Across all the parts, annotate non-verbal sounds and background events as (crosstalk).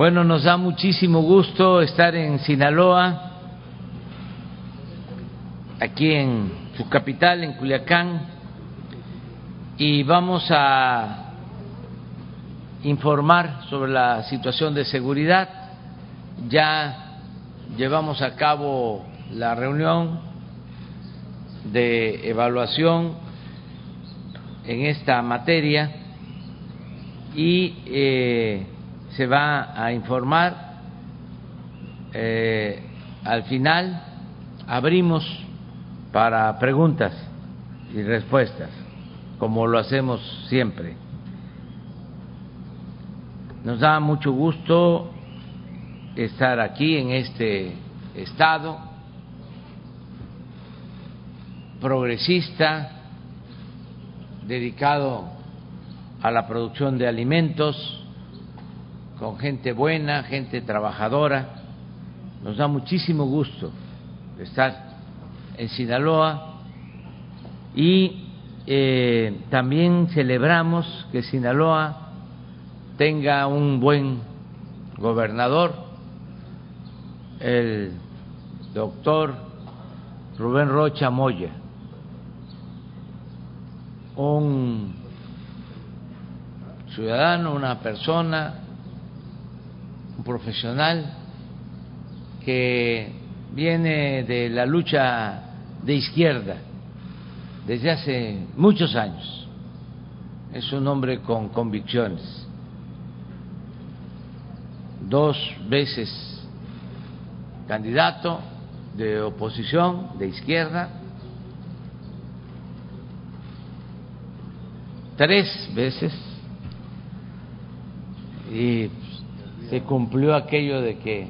Bueno, nos da muchísimo gusto estar en Sinaloa, aquí en su capital, en Culiacán, y vamos a informar sobre la situación de seguridad. Ya llevamos a cabo la reunión de evaluación en esta materia y eh, se va a informar eh, al final abrimos para preguntas y respuestas como lo hacemos siempre. Nos da mucho gusto estar aquí en este estado progresista dedicado a la producción de alimentos con gente buena, gente trabajadora. Nos da muchísimo gusto estar en Sinaloa y eh, también celebramos que Sinaloa tenga un buen gobernador, el doctor Rubén Rocha Moya, un ciudadano, una persona un profesional que viene de la lucha de izquierda desde hace muchos años. Es un hombre con convicciones. Dos veces candidato de oposición de izquierda, tres veces y se cumplió aquello de que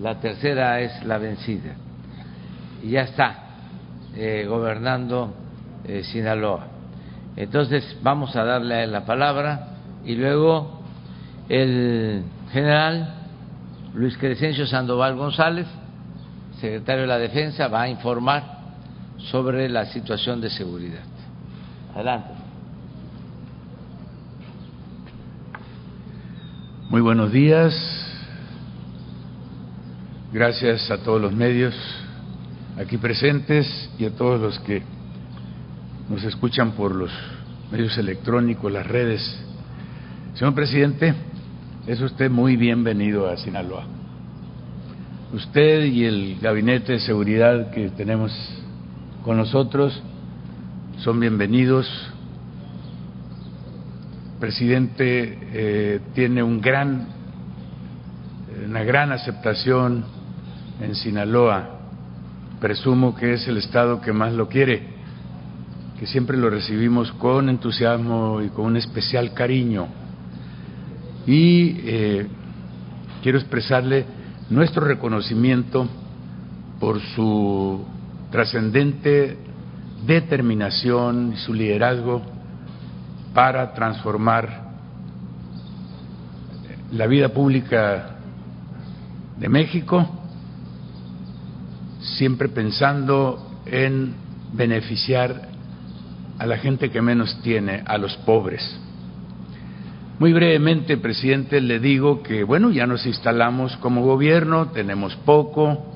la tercera es la vencida y ya está eh, gobernando eh, Sinaloa. Entonces vamos a darle la palabra y luego el general Luis Crescencio Sandoval González, secretario de la Defensa, va a informar sobre la situación de seguridad. Adelante. Muy buenos días. Gracias a todos los medios aquí presentes y a todos los que nos escuchan por los medios electrónicos, las redes. Señor presidente, es usted muy bienvenido a Sinaloa. Usted y el gabinete de seguridad que tenemos con nosotros son bienvenidos presidente eh, tiene un gran, una gran aceptación en Sinaloa. Presumo que es el Estado que más lo quiere, que siempre lo recibimos con entusiasmo y con un especial cariño. Y eh, quiero expresarle nuestro reconocimiento por su trascendente determinación y su liderazgo para transformar la vida pública de México, siempre pensando en beneficiar a la gente que menos tiene, a los pobres. Muy brevemente, presidente, le digo que, bueno, ya nos instalamos como gobierno, tenemos poco,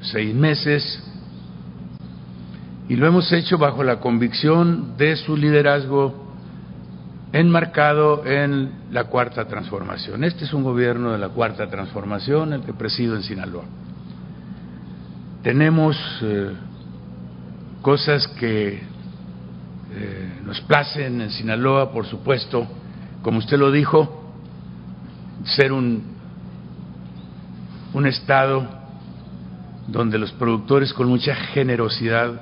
seis meses, y lo hemos hecho bajo la convicción de su liderazgo enmarcado en la cuarta transformación. Este es un gobierno de la cuarta transformación, el que presido en Sinaloa. Tenemos eh, cosas que eh, nos placen en Sinaloa, por supuesto, como usted lo dijo, ser un, un estado donde los productores con mucha generosidad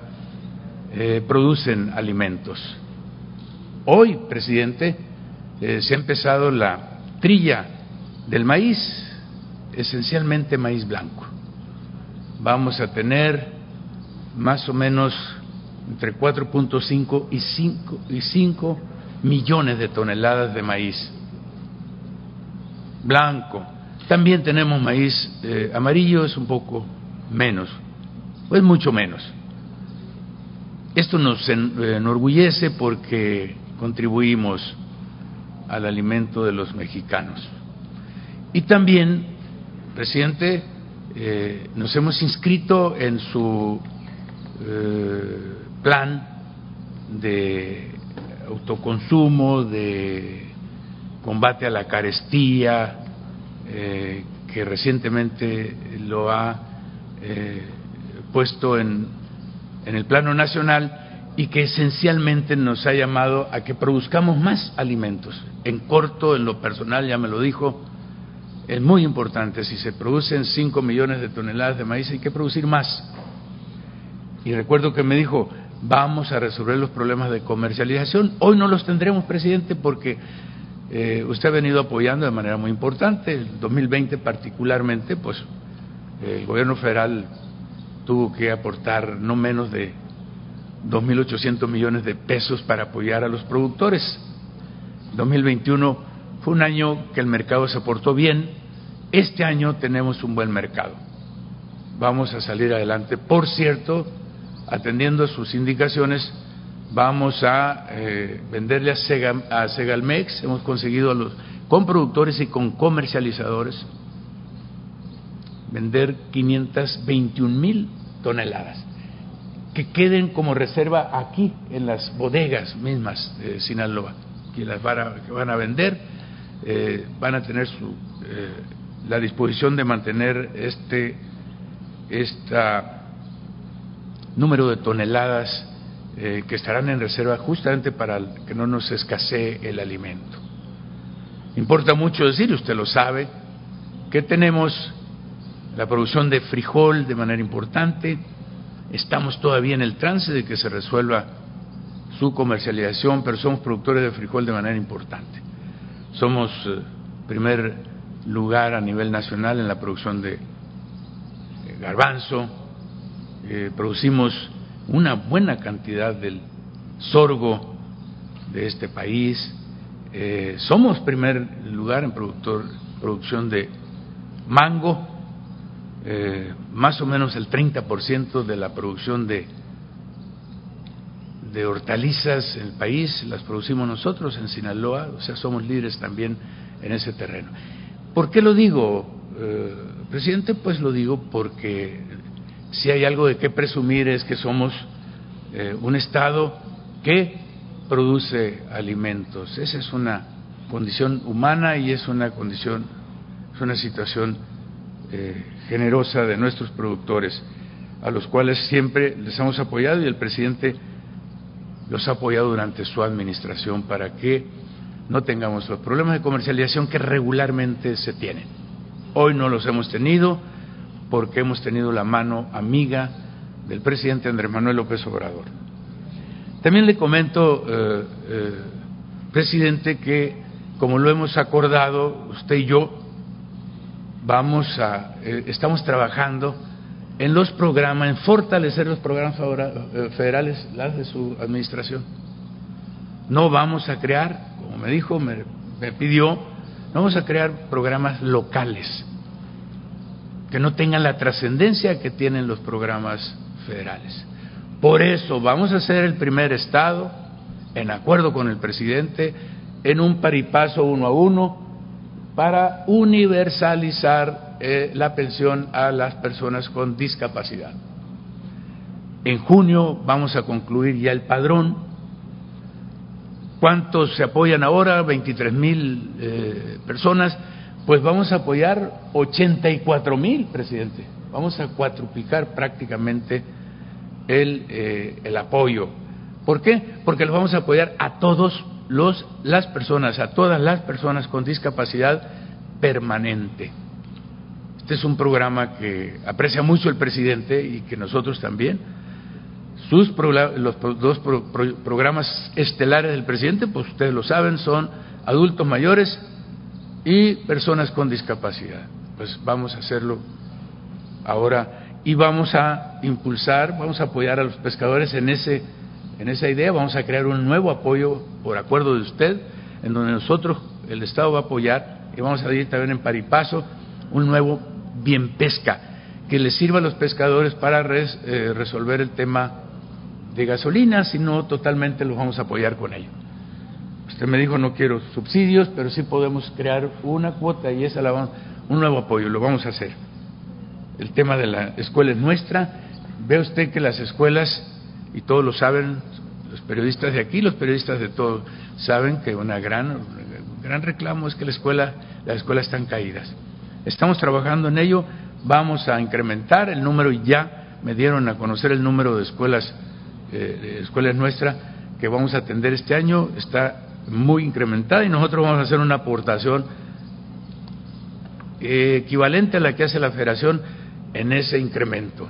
eh, producen alimentos Hoy, presidente, eh, se ha empezado la trilla del maíz, esencialmente maíz blanco. Vamos a tener más o menos entre 4.5 y 5, y 5 millones de toneladas de maíz blanco. También tenemos maíz eh, amarillo, es un poco menos, pues mucho menos. Esto nos enorgullece porque contribuimos al alimento de los mexicanos. Y también, presidente, eh, nos hemos inscrito en su eh, plan de autoconsumo, de combate a la carestía, eh, que recientemente lo ha puesto en, en el plano nacional y que esencialmente nos ha llamado a que produzcamos más alimentos. En corto, en lo personal, ya me lo dijo, es muy importante. Si se producen 5 millones de toneladas de maíz, hay que producir más. Y recuerdo que me dijo, vamos a resolver los problemas de comercialización. Hoy no los tendremos, presidente, porque eh, usted ha venido apoyando de manera muy importante. El 2020 particularmente, pues el gobierno federal tuvo que aportar no menos de 2.800 millones de pesos para apoyar a los productores. 2021 fue un año que el mercado se portó bien. Este año tenemos un buen mercado. Vamos a salir adelante. Por cierto, atendiendo a sus indicaciones, vamos a eh, venderle a, a Segalmex. Hemos conseguido con productores y con comercializadores vender 521 mil toneladas que queden como reserva aquí en las bodegas mismas de Sinaloa, que las van a, vender, eh, van a tener eh, la disposición de mantener este número de toneladas eh, que estarán en reserva justamente para que no nos escasee el alimento. Importa mucho decir, usted lo sabe, que tenemos la producción de frijol de manera importante, estamos todavía en el trance de que se resuelva su comercialización, pero somos productores de frijol de manera importante. Somos eh, primer lugar a nivel nacional en la producción de garbanzo, eh, producimos una buena cantidad del sorgo de este país, eh, somos primer lugar en productor, producción de mango, eh, más o menos el 30% de la producción de, de hortalizas en el país las producimos nosotros en Sinaloa, o sea, somos líderes también en ese terreno. ¿Por qué lo digo, eh, presidente? Pues lo digo porque si hay algo de qué presumir es que somos eh, un Estado que produce alimentos. Esa es una condición humana y es una condición, es una situación eh, generosa de nuestros productores, a los cuales siempre les hemos apoyado y el presidente los ha apoyado durante su administración para que no tengamos los problemas de comercialización que regularmente se tienen. Hoy no los hemos tenido porque hemos tenido la mano amiga del presidente Andrés Manuel López Obrador. También le comento, eh, eh, presidente, que como lo hemos acordado usted y yo, vamos a, eh, estamos trabajando en los programas, en fortalecer los programas eh, federales, las de su administración. No vamos a crear, como me dijo, me, me pidió, no vamos a crear programas locales que no tengan la trascendencia que tienen los programas federales. Por eso vamos a ser el primer Estado, en acuerdo con el presidente, en un paripaso uno a uno, para universalizar eh, la pensión a las personas con discapacidad. En junio vamos a concluir ya el padrón. ¿Cuántos se apoyan ahora? 23 mil eh, personas. Pues vamos a apoyar 84 mil, presidente. Vamos a cuatruplicar prácticamente el, eh, el apoyo. ¿Por qué? Porque los vamos a apoyar a todos los, las personas, a todas las personas con discapacidad permanente. Este es un programa que aprecia mucho el presidente y que nosotros también. Sus los dos programas estelares del presidente, pues ustedes lo saben, son adultos mayores y personas con discapacidad. Pues vamos a hacerlo ahora y vamos a impulsar, vamos a apoyar a los pescadores en ese en esa idea, vamos a crear un nuevo apoyo por acuerdo de usted, en donde nosotros, el Estado va a apoyar, y vamos a ir también en paripaso, un nuevo bien pesca, que les sirva a los pescadores para eh, resolver el tema de gasolina, si no, totalmente los vamos a apoyar con ello. Usted me dijo no quiero subsidios, pero sí podemos crear una cuota y esa la vamos, un nuevo apoyo, lo vamos a hacer. El tema de la escuela es nuestra. Ve usted que las escuelas, y todos lo saben, los periodistas de aquí, los periodistas de todo, saben que una gran, un gran reclamo es que la escuela, las escuelas están caídas. Estamos trabajando en ello, vamos a incrementar el número y ya me dieron a conocer el número de escuelas, eh, escuelas nuestras que vamos a atender este año, está muy incrementada y nosotros vamos a hacer una aportación equivalente a la que hace la federación en ese incremento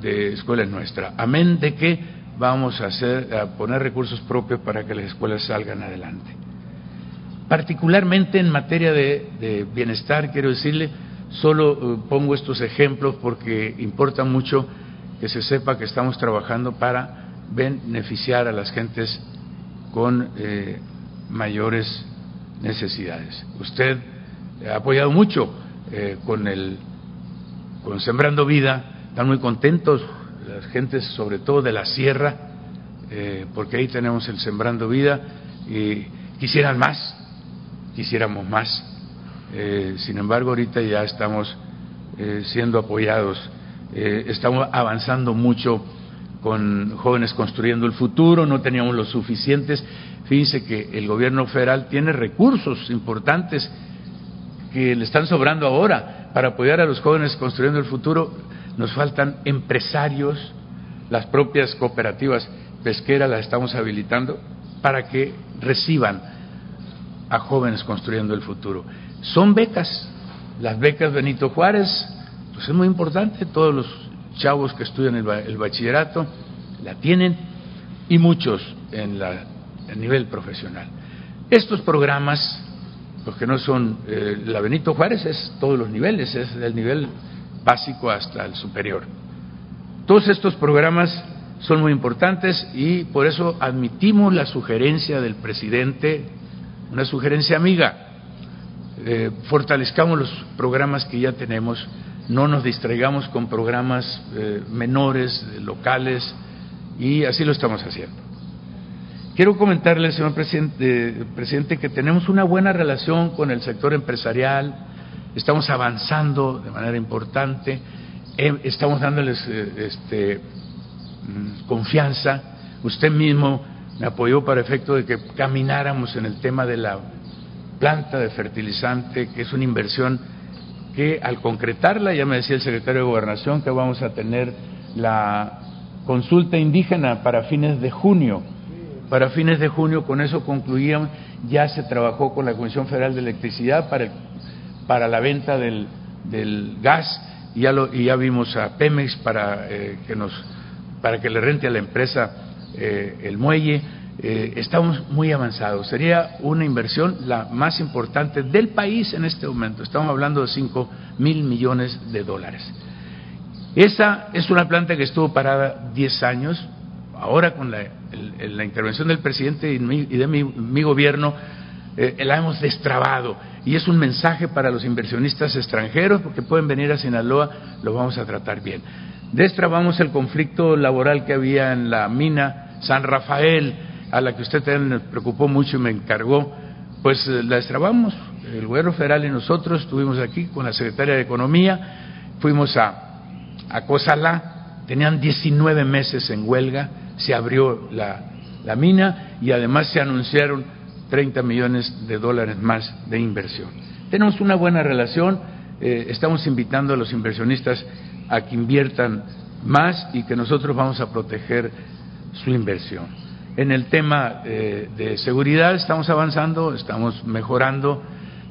de escuelas nuestras. Amén de que vamos a, hacer, a poner recursos propios para que las escuelas salgan adelante. Particularmente en materia de, bienestar, quiero decirle, solo eh, pongo estos ejemplos porque importa mucho que se sepa que estamos trabajando para beneficiar a las gentes con eh, mayores necesidades. Usted ha apoyado mucho eh, con el con Sembrando Vida, están muy contentos las gentes, sobre todo de la sierra, eh, porque ahí tenemos el Sembrando Vida y quisieran más, quisiéramos más. Eh, sin embargo, ahorita ya estamos siendo apoyados, estamos avanzando mucho con jóvenes construyendo el futuro, no teníamos los suficientes. Fíjense que el gobierno federal tiene recursos importantes que le están sobrando ahora para apoyar a los jóvenes construyendo el futuro. Nos faltan empresarios, las propias cooperativas pesqueras las estamos habilitando para que reciban a jóvenes construyendo el futuro. Son becas, las becas Benito Juárez, pues es muy importante, todos los chavos que estudian el, bachillerato la tienen y muchos en la, el nivel profesional. Estos programas, los que no son, eh, la Benito Juárez es todos los niveles, es del nivel básico hasta el superior. Todos estos programas son muy importantes y por eso admitimos la sugerencia del presidente, una sugerencia amiga, eh, fortalezcamos los programas que ya tenemos no nos distraigamos con programas eh, menores, locales, y así lo estamos haciendo. Quiero comentarle, señor presidente, que tenemos una buena relación con el sector empresarial, estamos avanzando de manera importante, em, estamos dándoles eh, este, mm, confianza. Usted mismo me apoyó para efecto de que camináramos en el tema de la planta de fertilizante, que es una inversión que al concretarla, ya me decía el secretario de Gobernación que vamos a tener la consulta indígena para fines de junio. Para fines de junio, con eso concluíamos, ya se trabajó con la Comisión Federal de Electricidad para, para la venta del, del gas y ya, lo, y ya vimos a Pemex para, eh, que nos, para que le rente a la empresa eh, el muelle eh, estamos muy avanzados. Sería una inversión la más importante del país en este momento. Estamos hablando de 5 mil millones de dólares. Esa es una planta que estuvo parada 10 años. Ahora con la, la intervención del presidente y, de mi, gobierno eh, la hemos destrabado. Y es un mensaje para los inversionistas extranjeros porque pueden venir a Sinaloa, lo vamos a tratar bien. Destrabamos el conflicto laboral que había en la mina San Rafael a la que usted también me preocupó mucho y me encargó, pues eh, la destrabamos. El gobierno federal y nosotros estuvimos aquí con la secretaria de Economía, fuimos a, a tenían 19 meses en huelga, se abrió la, la mina y además se anunciaron 30 millones de dólares más de inversión. Tenemos una buena relación, eh, estamos invitando a los inversionistas a que inviertan más y que nosotros vamos a proteger su inversión. En el tema eh, de seguridad estamos avanzando, estamos mejorando,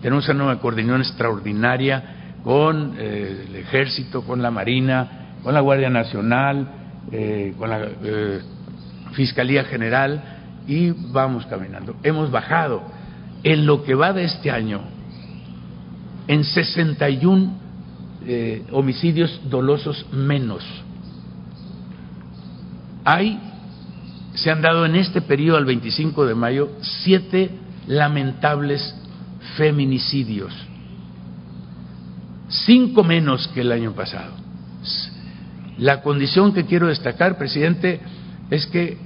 tenemos una nueva coordinación extraordinaria con eh, el Ejército, con la Marina, con la Guardia Nacional, con la Fiscalía General y vamos caminando. Hemos bajado en lo que va de este año en 61 homicidios dolosos menos. Hay se han dado en este periodo al 25 de mayo siete lamentables feminicidios, cinco menos que el año pasado. La condición que quiero destacar, presidente, es que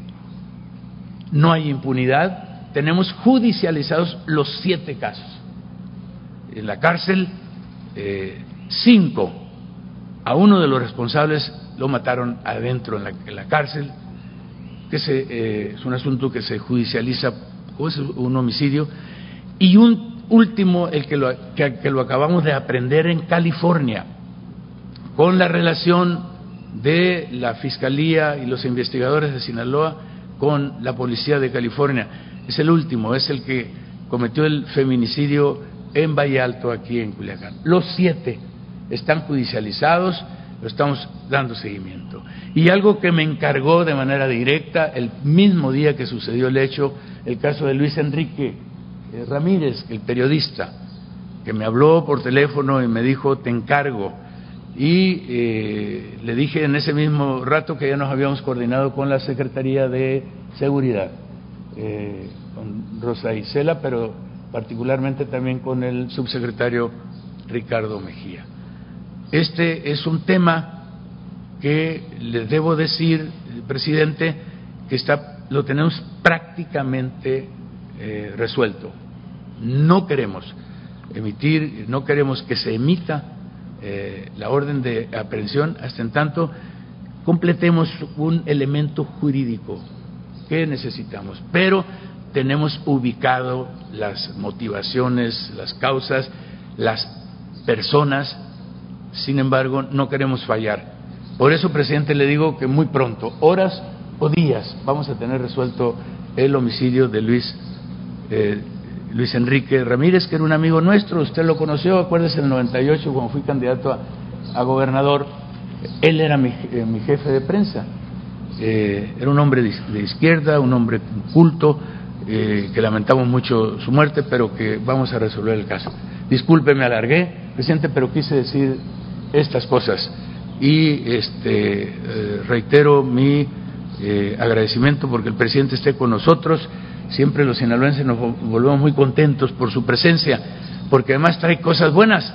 no hay impunidad, tenemos judicializados los siete casos. En la cárcel, eh, cinco. A uno de los responsables lo mataron adentro en la, cárcel, que se, eh, es un asunto que se judicializa, o es un homicidio, y un último, el que lo, que lo acabamos de aprender en California, con la relación de la Fiscalía y los investigadores de Sinaloa con la Policía de California. Es el último, es el que cometió el feminicidio en Valle Alto, aquí en Culiacán. Los siete están judicializados, lo estamos dando seguimiento. Y algo que me encargó de manera directa el mismo día que sucedió el hecho, el caso de Luis Enrique eh, Ramírez, el periodista, que me habló por teléfono y me dijo, te encargo. Y eh, le dije en ese mismo rato que ya nos habíamos coordinado con la Secretaría de Seguridad, eh, con Rosa Isela, pero particularmente también con el subsecretario Ricardo Mejía. Este es un tema que le debo decir, presidente, que está, lo tenemos prácticamente eh, resuelto. No queremos emitir, no queremos que se emita eh, la orden de aprehensión hasta en tanto completemos un elemento jurídico que necesitamos. Pero tenemos ubicado las motivaciones, las causas, las personas, sin embargo, no queremos fallar. Por eso, presidente, le digo que muy pronto, horas o días, vamos a tener resuelto el homicidio de Luis, eh, Luis Enrique Ramírez, que era un amigo nuestro, usted lo conoció, acuérdese, en el 98, cuando fui candidato a, gobernador, él era mi, eh, jefe de prensa. Eh, era un hombre de izquierda, un hombre culto, eh, que lamentamos mucho su muerte, pero que vamos a resolver el caso. Disculpe, me alargué, presidente, pero quise decir estas cosas y este, eh, reitero mi agradecimiento porque el presidente esté con nosotros. Siempre los sinaloenses nos volvemos muy contentos por su presencia, porque además trae cosas buenas,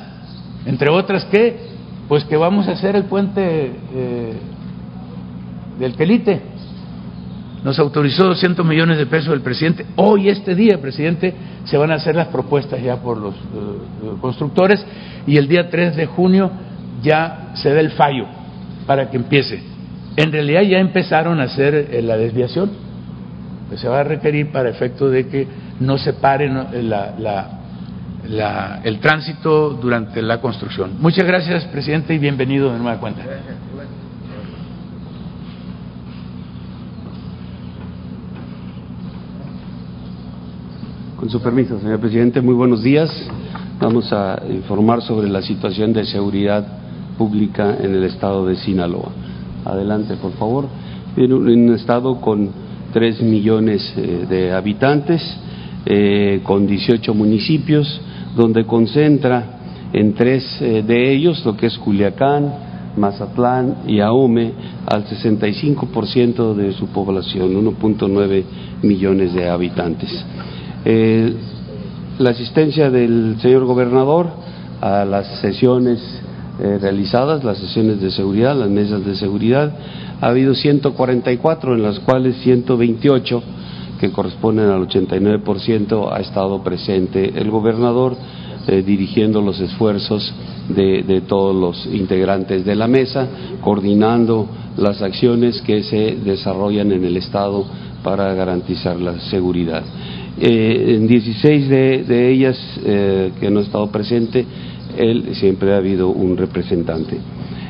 entre otras que, pues que vamos a hacer el puente del Quelite nos autorizó 200 millones de pesos el presidente. Hoy, este día, presidente, se van a hacer las propuestas ya por los eh, constructores y el día 3 de junio ya se da el fallo para que empiece. En realidad ya empezaron a hacer eh, la desviación, pues se va a requerir para efecto de que no se pare el tránsito durante la construcción. Muchas gracias, presidente, y bienvenido de nueva cuenta. Con su permiso, señor presidente, muy buenos días. Vamos a informar sobre la situación de seguridad pública en el estado de Sinaloa. Adelante, por favor. En un estado con 3 millones eh, de habitantes, eh, con 18 municipios, donde concentra en tres eh, de ellos, lo que es Culiacán, Mazatlán y Ahome, al 65% de su población, 1.9 millones de habitantes. La asistencia del señor gobernador a las sesiones eh, realizadas, las sesiones de seguridad, las mesas de seguridad, ha habido 144, en las cuales 128, que corresponden al 89%, ha estado presente el gobernador eh, dirigiendo los esfuerzos de, todos los integrantes de la mesa, coordinando las acciones que se desarrollan en el Estado para garantizar la seguridad. Eh, en 16 de, ellas que no ha estado presente, él siempre ha habido un representante.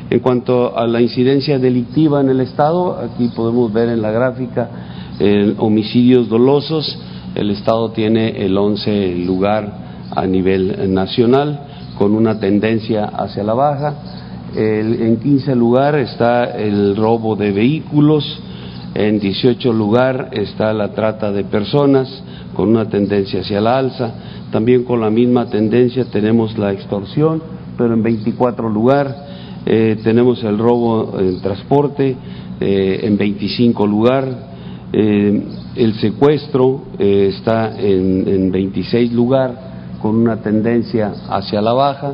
En cuanto a la incidencia delictiva en el Estado, aquí podemos ver en la gráfica homicidios dolosos, el Estado tiene el 11 lugar a nivel nacional, con una tendencia hacia la baja. en 15 lugar está el robo de vehículos, en 18 lugar está la trata de personas, con una tendencia hacia la alza. También con la misma tendencia tenemos la extorsión, pero en 24 lugar eh, tenemos el robo en transporte eh, en 25 lugar, eh, el secuestro está en, en 26 lugar con una tendencia hacia la baja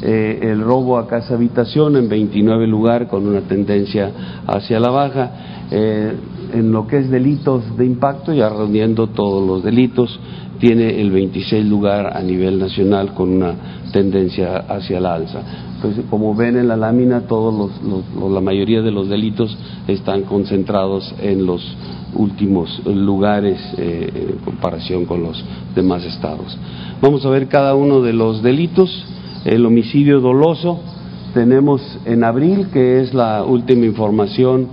el robo a casa habitación en 29 lugar con una tendencia hacia la baja. Eh, en lo que es delitos de impacto, ya reuniendo todos los delitos, tiene el 26 lugar a nivel nacional con una tendencia hacia la alza. Pues como ven en la lámina, todos los, la mayoría de los delitos están concentrados en los últimos lugares eh, en comparación con los demás estados. Vamos a ver cada uno de los delitos el homicidio doloso. Tenemos en abril, que es la última información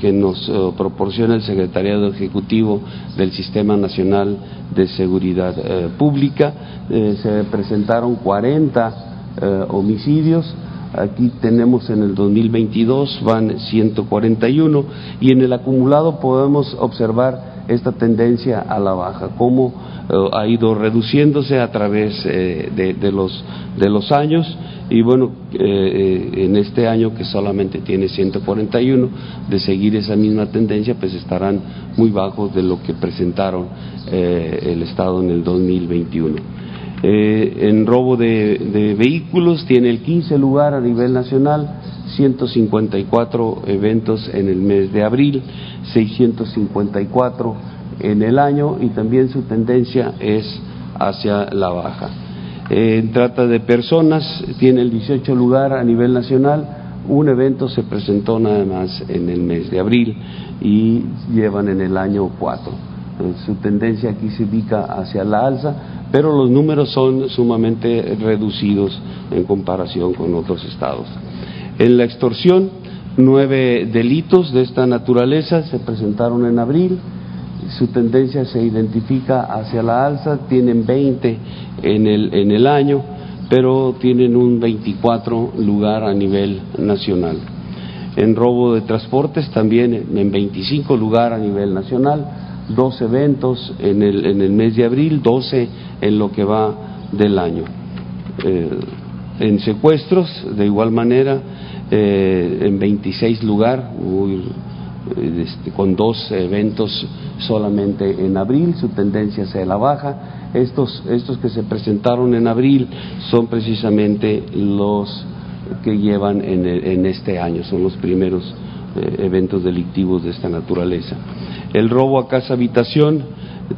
que nos eh, proporciona el Secretariado Ejecutivo del Sistema Nacional de Seguridad eh, Pública. Eh, se presentaron 40 homicidios. Aquí tenemos en el 2022 van 141 y en el acumulado podemos observar esta tendencia a la baja, cómo ha ido reduciéndose a través de, los, de los años y bueno, eh, eh, en este año que solamente tiene 141, de seguir esa misma tendencia, pues estarán muy bajos de lo que presentaron eh, el Estado en el 2021. en robo de, vehículos tiene el 15 lugar a nivel nacional, 154 eventos en el mes de abril, 654 en el año y también su tendencia es hacia la baja. En trata de personas tiene el 18 lugar a nivel nacional. Un evento se presentó nada más en el mes de abril y llevan en el año 4. Su tendencia aquí se ubica hacia la alza, pero los números son sumamente reducidos en comparación con otros estados. En la extorsión, nueve delitos de esta naturaleza se presentaron en abril su tendencia se identifica hacia la alza, tienen 20 en el, en el año, pero tienen un 24 lugar a nivel nacional. En robo de transportes también en 25 lugar a nivel nacional, dos eventos en el, en el mes de abril, 12 en lo que va del año. Eh, en secuestros, de igual manera, eh, en 26 lugar, este, con dos eventos solamente en abril, su tendencia hacia la baja. Estos, estos que se presentaron en abril son precisamente los que llevan en, este año, son los primeros eh, eventos delictivos de esta naturaleza. El robo a casa habitación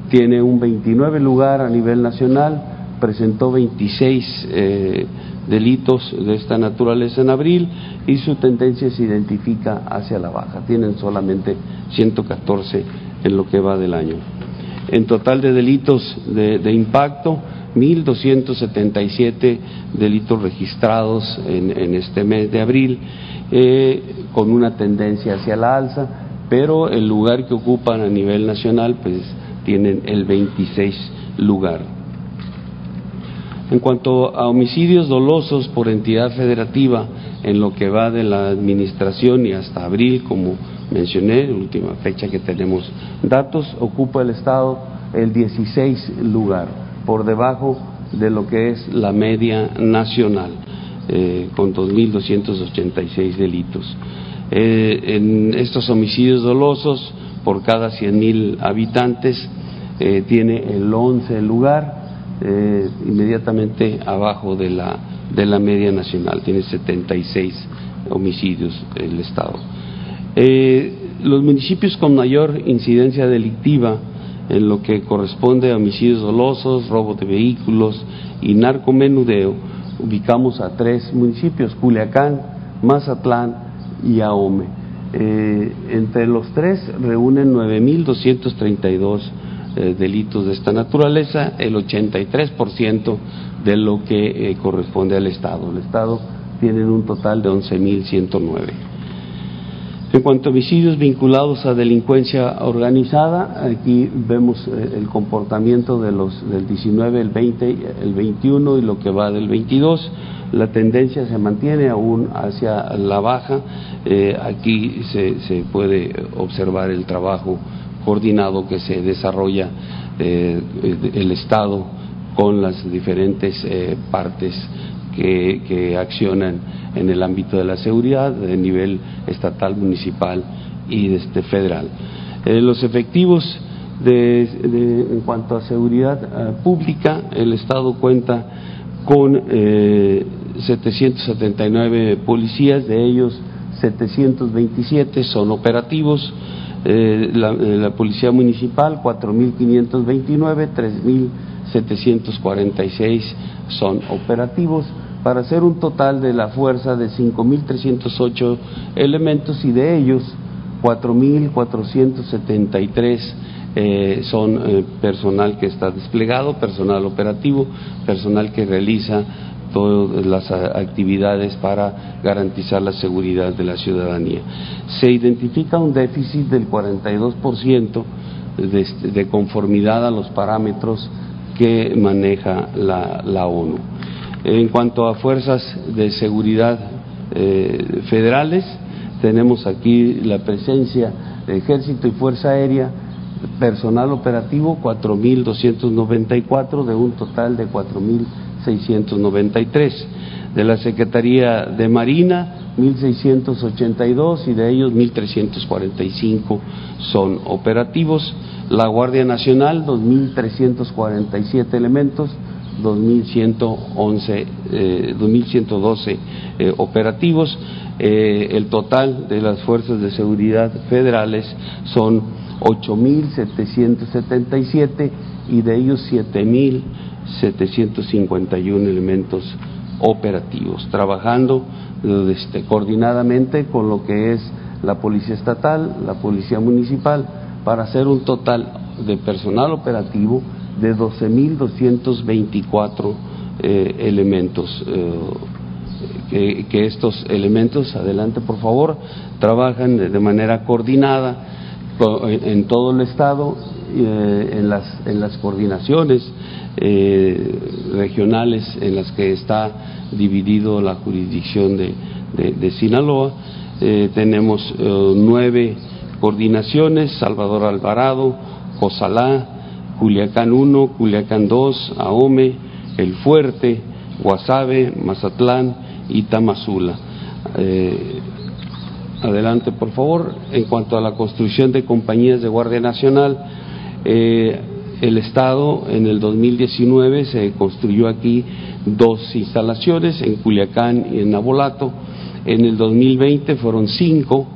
tiene un 29 lugar a nivel nacional, presentó 26 eh, delitos de esta naturaleza en abril y su tendencia se identifica hacia la baja. Tienen solamente 114 en lo que va del año. En total de delitos de, impacto, 1.277 delitos registrados en, este mes de abril, eh, con una tendencia hacia la alza, pero el lugar que ocupan a nivel nacional, pues tienen el 26 lugar. En cuanto a homicidios dolosos por entidad federativa, en lo que va de la administración y hasta abril, como mencioné, última fecha que tenemos datos, ocupa el Estado el 16 lugar, por debajo de lo que es la media nacional, eh, con 2.286 delitos. Eh, en estos homicidios dolosos, por cada 100.000 habitantes, eh, tiene el 11 lugar, inmediatamente abajo de la, de la media nacional, tiene 76 homicidios el Estado. Eh, los municipios con mayor incidencia delictiva en lo que corresponde a homicidios dolosos, robo de vehículos y narcomenudeo, ubicamos a tres municipios, Culiacán, Mazatlán y Ahome. Eh, entre los tres reúnen 9.232 eh, delitos de esta naturaleza, el 83% de lo que eh, corresponde al Estado. El Estado tiene un total de 11.109. En cuanto a homicidios vinculados a delincuencia organizada, aquí vemos eh, el comportamiento de los del 19, el 20, el 21 y lo que va del 22. La tendencia se mantiene aún hacia la baja. Aquí se, puede observar el trabajo coordinado que se desarrolla eh, el Estado con las diferentes partes que, accionan en el ámbito de la seguridad de nivel estatal, municipal y este, federal. Eh, los efectivos de, en cuanto a seguridad eh, pública, el Estado cuenta con eh, 779 policías, de ellos 727 son operativos, eh, la, eh, la, Policía Municipal 4.529, 3.746 son operativos, para hacer un total de la fuerza de 5.308 elementos y de ellos 4.473 eh, son eh, personal que está desplegado, personal operativo, personal que realiza todas las actividades para garantizar la seguridad de la ciudadanía. Se identifica un déficit del 42% de, de conformidad a los parámetros que maneja la, ONU. En cuanto a fuerzas de seguridad eh, federales, tenemos aquí la presencia de Ejército y Fuerza Aérea, personal operativo 4.294 de un total de 4.693. De la Secretaría de Marina 1.682 y de ellos 1.345 son operativos. La Guardia Nacional 2.347 elementos 2.111, eh, 2.112 eh, operativos. Eh, el total de las fuerzas de seguridad federales son 8.777 y de ellos 7.751 elementos operativos, trabajando este, coordinadamente con lo que es la Policía Estatal, la Policía Municipal, para hacer un total de personal operativo de 12.224 eh, elementos. Eh, que, que, estos elementos, adelante por favor, trabajan de manera coordinada en todo el Estado, eh, en, las, en las coordinaciones eh, regionales en las que está dividido la jurisdicción de, de, Sinaloa. Eh, tenemos nueve coordinaciones, Salvador Alvarado, Cosalá, Culiacán 1, Culiacán 2, Ahome, El Fuerte, Guasave, Mazatlán y Tamazula. Adelante, por favor. En cuanto a la construcción de compañías de Guardia Nacional, eh, el Estado en el 2019 se construyó aquí dos instalaciones, en Culiacán y en Abolato. En el 2020 fueron cinco,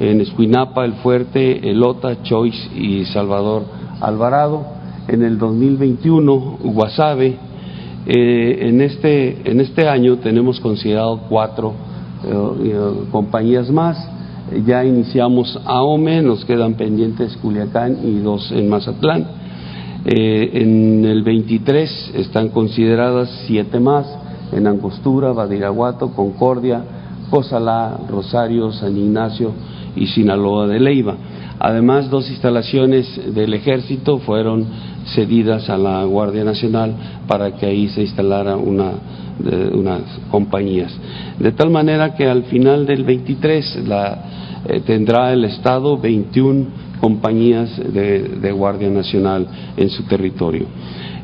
en Escuinapa, El Fuerte, Elota, Choice y Salvador Alvarado en el 2021 Guasave. Eh, en, este, en este año tenemos considerado cuatro eh, compañías más. Ya iniciamos AOME, nos quedan pendientes Culiacán y dos en Mazatlán. Eh, en el 23 están consideradas siete más en Angostura, Badiraguato, Concordia, Cosalá, Rosario, San Ignacio y Sinaloa de Leiva. Además, dos instalaciones del ejército fueron cedidas a la Guardia Nacional para que ahí se instalara una, de, unas compañías. De tal manera que al final del 23 la, eh, tendrá el Estado 21 compañías de, de Guardia Nacional en su territorio.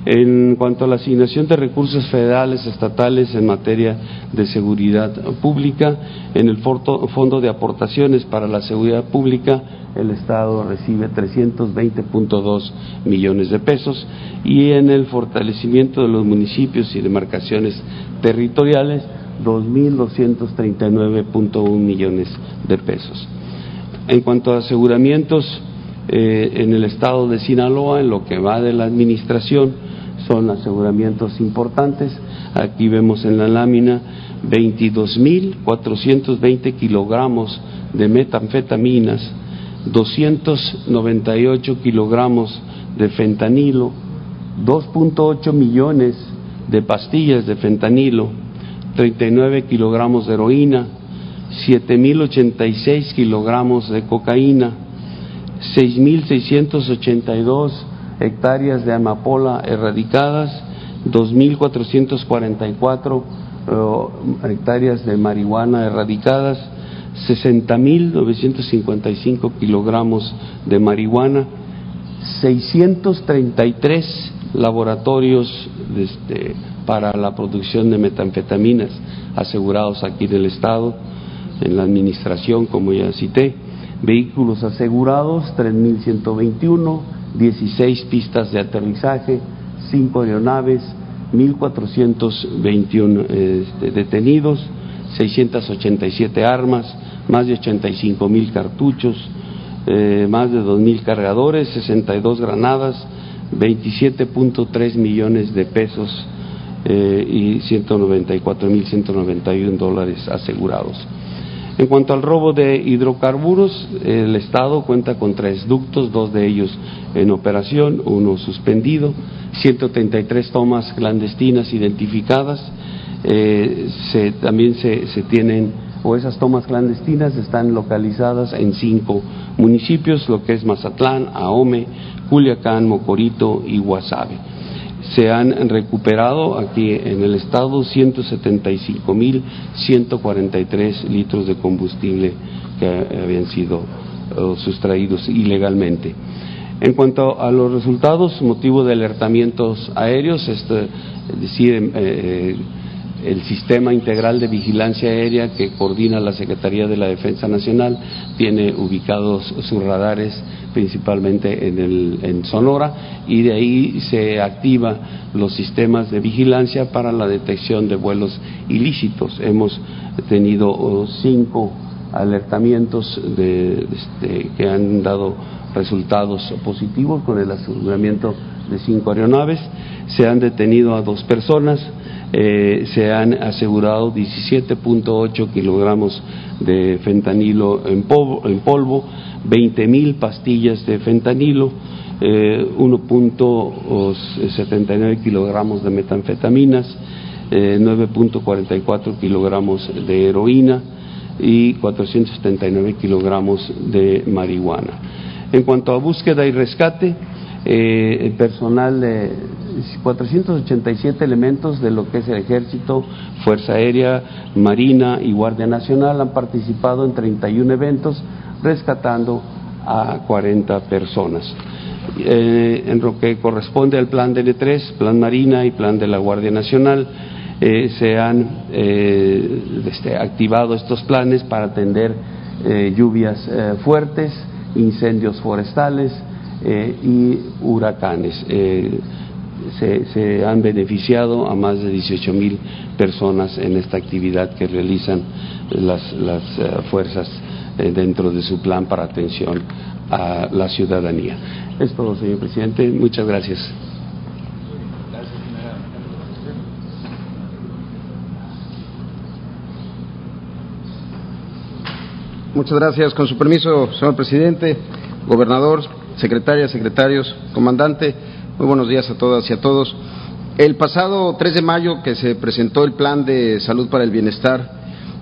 En cuanto a la asignación de recursos federales, estatales en materia de seguridad pública, en el Fondo de Aportaciones para la Seguridad Pública, el Estado recibe 320.2 millones de pesos y en el fortalecimiento de los municipios y demarcaciones territoriales, 2.239.1 millones de pesos. En cuanto a aseguramientos eh, en el estado de Sinaloa, en lo que va de la administración, son aseguramientos importantes. Aquí vemos en la lámina 22.420 kilogramos de metanfetaminas, 298 kilogramos de fentanilo, 2.8 millones de pastillas de fentanilo, 39 kilogramos de heroína, 7.086 kilogramos de cocaína, 6.682 hectáreas de amapola erradicadas, 2.444 uh, hectáreas de marihuana erradicadas, 60.955 kilogramos de marihuana, 633 laboratorios este, para la producción de metanfetaminas asegurados aquí en el Estado, en la administración, como ya cité, vehículos asegurados, 3.121, 16 pistas de aterrizaje, 5 aeronaves, 1.421 este, detenidos, 687 armas, más de 85 mil cartuchos, eh, más de 2 mil cargadores, 62 granadas, 27.3 millones de pesos eh, y 194 mil 191 dólares asegurados. En cuanto al robo de hidrocarburos, el Estado cuenta con tres ductos, dos de ellos en operación, uno suspendido, 133 tomas clandestinas identificadas, eh, también se, tienen o esas tomas clandestinas están localizadas en cinco municipios, lo que es Mazatlán, Ahome, Culiacán, Mocorito y Guasave. Se han recuperado aquí en el estado 175.143 litros de combustible que habían sido eh, sustraídos ilegalmente. En cuanto a los resultados, motivo de alertamientos aéreos, este, es decir, eh, eh, el sistema integral de vigilancia aérea que coordina la Secretaría de la Defensa Nacional tiene ubicados sus radares principalmente en, el, Sonora y de ahí se activan los sistemas de vigilancia para la detección de vuelos ilícitos. Hemos tenido oh, cinco alertamientos de, este, que han dado resultados positivos con el aseguramiento de cinco aeronaves. Se han detenido a dos personas eh, se han asegurado 17.8 kilogramos de fentanilo en polvo, en polvo 20 mil pastillas de fentanilo, 1.79 eh, kilogramos de metanfetaminas, 9.44 eh, kilogramos de heroína y 479 kilogramos de marihuana. En cuanto a búsqueda y rescate, el personal 487 elementos de lo que es el Ejército, Fuerza Aérea, Marina y Guardia Nacional han participado en 31 eventos rescatando a 40 personas. Eh, en lo que corresponde al plan DL3, plan Marina y plan de la Guardia Nacional, eh, se han eh, este, activado estos planes para atender lluvias fuertes, incendios forestales y huracanes se, han beneficiado a más de 18 mil personas en esta actividad que realizan las, eh, fuerzas eh, dentro de su plan para atención a la ciudadanía. Es todo, señor presidente. Muchas gracias. Muchas gracias. Con su permiso, señor presidente, gobernador, secretaria, secretarios, comandante. Muy buenos días a todas y a todos. El pasado 3 de mayo que se presentó el Plan de Salud para el Bienestar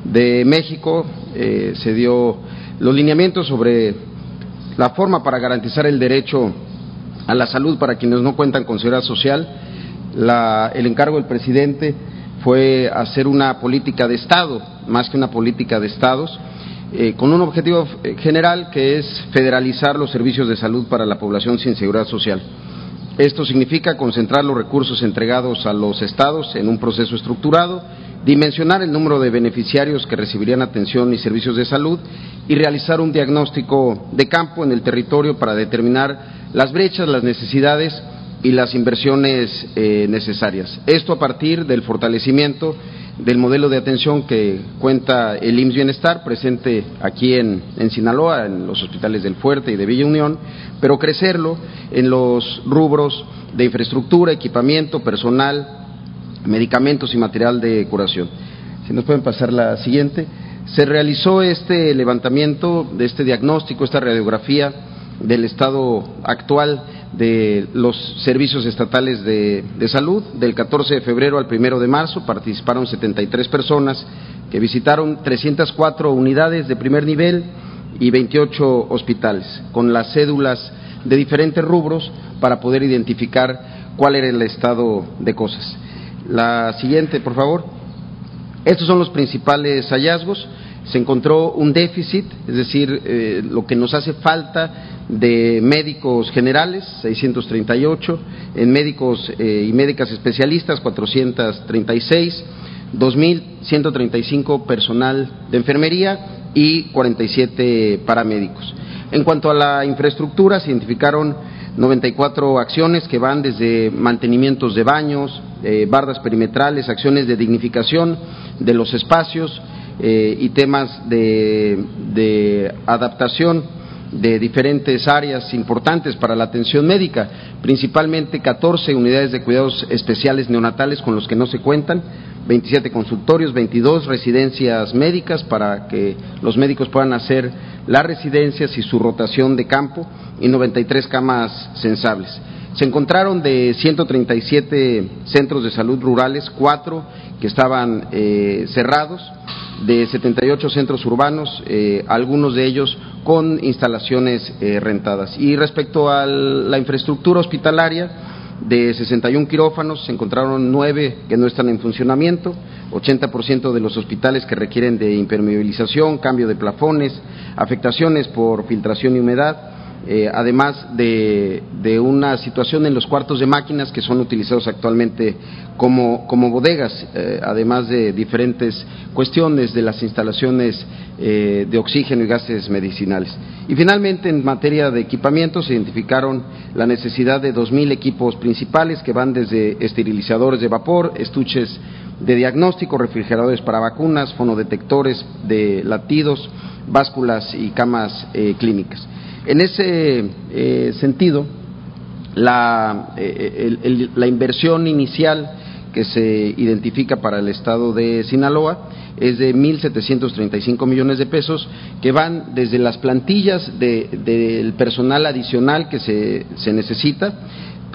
de México, eh, se dio los lineamientos sobre la forma para garantizar el derecho a la salud para quienes no cuentan con seguridad social. el encargo del presidente fue hacer una política de Estado, más que una política de Estados, eh, con un objetivo eh, general que es federalizar los servicios de salud para la población sin seguridad social. Esto significa concentrar los recursos entregados a los estados en un proceso estructurado, dimensionar el número de beneficiarios que recibirían atención y servicios de salud y realizar un diagnóstico de campo en el territorio para determinar las brechas, las necesidades y las inversiones eh, necesarias. Esto a partir del fortalecimiento del modelo de atención que cuenta el IMSS Bienestar, presente aquí en, Sinaloa, en los hospitales del Fuerte y de Villa Unión, pero crecerlo en los rubros de infraestructura, equipamiento, personal, medicamentos y material de curación. Si nos pueden pasar la siguiente. Se realizó este levantamiento de este diagnóstico, esta radiografía del estado actual de los servicios estatales de, salud. Del 14 de febrero al 1 de marzo participaron 73 personas que visitaron 304 unidades de primer nivel y 28 hospitales, con las cédulas de diferentes rubros para poder identificar cuál era el estado de cosas. La siguiente, por favor. Estos son los principales hallazgos. Se encontró un déficit, es decir, eh, lo que nos hace falta de médicos generales, 638, en médicos eh, y médicas especialistas, 436, 2.135 personal de enfermería y 47 paramédicos. En cuanto a la infraestructura, se identificaron 94 acciones que van desde mantenimientos de baños, eh, bardas perimetrales, acciones de dignificación de los espacios eh, y temas de, de adaptación de diferentes áreas importantes para la atención médica, principalmente 14 unidades de cuidados especiales neonatales con los que no se cuentan, 27 consultorios, 22 residencias médicas para que los médicos puedan hacer las residencias y su rotación de campo y 93 camas sensables. Se encontraron de 137 centros de salud rurales, cuatro que estaban eh, cerrados, de 78 centros urbanos, eh, algunos de ellos con instalaciones eh, rentadas. Y respecto a la infraestructura hospitalaria, de 61 quirófanos se encontraron nueve que no están en funcionamiento, 80% de los hospitales que requieren de impermeabilización, cambio de plafones, afectaciones por filtración y humedad, eh, además de, una situación en los cuartos de máquinas que son utilizados actualmente como, bodegas, eh, además de diferentes cuestiones de las instalaciones eh, de oxígeno y gases medicinales. Y finalmente, en materia de equipamiento, se identificaron la necesidad de 2.000 equipos principales que van desde esterilizadores de vapor, estuches de diagnóstico, refrigeradores para vacunas, fonodetectores de latidos, básculas y camas clínicas. En ese eh, sentido, la, eh, la inversión inicial que se identifica para el estado de Sinaloa es de 1.735 millones de pesos, que van desde las plantillas del personal adicional que se, se, necesita,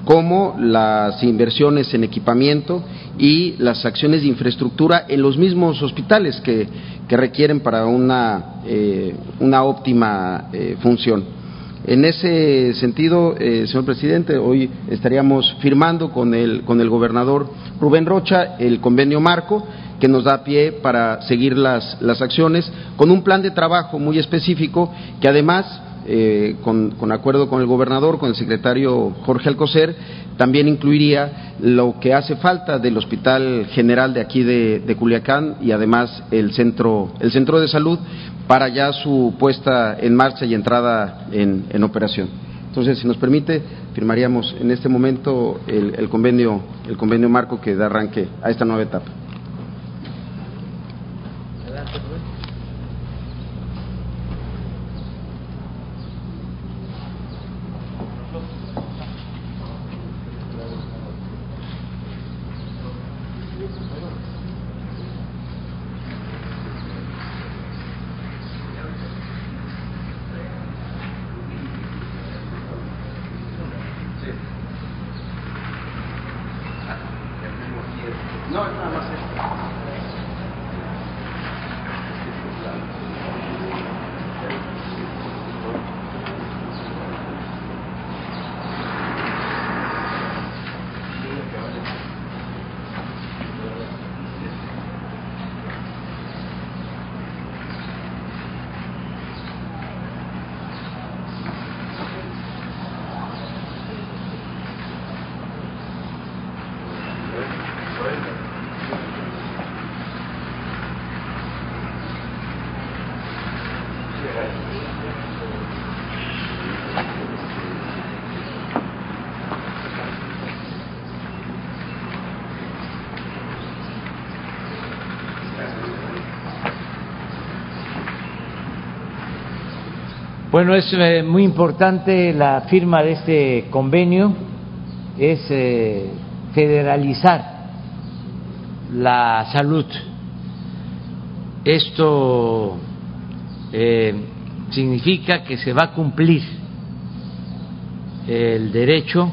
como las inversiones en equipamiento y las acciones de infraestructura en los mismos hospitales que, que requieren para una, eh, una óptima función. En ese sentido, eh, señor presidente, hoy estaríamos firmando con el, con el gobernador Rubén Rocha el convenio marco que nos da pie para seguir las, las acciones con un plan de trabajo muy específico que además eh, con, acuerdo con el gobernador, con el secretario Jorge Alcocer, también incluiría lo que hace falta del Hospital General de aquí de, Culiacán y además el centro, el centro de salud para ya su puesta en marcha y entrada en, operación. Entonces, si nos permite, firmaríamos en este momento el, convenio, el convenio marco que da arranque a esta nueva etapa. Bueno, es eh, muy importante la firma de este convenio, es eh, federalizar la salud. Esto eh, significa que se va a cumplir el derecho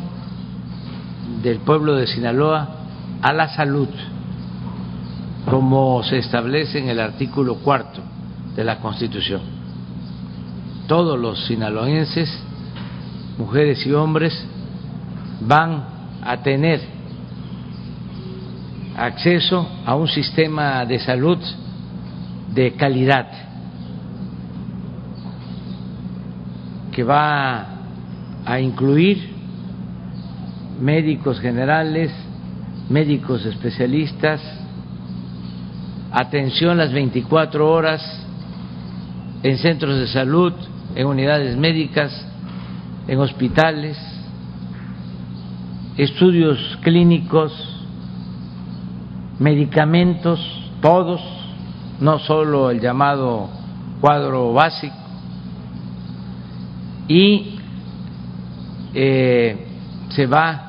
del pueblo de Sinaloa a la salud, como se establece en el artículo cuarto de la Constitución todos los sinaloenses, mujeres y hombres, van a tener acceso a un sistema de salud de calidad que va a incluir médicos generales, médicos especialistas, atención las 24 horas en centros de salud, en unidades médicas, en hospitales, estudios clínicos, medicamentos, todos, no solo el llamado cuadro básico, y eh, se va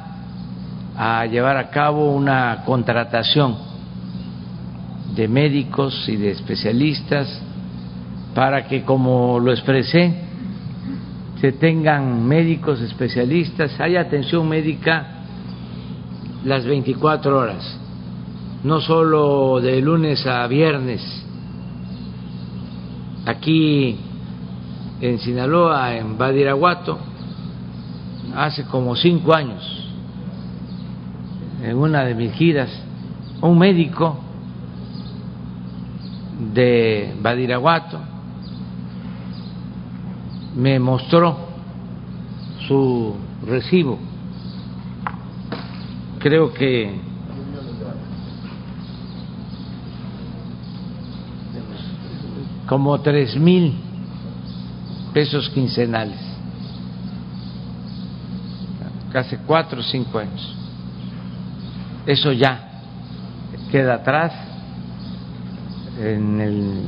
a llevar a cabo una contratación de médicos y de especialistas para que, como lo expresé, se tengan médicos especialistas, haya atención médica las 24 horas, no solo de lunes a viernes. Aquí en Sinaloa, en Badiraguato, hace como cinco años, en una de mis giras, un médico de Badiraguato me mostró su recibo. Creo que como tres mil pesos quincenales, hace cuatro o cinco años. Eso ya queda atrás en el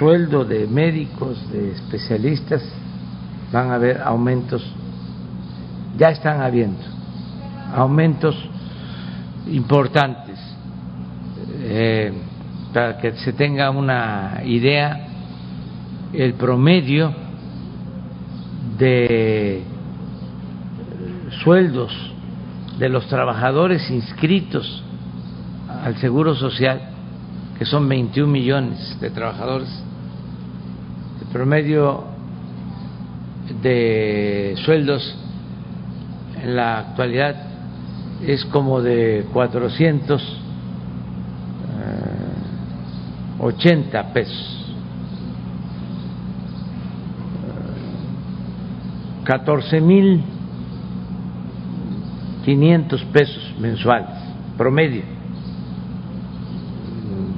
sueldo de médicos, de especialistas, van a haber aumentos, ya están habiendo aumentos importantes. Eh, para que se tenga una idea, el promedio de sueldos de los trabajadores inscritos al Seguro Social, que son 21 millones de trabajadores, promedio de sueldos en la actualidad es como de 480 eh, pesos. 14 mil 500 pesos mensuales, promedio,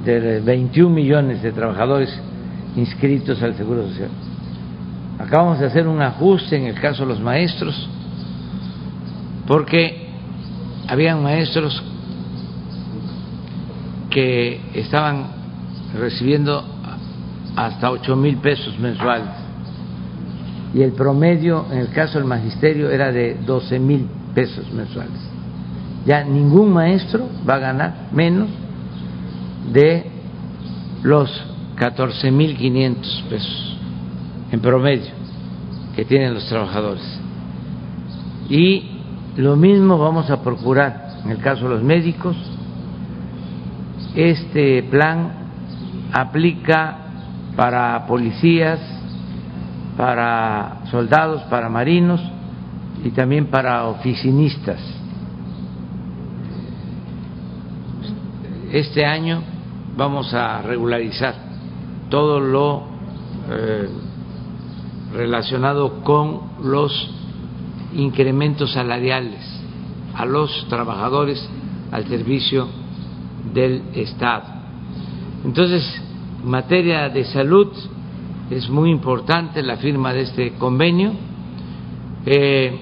de 21 millones de trabajadores inscritos al Seguro Social. Acabamos de hacer un ajuste en el caso de los maestros, porque habían maestros que estaban recibiendo hasta ocho mil pesos mensuales y el promedio en el caso del magisterio era de 12 mil pesos mensuales. Ya ningún maestro va a ganar menos de los 14.500 pesos en promedio que tienen los trabajadores. Y lo mismo vamos a procurar en el caso de los médicos. Este plan aplica para policías, para soldados, para marinos y también para oficinistas. Este año vamos a regularizar todo lo eh, relacionado con los incrementos salariales a los trabajadores al servicio del Estado. Entonces, en materia de salud es muy importante la firma de este convenio. Eh,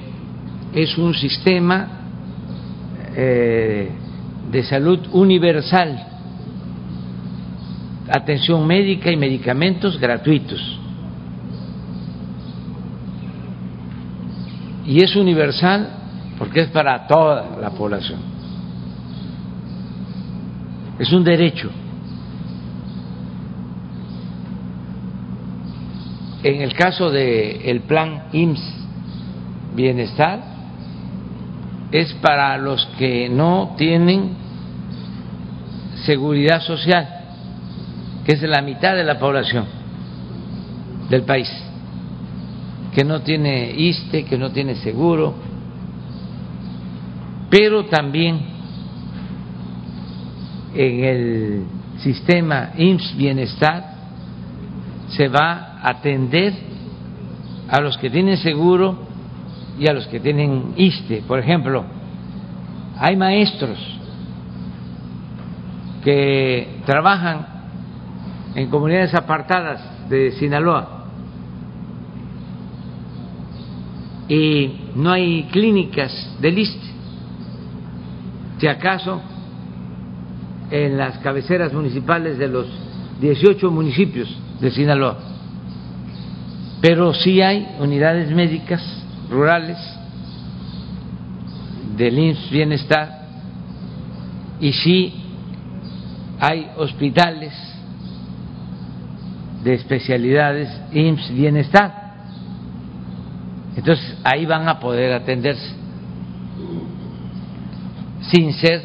es un sistema eh, de salud universal atención médica y medicamentos gratuitos. Y es universal porque es para toda la población. Es un derecho. En el caso del el plan IMSS Bienestar, es para los que no tienen seguridad social que es la mitad de la población del país, que no tiene ISTE, que no tiene seguro, pero también en el sistema IMSS Bienestar se va a atender a los que tienen seguro y a los que tienen ISTE. Por ejemplo, hay maestros que trabajan en comunidades apartadas de Sinaloa y no hay clínicas de liste. Si acaso en las cabeceras municipales de los 18 municipios de Sinaloa. Pero sí hay unidades médicas rurales del IMSS Bienestar y sí hay hospitales de especialidades IMSS Bienestar. Entonces ahí van a poder atenderse sin ser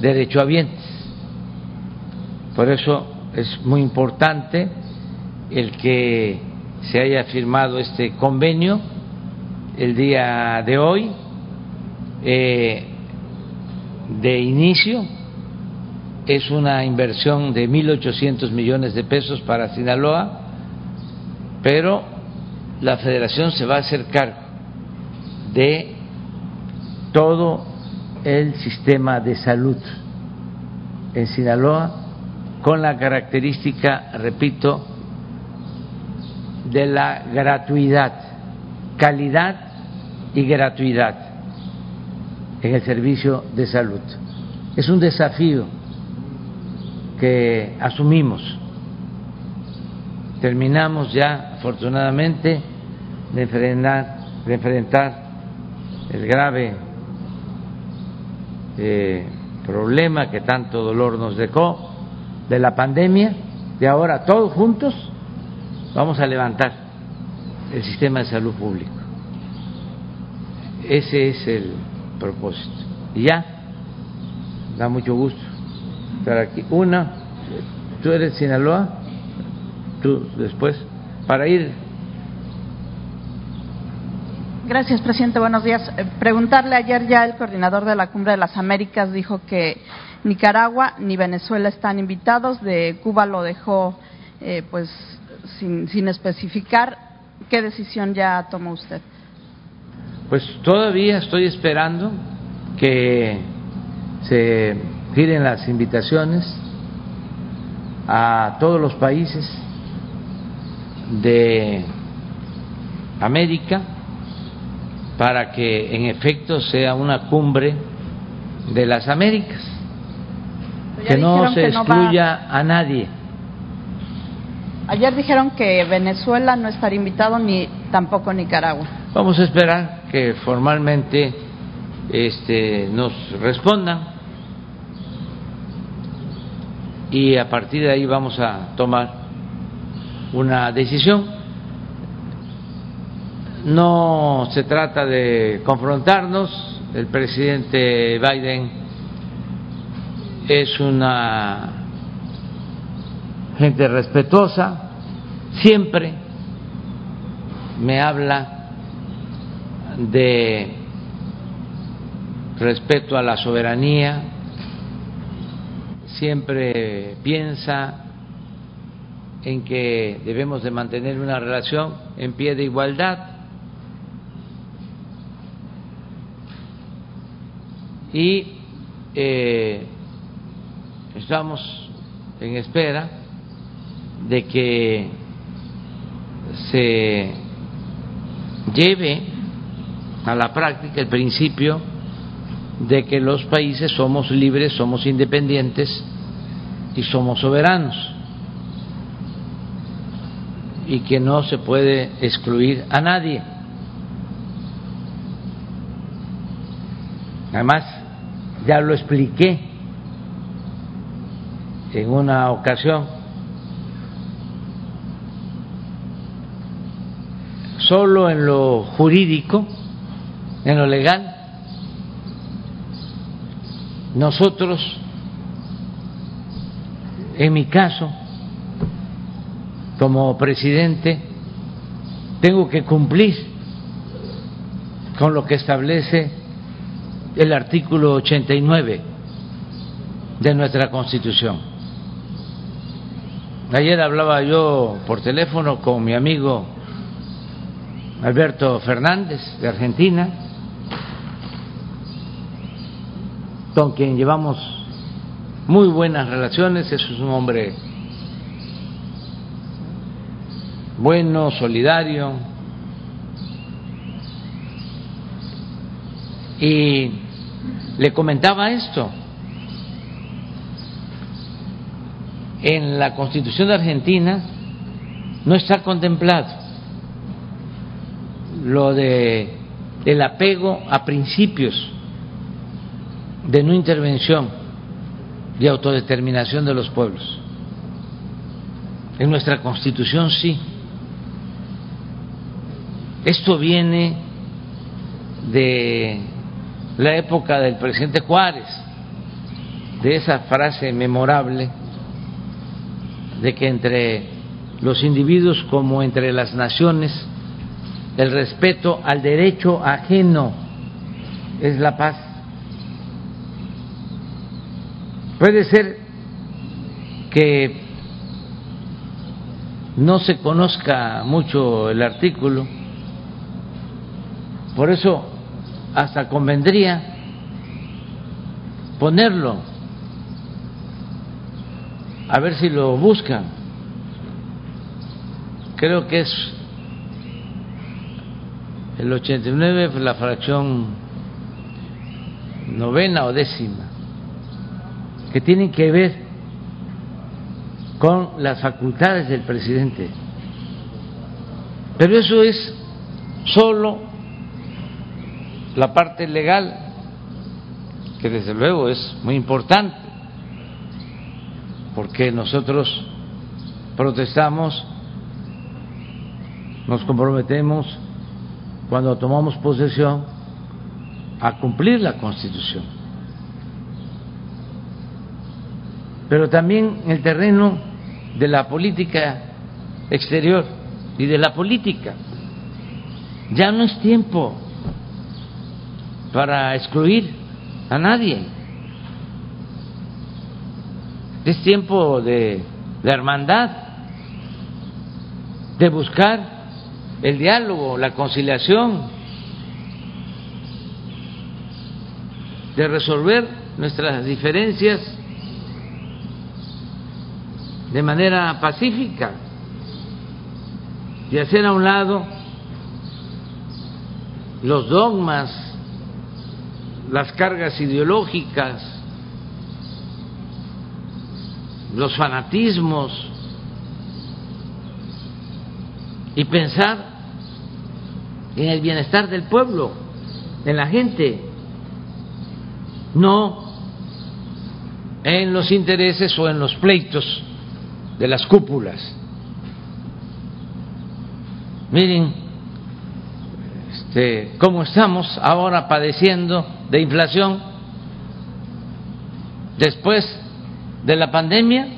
derechohabientes. Por eso es muy importante el que se haya firmado este convenio el día de hoy. Eh, de inicio es una inversión de 1.800 millones de pesos para Sinaloa, pero la federación se va a hacer cargo de todo el sistema de salud en Sinaloa con la característica, repito, de la gratuidad, calidad y gratuidad en el servicio de salud. Es un desafío que asumimos. Terminamos ya, afortunadamente, de enfrentar, de enfrentar el grave eh, problema que tanto dolor nos dejó de la pandemia, y ahora todos juntos vamos a levantar el sistema de salud público. Ese es el propósito. Y ya, da mucho gusto estar aquí. Una, tú eres Sinaloa, tú después, para ir Gracias, presidente. Buenos días. Eh, preguntarle, ayer ya el coordinador de la Cumbre de las Américas dijo que Nicaragua ni Venezuela están invitados. De Cuba lo dejó eh, pues sin, sin especificar. ¿Qué decisión ya tomó usted? Pues todavía estoy esperando que se giren las invitaciones a todos los países de América para que en efecto sea una cumbre de las Américas, que no se excluya a nadie. Ayer dijeron que Venezuela no estaría invitado ni tampoco Nicaragua. Vamos a esperar que formalmente este, nos respondan y a partir de ahí vamos a tomar una decisión. No se trata de confrontarnos, el presidente Biden es una gente respetuosa, siempre me habla de respeto a la soberanía, siempre piensa en que debemos de mantener una relación en pie de igualdad. Y eh, estamos en espera de que se lleve a la práctica el principio de que los países somos libres, somos independientes y somos soberanos y que no se puede excluir a nadie. Además, ya lo expliqué en una ocasión. Solo en lo jurídico, en lo legal, nosotros, en mi caso, como presidente, tengo que cumplir con lo que establece el artículo 89 de nuestra Constitución. Ayer hablaba yo por teléfono con mi amigo Alberto Fernández de Argentina, con quien llevamos muy buenas relaciones, es un hombre bueno, solidario, Y le comentaba esto. En la Constitución de Argentina no está contemplado lo de el apego a principios de no intervención y autodeterminación de los pueblos. En nuestra Constitución sí. Esto viene de la época del presidente Juárez, de esa frase memorable de que entre los individuos como entre las naciones el respeto al derecho ajeno es la paz. Puede ser que no se conozca mucho el artículo, por eso hasta convendría ponerlo, a ver si lo buscan. Creo que es el 89 la fracción novena o décima, que tienen que ver con las facultades del presidente. Pero eso es solo la parte legal, que desde luego es muy importante, porque nosotros protestamos, nos comprometemos cuando tomamos posesión a cumplir la Constitución. Pero también en el terreno de la política exterior y de la política. Ya no es tiempo para excluir a nadie. Es tiempo de, de hermandad, de buscar el diálogo, la conciliación, de resolver nuestras diferencias de manera pacífica, de hacer a un lado los dogmas, las cargas ideológicas, los fanatismos y pensar en el bienestar del pueblo, en la gente, no en los intereses o en los pleitos de las cúpulas. Miren este, cómo estamos ahora padeciendo de inflación después de la pandemia.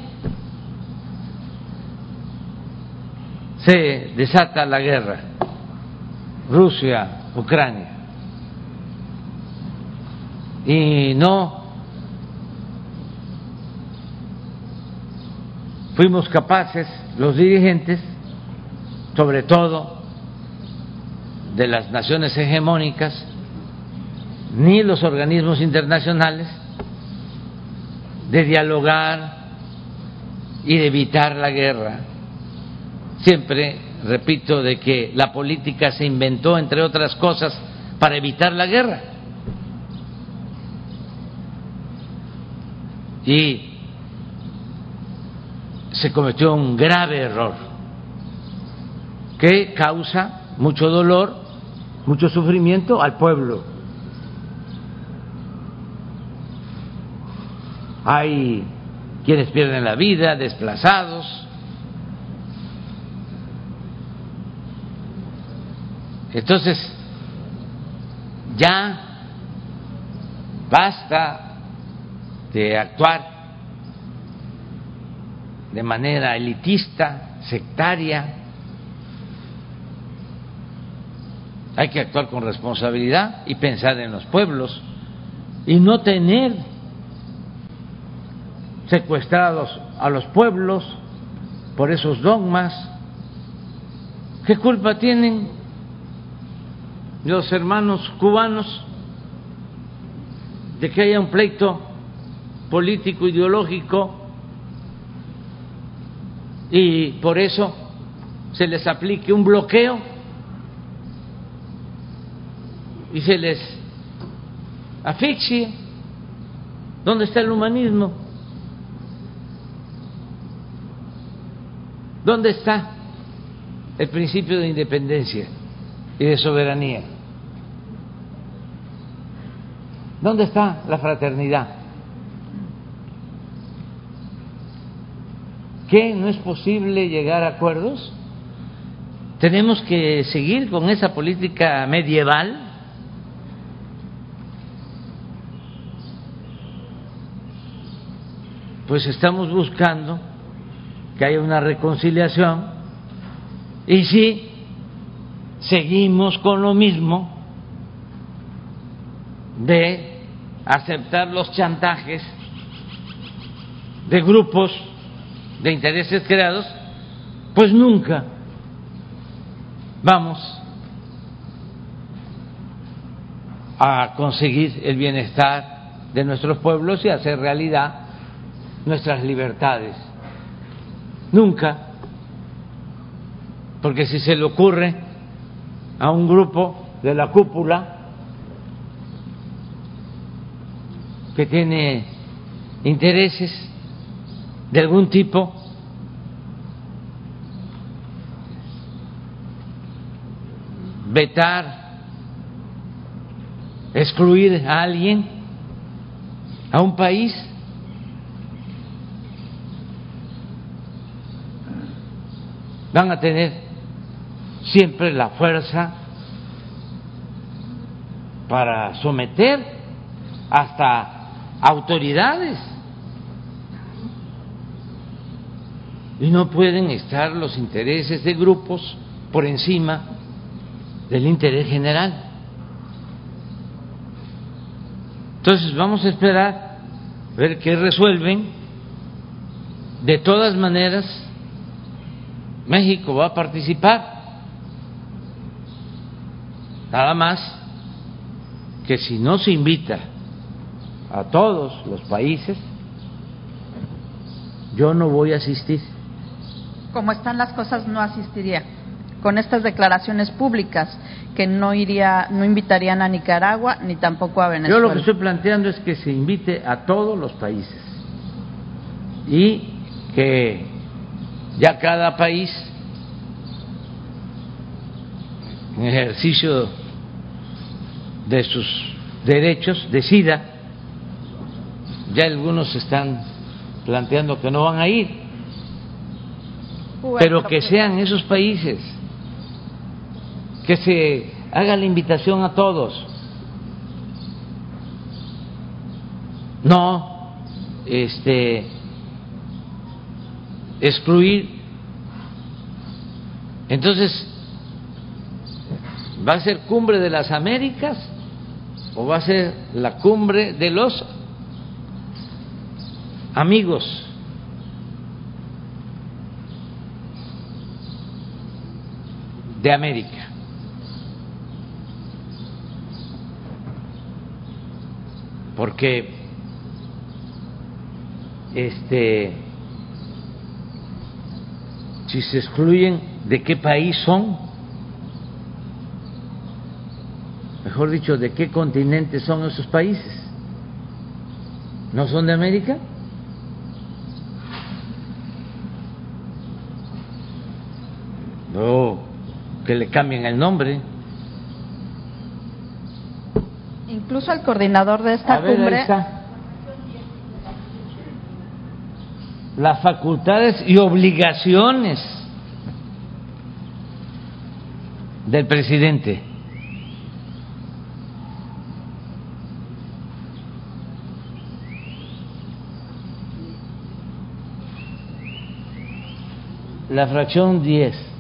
Se desata la guerra Rusia, Ucrania. Y no fuimos capaces, los dirigentes, sobre todo de las naciones hegemónicas, ni los organismos internacionales, de dialogar y de evitar la guerra. Siempre repito, de que la política se inventó, entre otras cosas, para evitar la guerra. Y se cometió un grave error que causa mucho dolor, mucho sufrimiento al pueblo. Hay quienes pierden la vida, desplazados, Entonces, ya basta de actuar de manera elitista, sectaria. Hay que actuar con responsabilidad y pensar en los pueblos y no tener secuestrados a los pueblos por esos dogmas. ¿Qué culpa tienen los hermanos cubanos de que haya un pleito político ideológico y por eso se les aplique un bloqueo y se les asfixie. ¿Dónde está el humanismo? ¿Dónde está el principio de independencia y de soberanía? ¿Dónde está la fraternidad? ¿Qué no es posible llegar a acuerdos? Tenemos que seguir con esa política medieval. Pues estamos buscando que haya una reconciliación. Y si seguimos con lo mismo de aceptar los chantajes de grupos de intereses creados, pues nunca vamos a conseguir el bienestar de nuestros pueblos y hacer realidad nuestras libertades. Nunca. Porque si se le ocurre a un grupo de la cúpula que tiene intereses de algún tipo, vetar, excluir a alguien, a un país, van a tener siempre la fuerza para someter hasta autoridades. Y no pueden estar los intereses de grupos por encima del interés general. Entonces vamos a esperar ver qué resuelven. De todas maneras, México va a participar. Nada más que si no se invita a todos los países, yo no voy a asistir. Como están las cosas, no asistiría. Con estas declaraciones públicas que no iría, no invitarían a Nicaragua ni tampoco a Venezuela. Yo lo que estoy planteando es que se invite a todos los países y que ya cada país en ejercicio de sus derechos decida, ya algunos están planteando que no van a ir, pero que sean esos países, que se haga la invitación a todos, no este excluir. Entonces, ¿va a ser cumbre de las Américas o va a ser la cumbre de los amigos? De América. Porque este si se excluyen, ¿de qué país son? Mejor dicho, ¿de qué continente son esos países? ¿No son de América? No, que le cambien el nombre. Incluso el coordinador de esta cumbre las facultades y obligaciones del presidente. La fracción 10,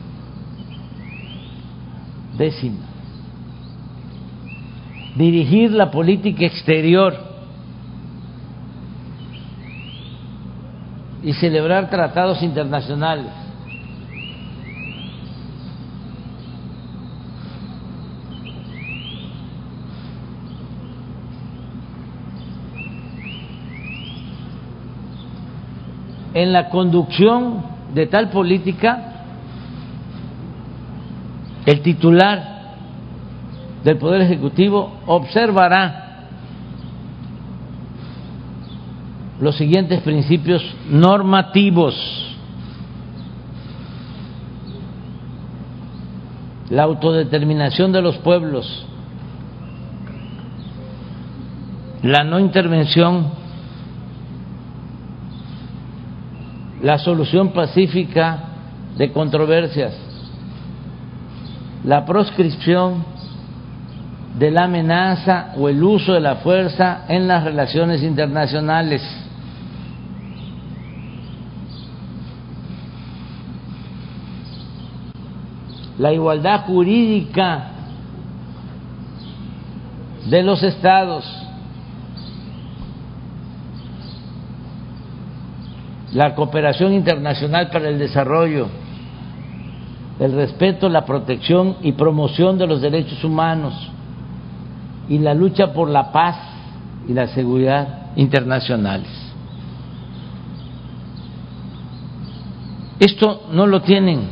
dirigir la política exterior y celebrar tratados internacionales. En la conducción de tal política, el titular del Poder Ejecutivo observará los siguientes principios normativos. La autodeterminación de los pueblos, la no intervención, la solución pacífica de controversias, la proscripción de la amenaza o el uso de la fuerza en las relaciones internacionales. La igualdad jurídica de los estados, la cooperación internacional para el desarrollo, el respeto, la protección y promoción de los derechos humanos y la lucha por la paz y la seguridad internacionales. Esto no lo tienen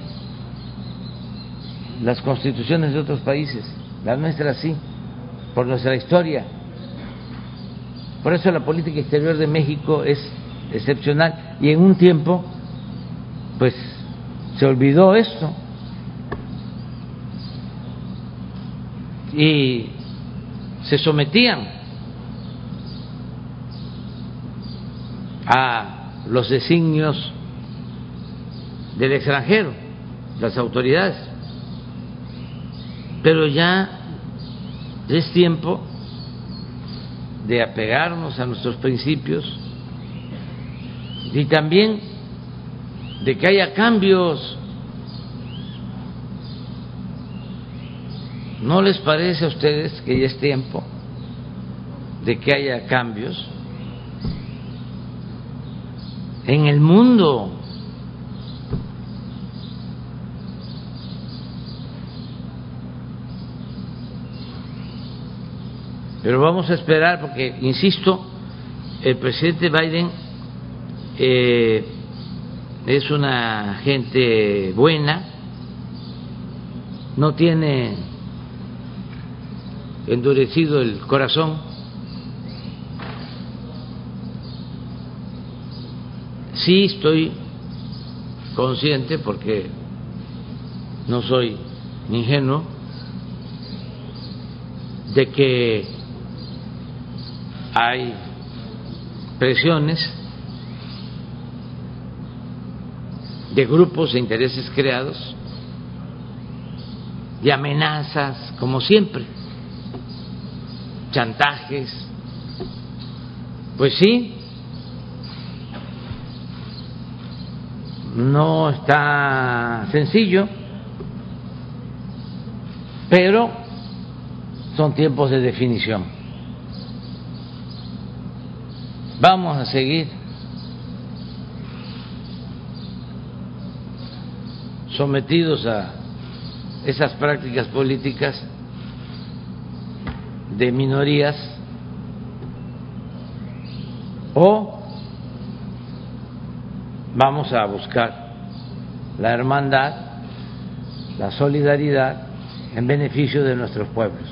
las constituciones de otros países, la nuestra sí, por nuestra historia. Por eso la política exterior de México es excepcional y en un tiempo pues se olvidó esto y se sometían a los designios del extranjero, las autoridades. Pero ya es tiempo de apegarnos a nuestros principios y también de que haya cambios. ¿No les parece a ustedes que ya es tiempo de que haya cambios en el mundo? Pero vamos a esperar porque, insisto, el presidente Biden eh, es una gente buena, no tiene endurecido el corazón, sí estoy consciente porque no soy ingenuo de que hay presiones de grupos de intereses creados, de amenazas, como siempre, chantajes. Pues sí, no está sencillo, pero son tiempos de definición. Vamos a seguir sometidos a esas prácticas políticas de minorías o vamos a buscar la hermandad, la solidaridad en beneficio de nuestros pueblos.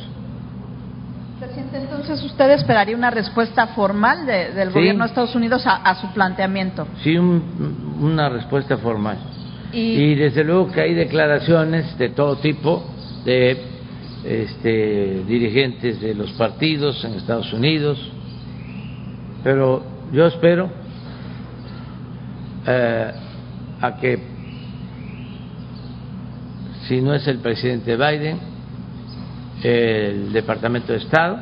Presidente, entonces usted esperaría una respuesta formal del gobierno de Estados Unidos a, su planteamiento. Sí, una respuesta formal. Y, desde luego que hay declaraciones de todo tipo de este, dirigentes de los partidos en Estados Unidos, pero yo espero eh, a que si no es el presidente Biden, el Departamento de Estado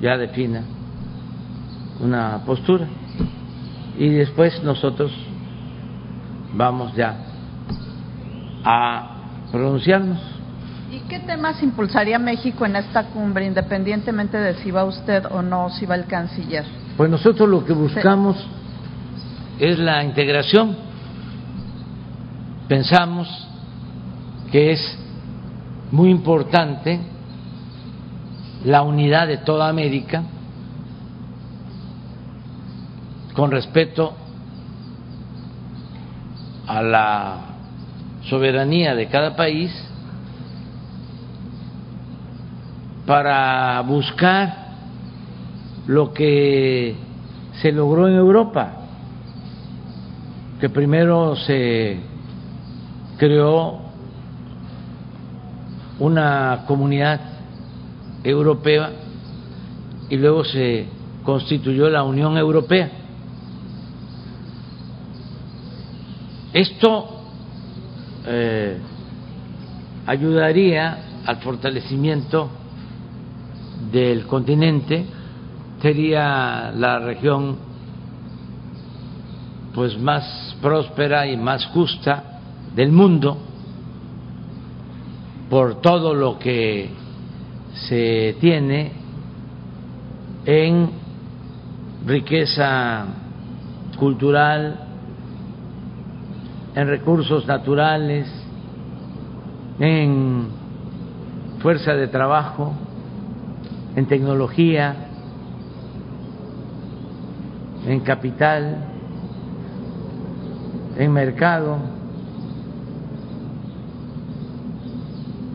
ya defina una postura y después nosotros vamos ya a pronunciarnos. ¿Y qué temas impulsaría México en esta cumbre, independientemente de si va usted o no, si va el canciller? Pues nosotros lo que buscamos es la integración. Pensamos que es muy importante la unidad de toda América con respecto a la soberanía de cada país para buscar lo que se logró en Europa, que primero se creó una comunidad europea y luego se constituyó la Unión Europea. Esto eh, ayudaría al fortalecimiento del continente, sería la región pues más próspera y más justa del mundo por todo lo que se tiene en riqueza cultural, en recursos naturales, en fuerza de trabajo, en tecnología, en capital, en mercado.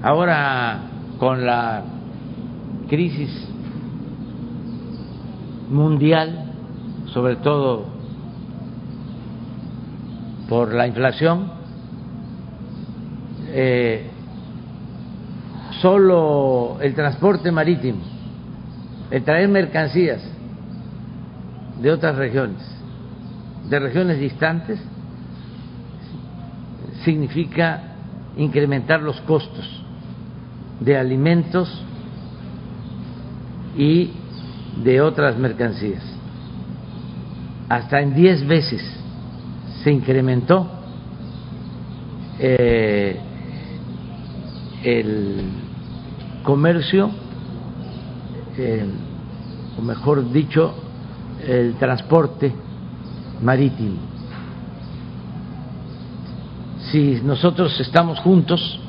Ahora con la crisis mundial, sobre todo por la inflación, eh, solo el transporte marítimo, el traer mercancías de otras regiones, de regiones distantes, significa incrementar los costos de alimentos y de otras mercancías. Hasta en diez veces se incrementó eh, el comercio, eh, o mejor dicho, el transporte marítimo. Si nosotros estamos juntos,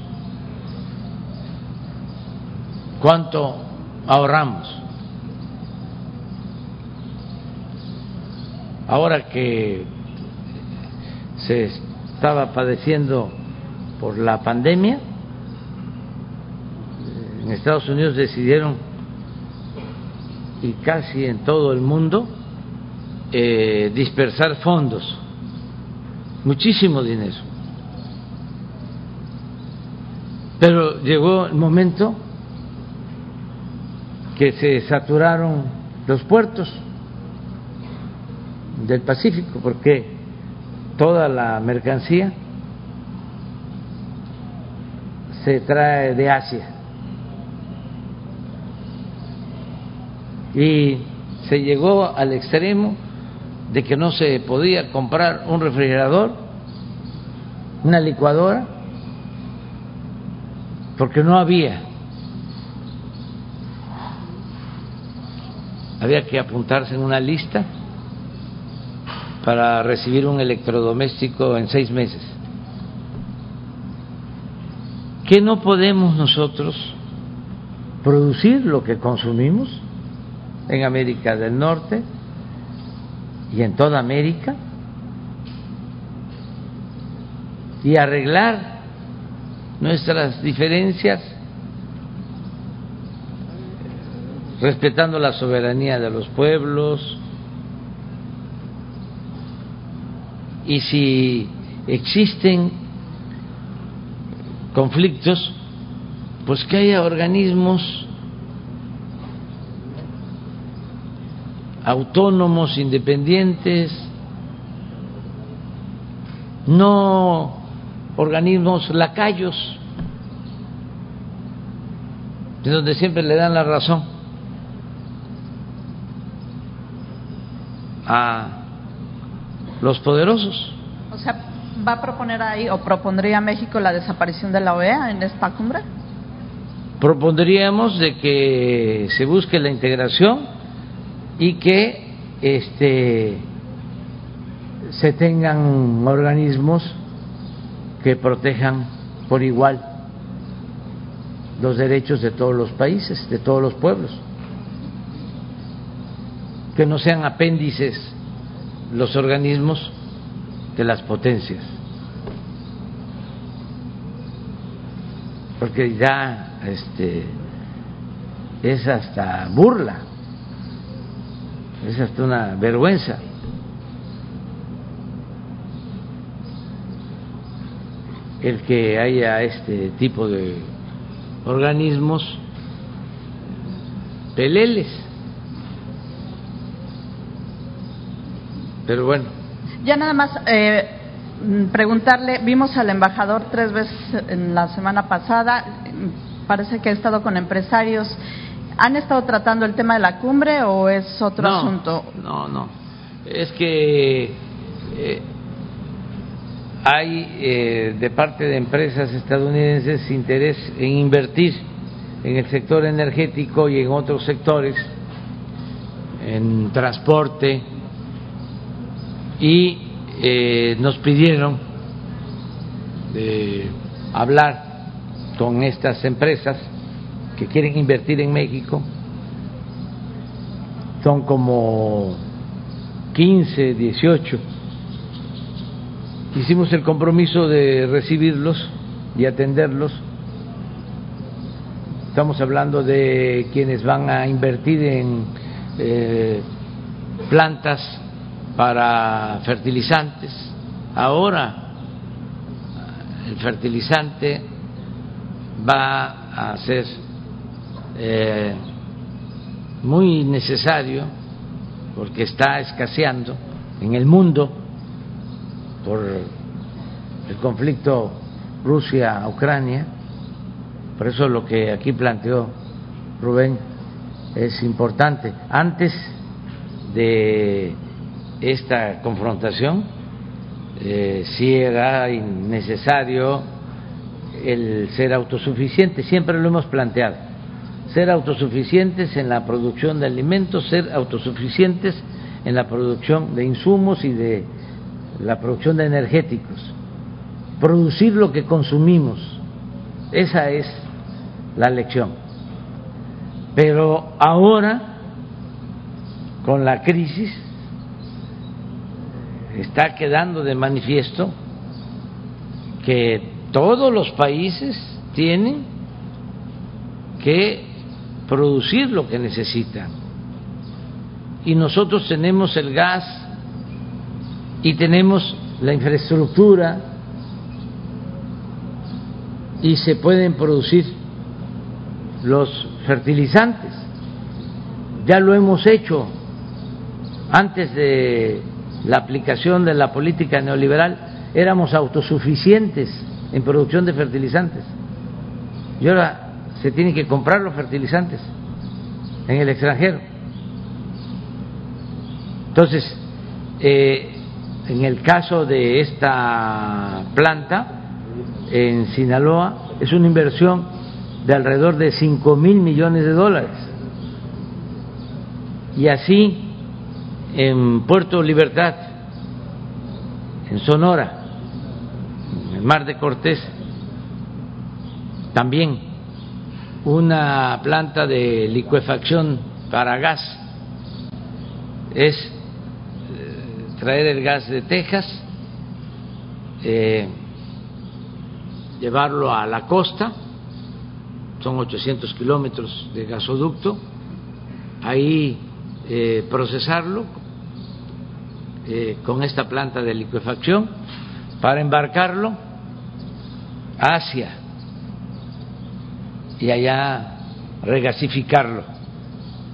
¿cuánto ahorramos? Ahora que se estaba padeciendo por la pandemia, en Estados Unidos decidieron, y casi en todo el mundo, eh, dispersar fondos, muchísimo dinero. Pero llegó el momento que se saturaron los puertos del Pacífico, porque toda la mercancía se trae de Asia. Y se llegó al extremo de que no se podía comprar un refrigerador, una licuadora, porque no había. Había que apuntarse en una lista para recibir un electrodoméstico en seis meses. ¿Qué no podemos nosotros producir lo que consumimos en América del Norte y en toda América? Y arreglar nuestras diferencias respetando la soberanía de los pueblos, y si existen conflictos, pues que haya organismos autónomos, independientes, no organismos lacayos, de donde siempre le dan la razón a los poderosos. O sea, ¿va a proponer ahí o propondría México la desaparición de la OEA en esta cumbre? Propondríamos de que se busque la integración y que este se tengan organismos que protejan por igual los derechos de todos los países, de todos los pueblos, que no sean apéndices los organismos de las potencias. Porque ya este es hasta burla Es hasta una vergüenza. el que haya este tipo de organismos peleles. Pero bueno. Ya nada más eh, preguntarle, vimos al embajador tres veces en la semana pasada, parece que ha estado con empresarios. ¿Han estado tratando el tema de la cumbre o es otro asunto? No, no. Es que eh, hay eh, de parte de empresas estadounidenses interés en invertir en el sector energético y en otros sectores, en transporte, y eh, nos pidieron hablar con estas empresas que quieren invertir en México. Son como 15, 18 hicimos el compromiso de recibirlos y atenderlos. Estamos hablando de quienes van a invertir en eh, plantas para fertilizantes. Ahora el fertilizante va a ser eh, muy necesario porque está escaseando en el mundo por el conflicto Rusia-Ucrania. Por eso lo que aquí planteó Rubén es importante. Antes de esta confrontación, eh, sí era necesario el ser autosuficiente, siempre lo hemos planteado, ser autosuficientes en la producción de alimentos, ser autosuficientes en la producción de insumos y de la producción de energéticos, producir lo que consumimos, esa es la lección. Pero ahora, con la crisis, está quedando de manifiesto que todos los países tienen que producir lo que necesitan. Y nosotros tenemos el gas y tenemos la infraestructura y se pueden producir los fertilizantes. Ya lo hemos hecho antes de la aplicación de la política neoliberal, éramos autosuficientes en producción de fertilizantes. Y ahora se tienen que comprar los fertilizantes en el extranjero. Entonces, eh, en el caso de esta planta en Sinaloa es una inversión de alrededor de 5 mil millones de dólares. Y así en Puerto Libertad, en Sonora, en el Mar de Cortés, también una planta de licuefacción para gas. Es traer el gas de Texas, eh, llevarlo a la costa, son 800 kilómetros de gasoducto, ahí eh, procesarlo eh, con esta planta de liquefacción para embarcarlo a Asia y allá regasificarlo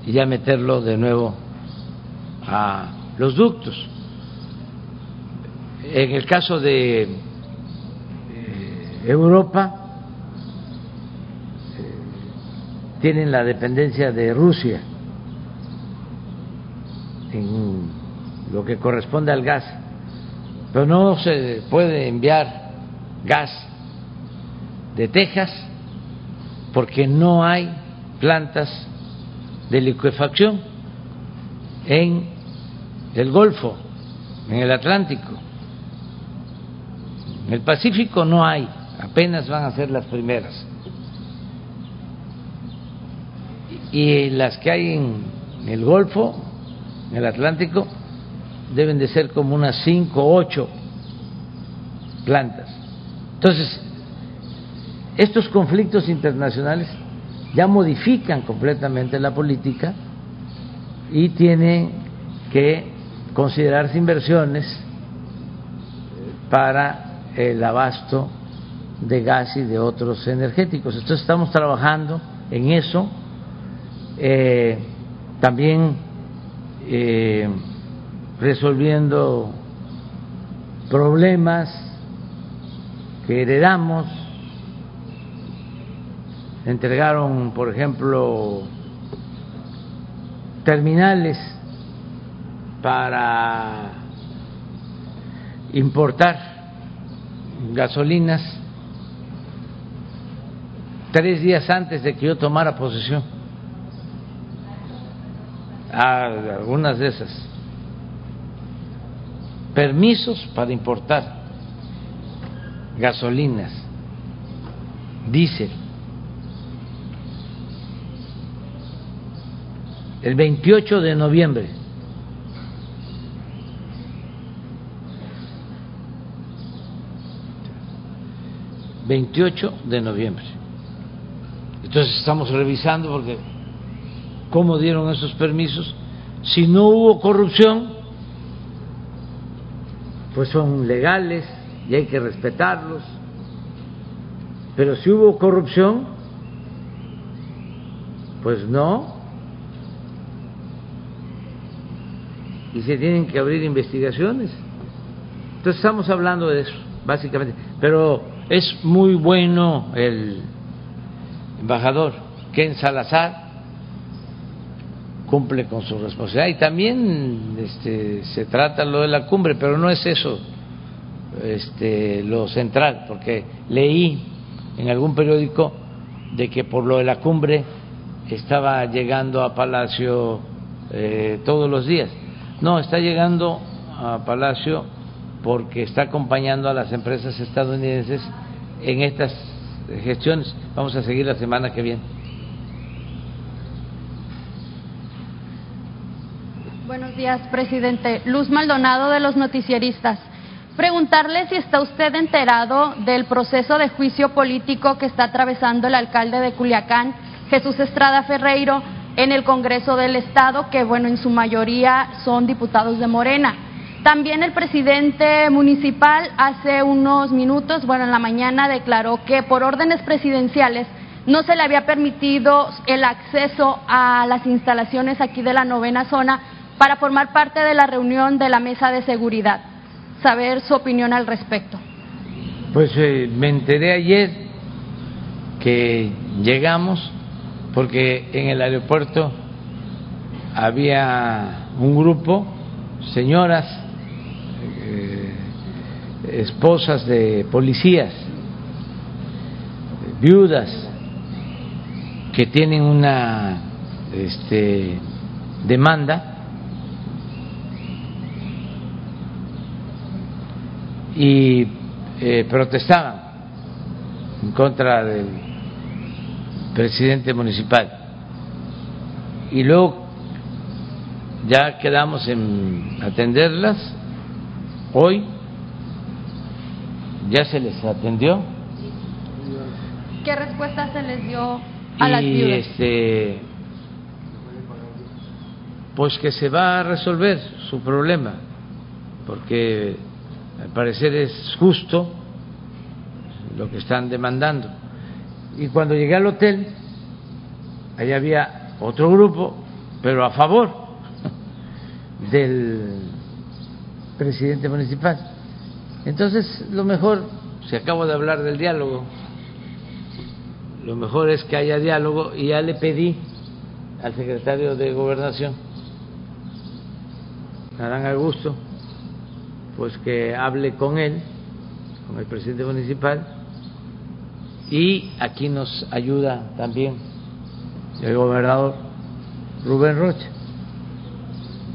y ya meterlo de nuevo a los ductos. En el caso de eh, Europa, eh, tienen la dependencia de Rusia en lo que corresponde al gas, pero no se puede enviar gas de Texas porque no hay plantas de liquefacción en el Golfo, en el Atlántico. En el Pacífico no hay, apenas van a ser las primeras. Y las que hay en el Golfo, en el Atlántico, deben de ser como unas cinco o ocho plantas. Entonces, estos conflictos internacionales ya modifican completamente la política y tienen que considerarse inversiones para el abasto de gas y de otros energéticos. Entonces estamos trabajando en eso. Eh, también eh, resolviendo problemas que heredamos. Entregaron, por ejemplo, terminales para importar gasolinas tres días antes de que yo tomara posesión a algunas de esas permisos para importar gasolinas, diésel. El 28 de noviembre. ...28 de noviembre. Entonces estamos revisando porque cómo dieron esos permisos. Si no hubo corrupción, pues son legales y hay que respetarlos. Pero si hubo corrupción, pues no. Y se tienen que abrir investigaciones. Entonces estamos hablando de eso, básicamente. Pero es muy bueno el embajador Ken Salazar cumple con su responsabilidad y también este, se trata lo de la cumbre, pero no es eso este, lo central, porque leí en algún periódico de que por lo de la cumbre estaba llegando a Palacio eh, todos los días. No, está llegando a Palacio porque está acompañando a las empresas estadounidenses en estas gestiones. Vamos a seguir la semana que viene. Buenos días, presidente. Luz Maldonado de los Noticieristas. Preguntarle si está usted enterado del proceso de juicio político que está atravesando el alcalde de Culiacán, Jesús Estrada Ferreiro, en el Congreso del Estado, que bueno, en su mayoría son diputados de Morena. También el presidente municipal hace unos minutos, bueno, en la mañana declaró que por órdenes presidenciales no se le había permitido el acceso a las instalaciones aquí de la novena zona para formar parte de la reunión de la mesa de seguridad. Saber su opinión al respecto. Pues eh, me enteré ayer que llegamos porque en el aeropuerto había un grupo, señoras, eh, esposas de policías, viudas, que tienen una este, demanda y eh, protestaban en contra del presidente municipal. Y luego ya quedamos en atenderlas. Hoy ya se les atendió. ¿Qué respuesta se les dio a las y este pues que se va a resolver su problema porque al parecer es justo lo que están demandando. Y cuando llegué al hotel, ahí había otro grupo, pero a favor (laughs) del presidente municipal. Entonces, lo mejor, si acabo de hablar del diálogo, lo mejor es que haya diálogo y ya le pedí al secretario de Gobernación, Adán Augusto, pues que hable con él, con el presidente municipal, y aquí nos ayuda también el gobernador Rubén Rocha.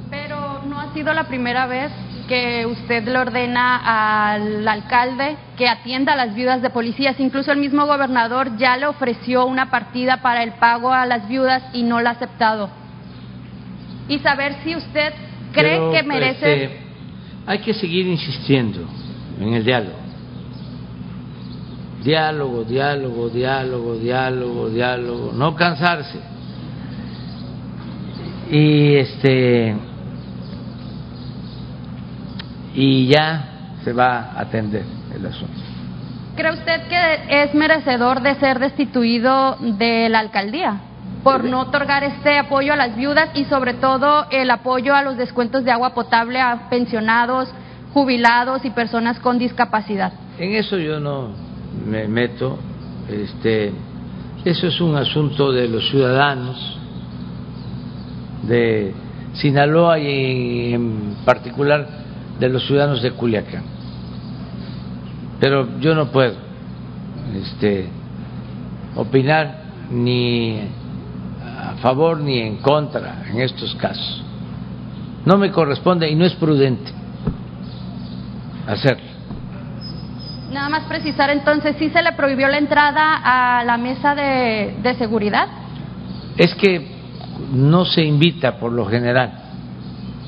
Pero no ha sido la primera vez que usted le ordena al alcalde que atienda a las viudas de policías. Incluso el mismo gobernador ya le ofreció una partida para el pago a las viudas y no la ha aceptado. Y saber si usted cree que merece. Este, hay que seguir insistiendo en el diálogo. Diálogo, diálogo, diálogo, diálogo, diálogo, no cansarse. Y este y ya se va a atender el asunto. ¿Cree usted que es merecedor de ser destituido de la alcaldía por no otorgar este apoyo a las viudas y sobre todo el apoyo a los descuentos de agua potable a pensionados, jubilados y personas con discapacidad? En eso yo no me meto, este, eso es un asunto de los ciudadanos de Sinaloa y en particular de los ciudadanos de Culiacán. Pero yo no puedo este, opinar ni a favor ni en contra en estos casos. No me corresponde y no es prudente hacerlo. Nada más precisar entonces, ¿sí se le prohibió la entrada a la mesa de, de seguridad? Es que no se invita por lo general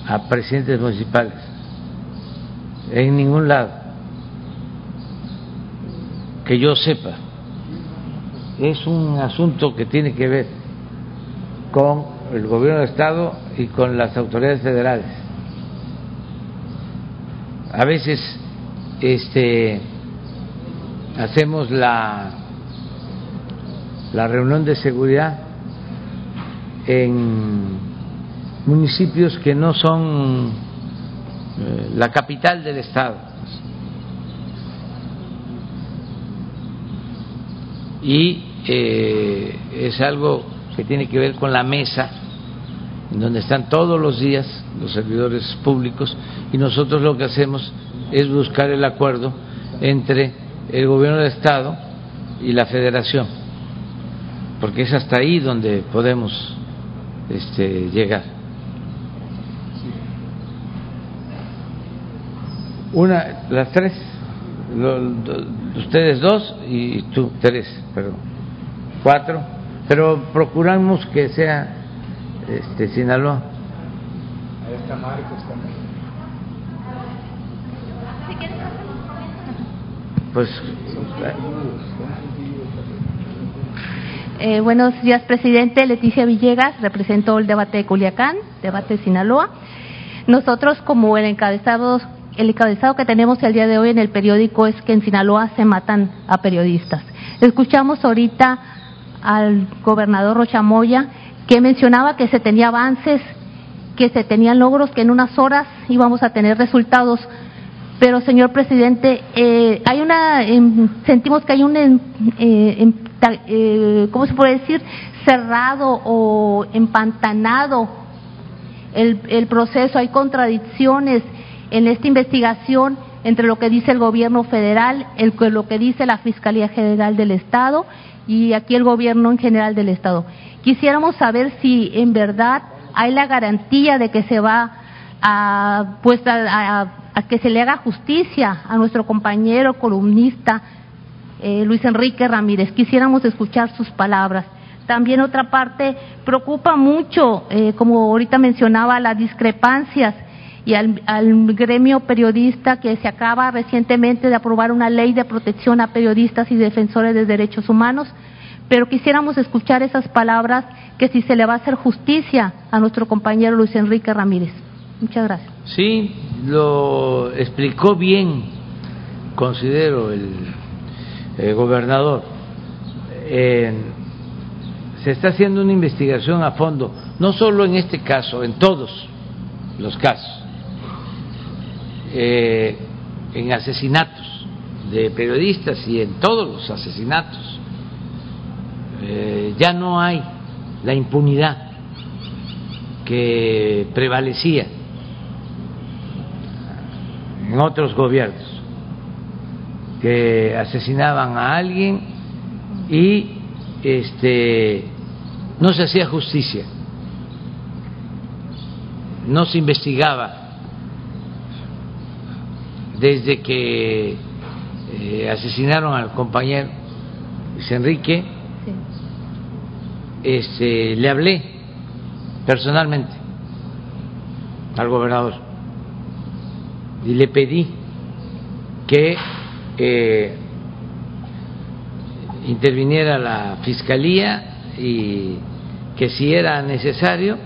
a presidentes municipales en ningún lado que yo sepa. Es un asunto que tiene que ver con el gobierno de Estado y con las autoridades federales. A veces este hacemos la la reunión de seguridad en municipios que no son eh, la capital del estado. Y eh, es algo que tiene que ver con la mesa, en donde están todos los días los servidores públicos, y nosotros lo que hacemos es buscar el acuerdo entre el gobierno del estado y la federación, porque es hasta ahí donde podemos este, llegar. Una, las tres, ustedes dos y tú, tres, perdón, cuatro, pero procuramos que sea este, Sinaloa. Ahí está Marcos también. Pues eh, buenos días, presidente. Leticia Villegas, represento el debate de Culiacán, debate de Sinaloa. Nosotros, como el encabezado, el encabezado que tenemos el día de hoy en el periódico es que en Sinaloa se matan a periodistas. Escuchamos ahorita al gobernador Rochamoya que mencionaba que se tenía avances, que se tenían logros, que en unas horas íbamos a tener resultados. Pero, señor presidente, eh, hay una, em, sentimos que hay un em, eh, em, eh, ¿cómo se puede decir?, cerrado o empantanado el, el proceso, hay contradicciones en esta investigación entre lo que dice el gobierno federal, el, lo que dice la Fiscalía General del Estado y aquí el gobierno en general del Estado. Quisiéramos saber si en verdad hay la garantía de que se va a, pues, a, a que se le haga justicia a nuestro compañero columnista eh, Luis Enrique Ramírez. Quisiéramos escuchar sus palabras. También otra parte, preocupa mucho, eh, como ahorita mencionaba, las discrepancias y al, al, gremio periodista que se acaba recientemente de aprobar una ley de protección a periodistas y defensores de derechos humanos, pero quisiéramos escuchar esas palabras que si se le va a hacer justicia a nuestro compañero Luis Enrique Ramírez. Muchas gracias. Sí, lo explicó bien, considero el gobernador, se está haciendo una investigación a fondo, no solo en este caso, en todos los casos, eh, en asesinatos de periodistas y en todos los asesinatos. Eh, ya no hay la impunidad que prevalecía en otros gobiernos que asesinaban a alguien y este no se hacía justicia, no se investigaba. Desde que eh, asesinaron al compañero Luis Enrique, este, le hablé personalmente al gobernador y le pedí que interviniera la fiscalía y que si era necesario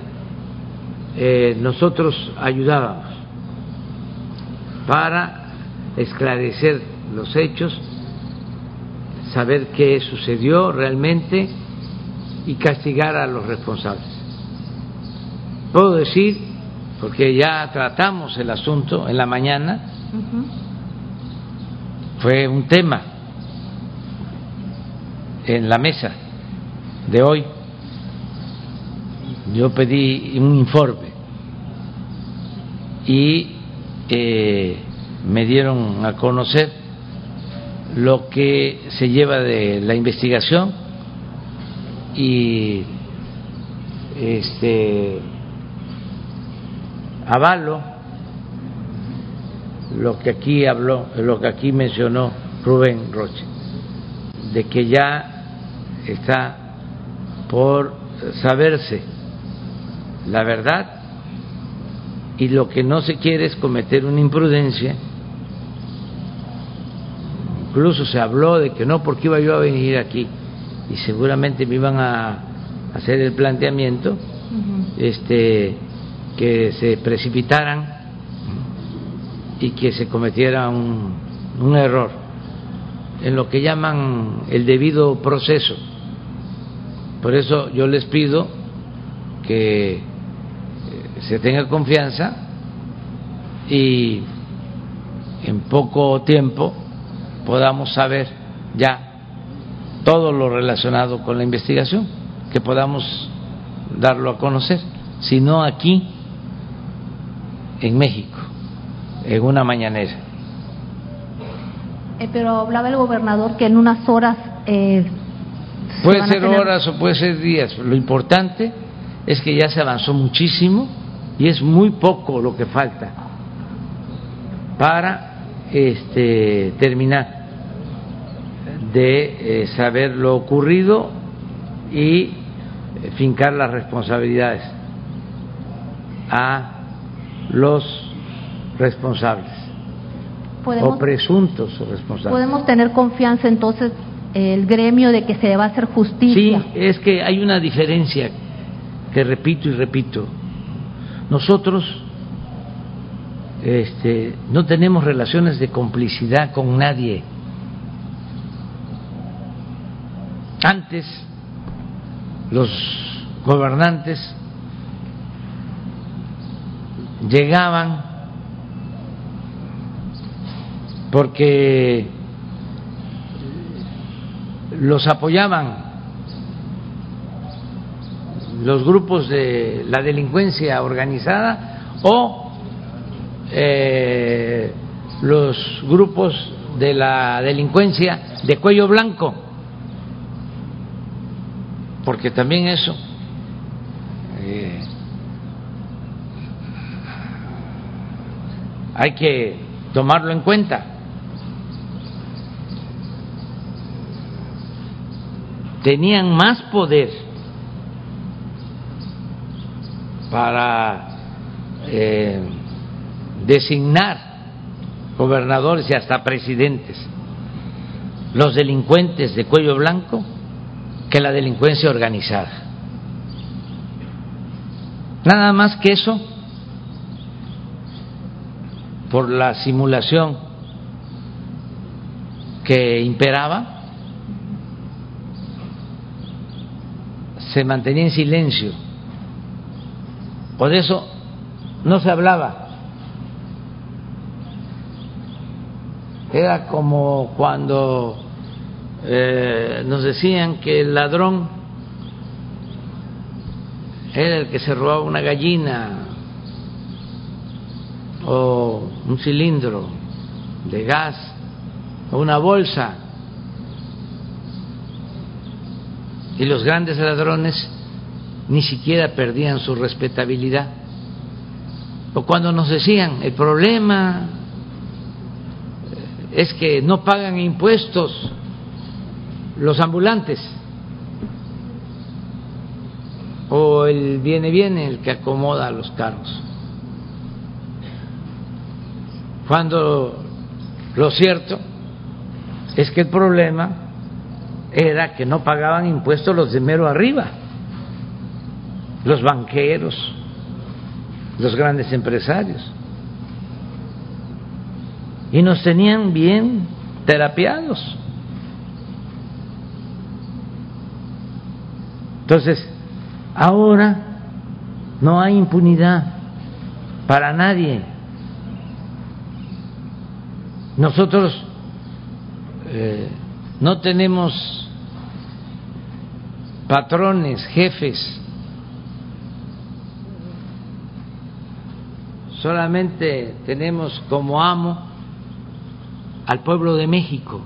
eh, nosotros ayudábamos. para esclarecer los hechos, saber qué sucedió realmente y castigar a los responsables. Puedo decir, porque ya tratamos el asunto en la mañana, fue un tema en la mesa de hoy. Yo pedí un informe y eh, me dieron a conocer lo que se lleva de la investigación y este avalo lo que aquí habló, lo que aquí mencionó Rubén Roche, de que ya está por saberse la verdad y lo que no se quiere es cometer una imprudencia. Incluso se habló de que no, porque iba yo a venir aquí y seguramente me iban a hacer el planteamiento, este, que se precipitaran y que se cometiera un, un error en lo que llaman el debido proceso. Por eso yo les pido que se tenga confianza y en poco tiempo podamos saber ya todo lo relacionado con la investigación, que podamos darlo a conocer, si no aquí en México, en una mañanera. Eh, pero hablaba el gobernador que en unas horas... Eh, puede ser horas o puede ser días, lo importante es que ya se avanzó muchísimo y es muy poco lo que falta para este, terminar de eh, saber lo ocurrido y eh, fincar las responsabilidades a los responsables o presuntos responsables. ¿Podemos tener confianza entonces el gremio de que se va a hacer justicia? Sí, es que hay una diferencia que repito y repito nosotros este, no tenemos relaciones de complicidad con nadie. Antes los gobernantes llegaban porque los apoyaban los grupos de la delincuencia organizada o eh, los grupos de la delincuencia de cuello blanco, porque también eso eh, hay que tomarlo en cuenta. Tenían más poder para eh, designar gobernadores y hasta presidentes los delincuentes de cuello blanco que la delincuencia organizada. Nada más que eso, por la simulación que imperaba, se mantenía en silencio por eso no se hablaba. Era como cuando eh, nos decían que el ladrón era el que se robaba una gallina o un cilindro de gas o una bolsa. Y los grandes ladrones ni siquiera perdían su respetabilidad. O cuando nos decían, el problema es que no pagan impuestos los ambulantes, o el viene viene el que acomoda los carros. Cuando lo cierto es que el problema era que no pagaban impuestos los de mero arriba los banqueros, los grandes empresarios. y nos tenían bien terapiados. Entonces, ahora no hay impunidad para nadie. Nosotros eh, no tenemos patrones, jefes, solamente tenemos como amo al pueblo de México,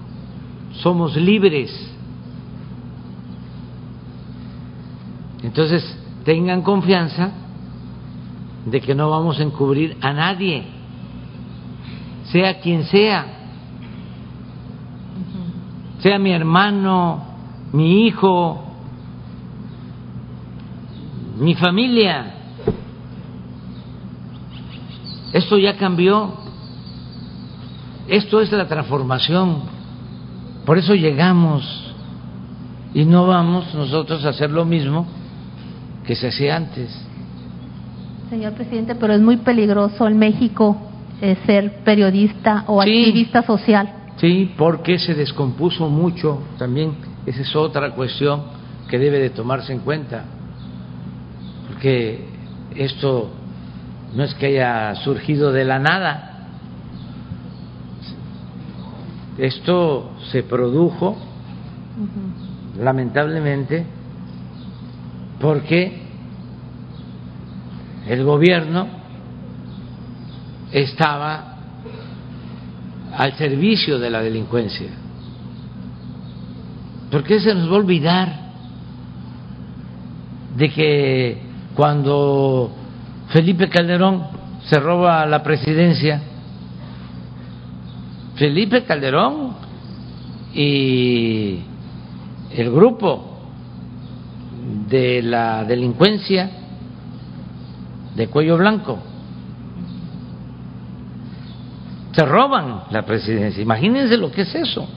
somos libres. Entonces, tengan confianza de que no vamos a encubrir a nadie, sea quien sea, sea mi hermano, mi hijo, mi familia. Esto ya cambió. Esto es la transformación. Por eso llegamos y no vamos nosotros a hacer lo mismo que se hacía antes. Señor presidente, pero es muy peligroso en México eh, ser periodista o activista social. Sí, porque se descompuso mucho también. Esa es otra cuestión que debe de tomarse en cuenta. Porque esto no es que haya surgido de la nada. Esto se produjo, lamentablemente, porque el gobierno estaba al servicio de la delincuencia. ¿Por qué se nos va a olvidar de que cuando Felipe Calderón se roba la presidencia, Felipe Calderón y el grupo de la delincuencia de cuello blanco. Se roban la presidencia. Imagínense lo que es eso.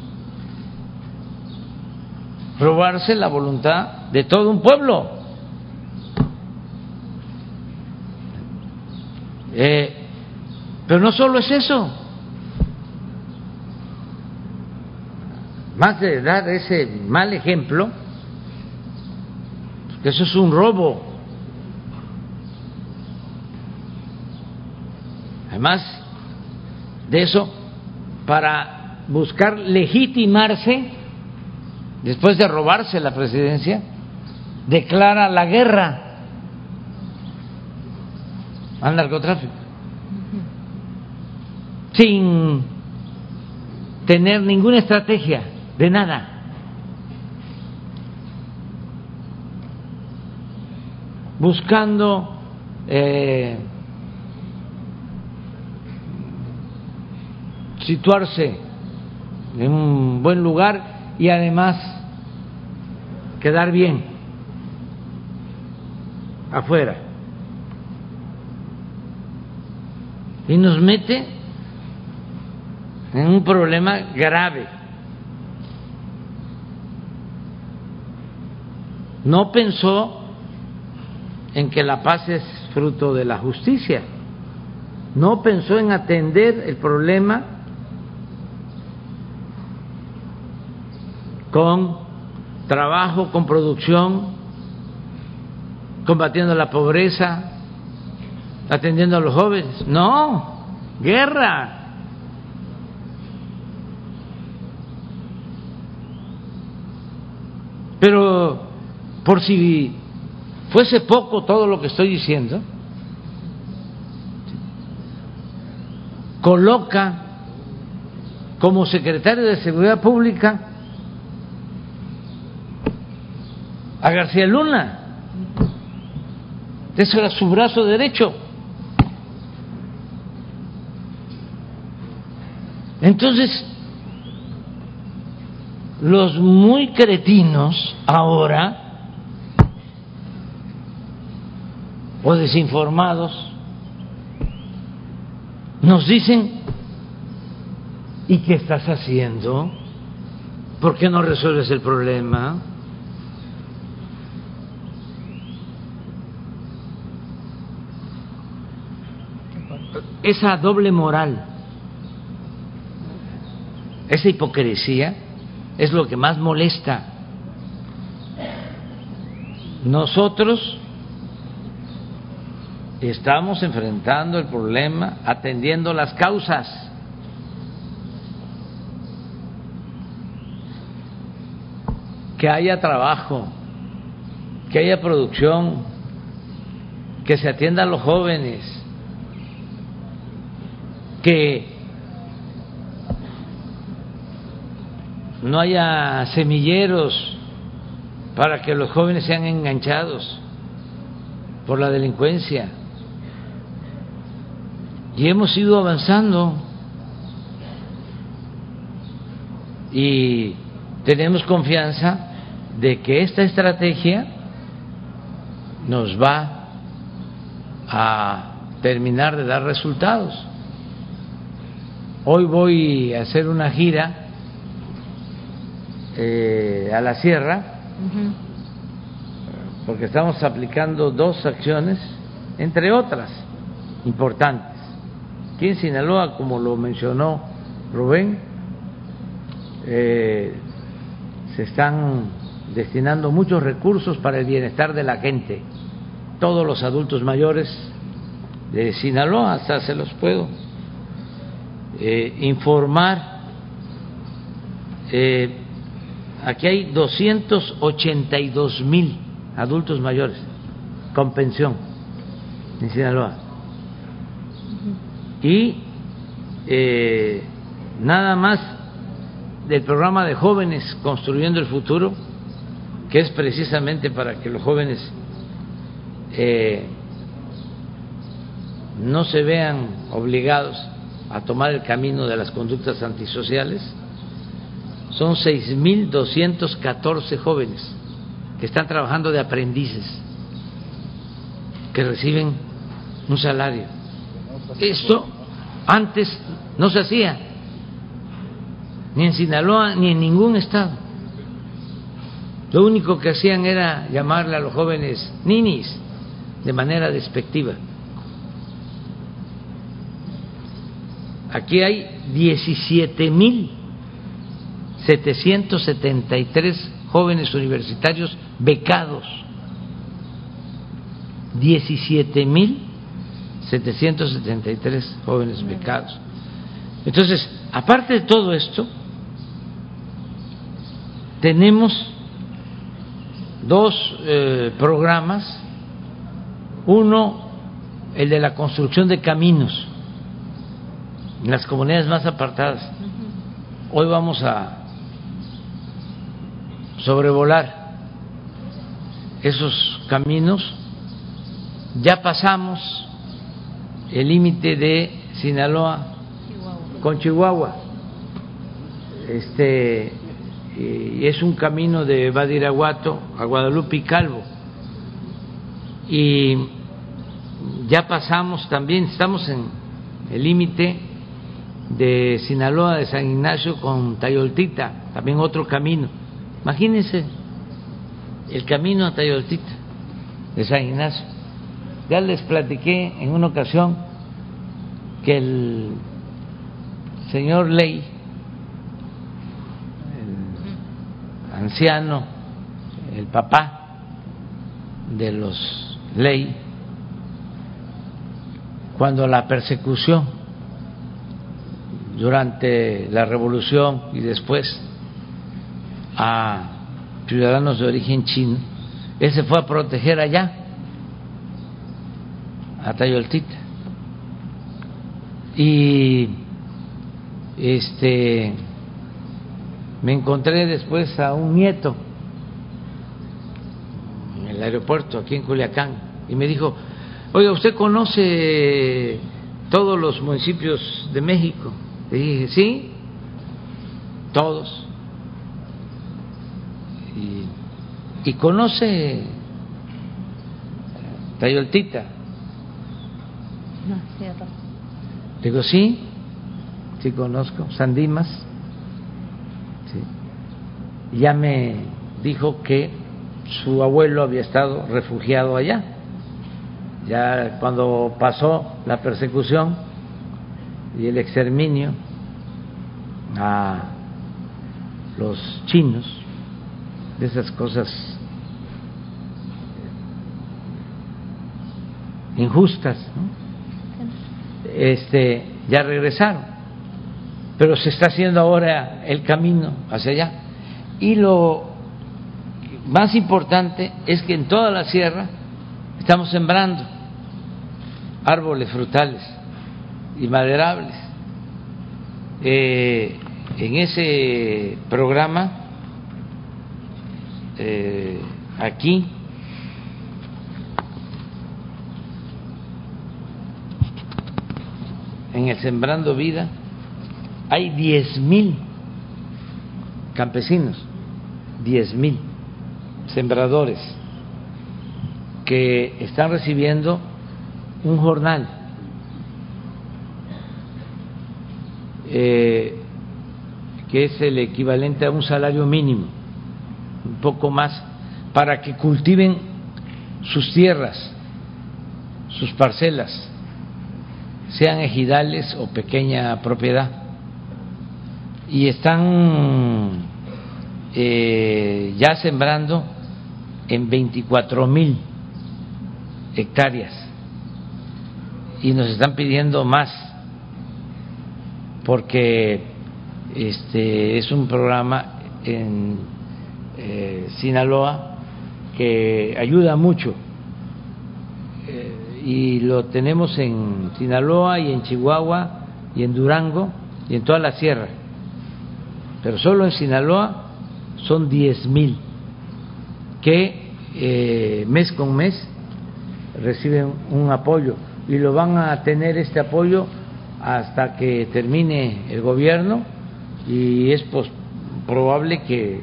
Robarse la voluntad de todo un pueblo. Eh, pero no solo es eso. Más de dar ese mal ejemplo, que eso es un robo. Además de eso, para buscar legitimarse, después de robarse la presidencia, declara la guerra al narcotráfico, sin tener ninguna estrategia de nada. buscando eh, situarse en un buen lugar y además quedar bien afuera. Y nos mete en un problema grave. No pensó en que la paz es fruto de la justicia. No pensó en atender el problema con trabajo, con producción, combatiendo la pobreza, atendiendo a los jóvenes. No, guerra. Pero por si fuese poco todo lo que estoy diciendo, coloca como secretario de Seguridad Pública a García Luna. Eso era su brazo derecho. Entonces, los muy cretinos ahora o desinformados nos dicen, ¿y qué estás haciendo? ¿Por qué no resuelves el problema? Esa doble moral esa hipocresía es lo que más molesta. Nosotros estamos enfrentando el problema atendiendo las causas. Que haya trabajo, que haya producción, que se atienda a los jóvenes, que no haya semilleros para que los jóvenes sean enganchados por la delincuencia. Y hemos ido avanzando y tenemos confianza de que esta estrategia nos va a terminar de dar resultados. Hoy voy a hacer una gira eh, a la sierra porque estamos aplicando dos acciones, entre otras importantes. Aquí en Sinaloa, como lo mencionó Rubén, eh, se están destinando muchos recursos para el bienestar de la gente. Todos los adultos mayores de Sinaloa, hasta se los puedo eh, informar. Eh, aquí hay 282 mil adultos mayores con pensión en Sinaloa. Y eh, nada más del programa de jóvenes construyendo el futuro, que es precisamente para que los jóvenes eh, no se vean obligados a tomar el camino de las conductas antisociales, son 6.214 jóvenes que están trabajando de aprendices, que reciben un salario. Esto antes no se hacía, ni en Sinaloa ni en ningún estado. Lo único que hacían era llamarle a los jóvenes ninis de manera despectiva. Aquí hay 17 mil 773 jóvenes universitarios becados, 17.773 jóvenes becados. Entonces, aparte de todo esto, tenemos dos eh, programas, uno, el de la construcción de caminos en las comunidades más apartadas. Hoy vamos a sobrevolar esos caminos, ya pasamos el límite de Sinaloa con Chihuahua. Este y es un camino de Badiraguato a Guadalupe y Calvo. Y ya pasamos también, estamos en el límite de Sinaloa de San Ignacio con Tayoltita, también otro camino Imagínense el camino a Tayoltita de San Ignacio. Ya les platiqué en una ocasión que el señor Ley, el anciano, el papá de los Ley, cuando la persecución durante la revolución y después a ciudadanos de origen chino, él se fue a proteger allá, a Tayoltita. Y este me encontré después a un nieto en el aeropuerto aquí en Culiacán y me dijo, oiga, ¿usted conoce todos los municipios de México? Le dije, sí, todos. y conoce Tayoltita. No, Digo, sí, sí conozco, Sandimas. Sí. Ya me dijo que su abuelo había estado refugiado allá. Ya cuando pasó la persecución y el exterminio a los chinos, de esas cosas injustas, este, ya regresaron, pero se está haciendo ahora el camino hacia allá. Y lo más importante es que en toda la sierra estamos sembrando árboles frutales y maderables. Eh, en ese programa, eh, aquí, en el Sembrando Vida, hay diez mil campesinos, diez mil sembradores que están recibiendo un jornal. Eh, que es el equivalente a un salario mínimo, un poco más, para que cultiven sus tierras, sus parcelas, sean ejidales o pequeña propiedad. Y están eh, ya sembrando en 24 mil hectáreas y nos están pidiendo más porque este es un programa en eh, Sinaloa que ayuda mucho. Eh, y lo tenemos en Sinaloa y en Chihuahua y en Durango y en toda la sierra. Pero solo en Sinaloa son diez mil que eh, mes con mes reciben un apoyo y lo van a tener este apoyo hasta que termine el gobierno y es probable que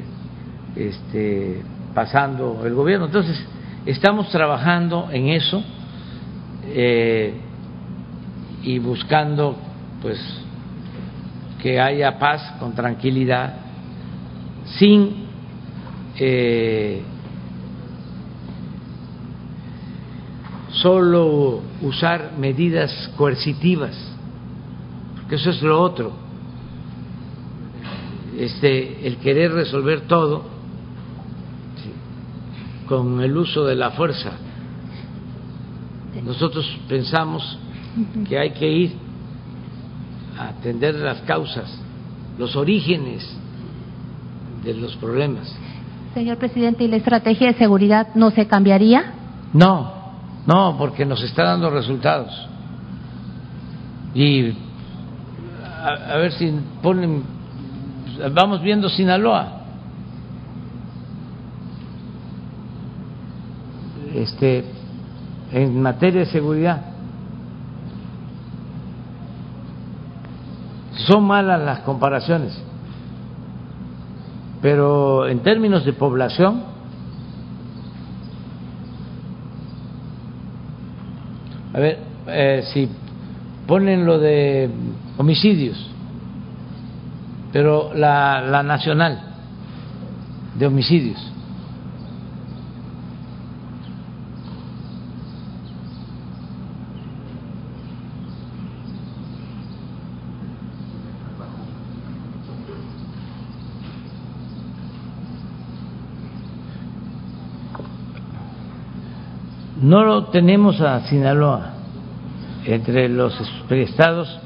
este, pasando el gobierno. Entonces, estamos trabajando en eso eh, y buscando pues que haya paz con tranquilidad, sin eh, solo usar medidas coercitivas, porque eso es lo otro, este, el querer resolver todo con el uso de la fuerza. Nosotros pensamos que hay que ir a atender las causas, los orígenes de los problemas. Señor presidente, ¿y la estrategia de seguridad no se cambiaría? No, no, porque nos está dando resultados. Y a, ver si ponen, vamos viendo Sinaloa. Este, en materia de seguridad. Son malas las comparaciones, pero en términos de población, a ver, eh, si ponen lo de homicidios, pero la, la nacional de homicidios, no lo tenemos a Sinaloa entre los estados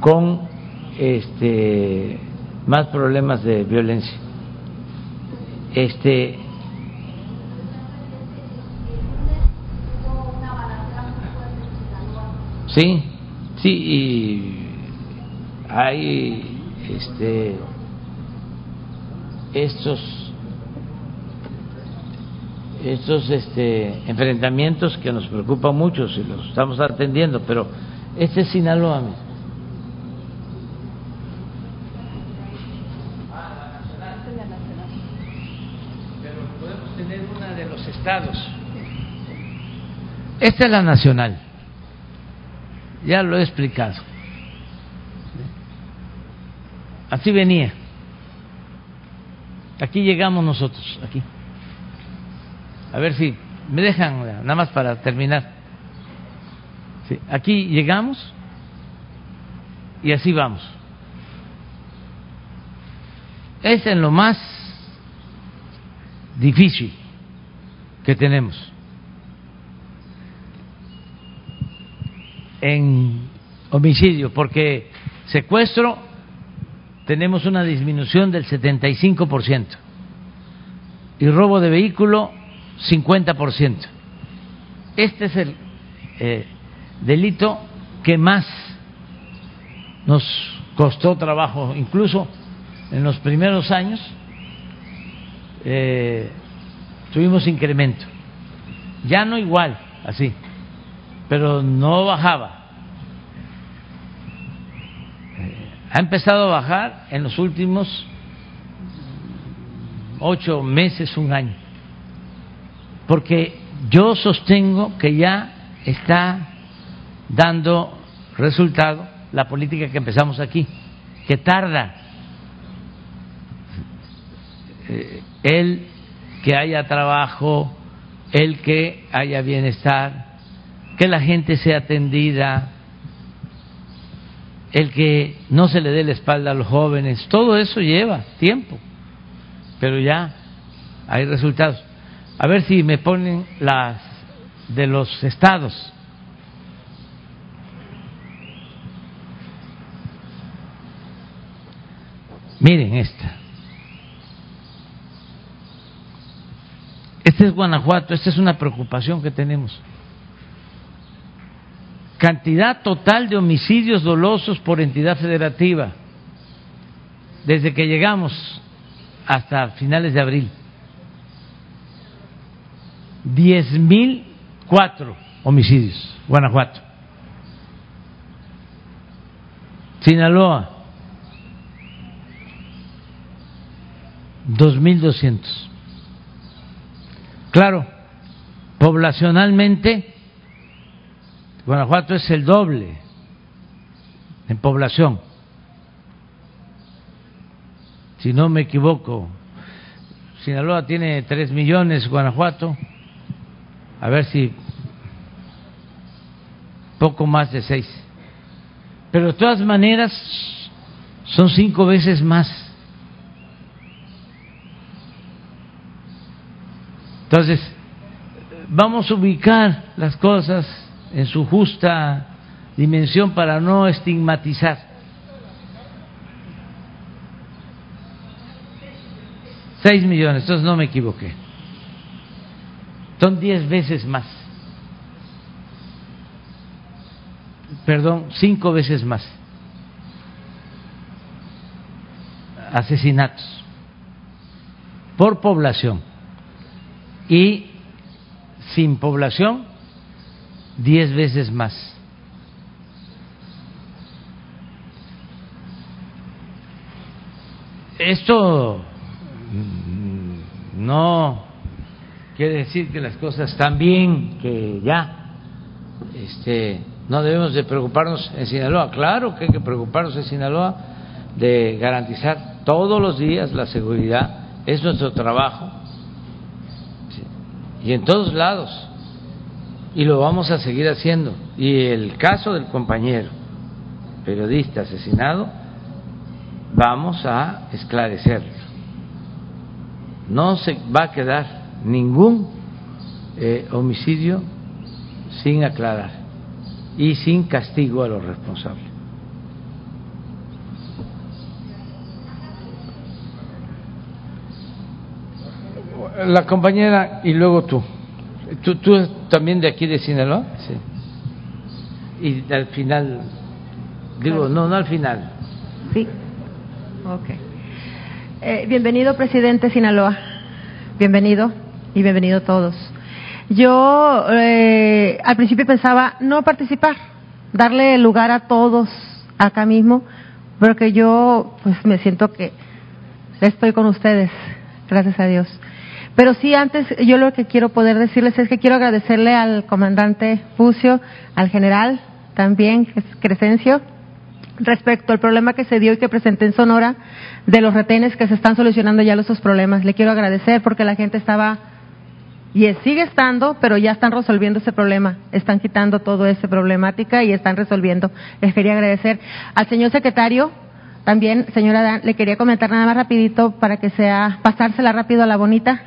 con este más problemas de violencia. Este Sí, sí y hay este estos estos este, enfrentamientos que nos preocupan mucho si los estamos atendiendo, pero este es Sinaloa. Pero podemos tener una de los estados. Esta es la nacional. Ya lo he explicado. Así venía. Aquí llegamos nosotros, aquí. A ver si me dejan, nada más para terminar. Sí, aquí llegamos y así vamos. es en lo más difícil que tenemos. En homicidio, porque secuestro tenemos una disminución del 75% y robo de vehículo 50%. Este es el eh, delito que más nos costó trabajo, incluso en los primeros años eh, tuvimos incremento, ya no igual, así, pero no bajaba. Ha empezado a bajar en los últimos ocho meses, un año, porque yo sostengo que ya está dando resultado la política que empezamos aquí, que tarda eh, el que haya trabajo, el que haya bienestar, que la gente sea atendida, el que no se le dé la espalda a los jóvenes, todo eso lleva tiempo, pero ya hay resultados. A ver si me ponen las de los estados. Miren esta. Este es Guanajuato, esta es una preocupación que tenemos. Cantidad total de homicidios dolosos por entidad federativa desde que llegamos hasta finales de abril. Diez mil cuatro homicidios, Guanajuato. Sinaloa, dos mil doscientos. Claro, poblacionalmente, Guanajuato es el doble en población. Si no me equivoco, Sinaloa tiene tres millones, Guanajuato, a ver si poco más de seis. Pero de todas maneras son cinco veces más Entonces, vamos a ubicar las cosas en su justa dimensión para no estigmatizar. Seis millones, entonces no me equivoqué. Son diez veces más. Perdón, cinco veces más. Asesinatos por población y sin población diez veces más. Esto no quiere decir que las cosas están bien, que ya este, no debemos de preocuparnos en Sinaloa. Claro que hay que preocuparnos en Sinaloa de garantizar todos los días la seguridad, es nuestro trabajo y en todos lados. Y lo vamos a seguir haciendo. Y el caso del compañero periodista asesinado, vamos a esclarecerlo. No se va a quedar ningún eh, homicidio sin aclarar y sin castigo a los responsables. la compañera y luego tú. ¿Tú, tú también de aquí de Sinaloa? Sí. Y al final, digo, no, no al final. Sí. Ok. Eh, bienvenido, presidente Sinaloa. Bienvenido y bienvenido todos. Yo eh, al principio pensaba no participar, darle lugar a todos acá mismo, porque yo pues me siento que estoy con ustedes, gracias a Dios. Pero sí, antes yo lo que quiero poder decirles es que quiero agradecerle al comandante Fucio, al general también, Crescencio, respecto al problema que se dio y que presenté en Sonora de los retenes que se están solucionando ya esos problemas. Le quiero agradecer porque la gente estaba y sigue estando, pero ya están resolviendo ese problema, están quitando toda esa problemática y están resolviendo. Les quería agradecer al señor secretario También, señora Dan, le quería comentar nada más rapidito para que sea, pasársela rápido a la bonita,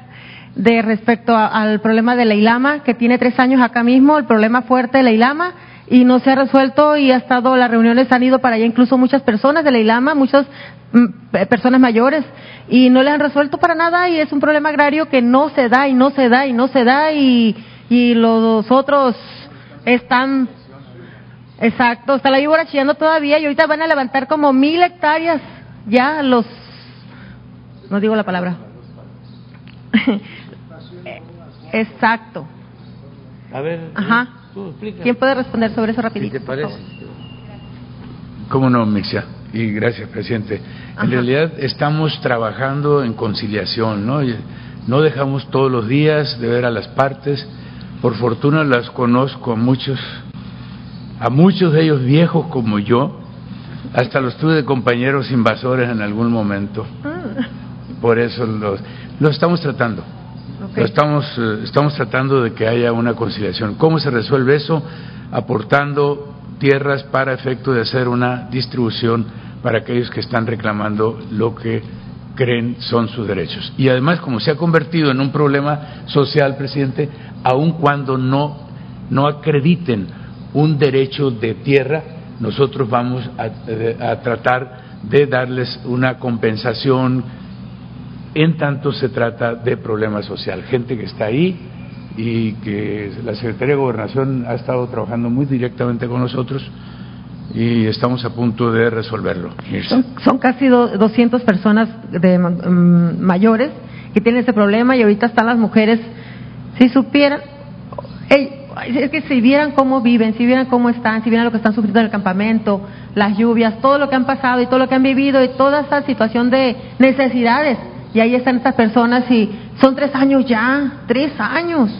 de respecto a- al problema de la Ilama, que tiene tres años acá mismo, el problema fuerte de la Ilama, y no se ha resuelto y ha estado, las reuniones han ido para allá incluso muchas personas de la Ilama, muchas mm, pe- personas mayores, y no le han resuelto para nada y es un problema agrario que no se da y no se da y no se da y, y los otros están Exacto, está la víbora chillando todavía y ahorita van a levantar como mil hectáreas ya los... No digo la palabra. (laughs) Exacto. A ver, Ajá. tú explica. ¿Quién puede responder sobre eso rapidito? te parece. ¿Cómo no, Mixia? Y gracias, presidente. Ajá. En realidad estamos trabajando en conciliación, ¿no? No dejamos todos los días de ver a las partes. Por fortuna las conozco a muchos, a muchos de ellos viejos como yo. Hasta los tuve de compañeros invasores en algún momento. Ah, Por eso los, lo estamos tratando. Lo estamos, eh, estamos tratando de que haya una conciliación. ¿Cómo se resuelve eso? Aportando tierras para efecto de hacer una distribución para aquellos que están reclamando lo que creen son sus derechos. Y además, como se ha convertido en un problema social, presidente, aun cuando no, no acrediten un derecho de tierra, nosotros vamos a, eh, a tratar de darles una compensación en tanto se trata de problema social, gente que está ahí y que la Secretaría de Gobernación ha estado trabajando muy directamente con nosotros y estamos a punto de resolverlo. Son, casi do- 200 personas de, mm, mayores que tienen ese problema y ahorita están las mujeres. Si supieran, ey, es que si vieran cómo viven, si vieran cómo están, si vieran lo que están sufriendo en el campamento, las lluvias, todo lo que han pasado y todo lo que han vivido y toda esa situación de necesidades. Y ahí están estas personas y son tres años ya, tres años.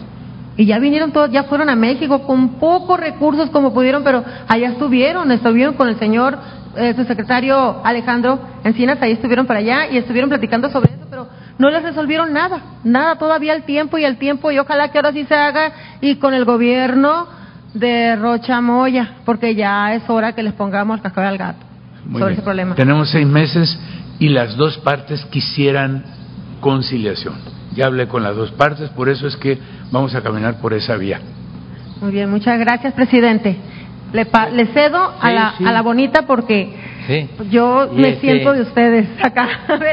Y ya vinieron todos, ya fueron a México con pocos recursos como pudieron, pero allá estuvieron, estuvieron con el señor, eh, su secretario Alejandro Encinas, ahí estuvieron para allá y estuvieron platicando sobre eso, pero no les resolvieron nada, nada todavía al tiempo y al tiempo, y ojalá que ahora sí se haga y con el gobierno de Rocha Moya, porque ya es hora que les pongamos el cascabel al gato Muy sobre bien. ese problema. Tenemos seis meses y las dos partes quisieran conciliación. Ya hablé con las dos partes, por eso es que vamos a caminar por esa vía. Muy bien, muchas gracias, presidente. Le, pa- le cedo a, la, sí. a la bonita porque Sí. yo Y me este- siento de ustedes acá. (laughs)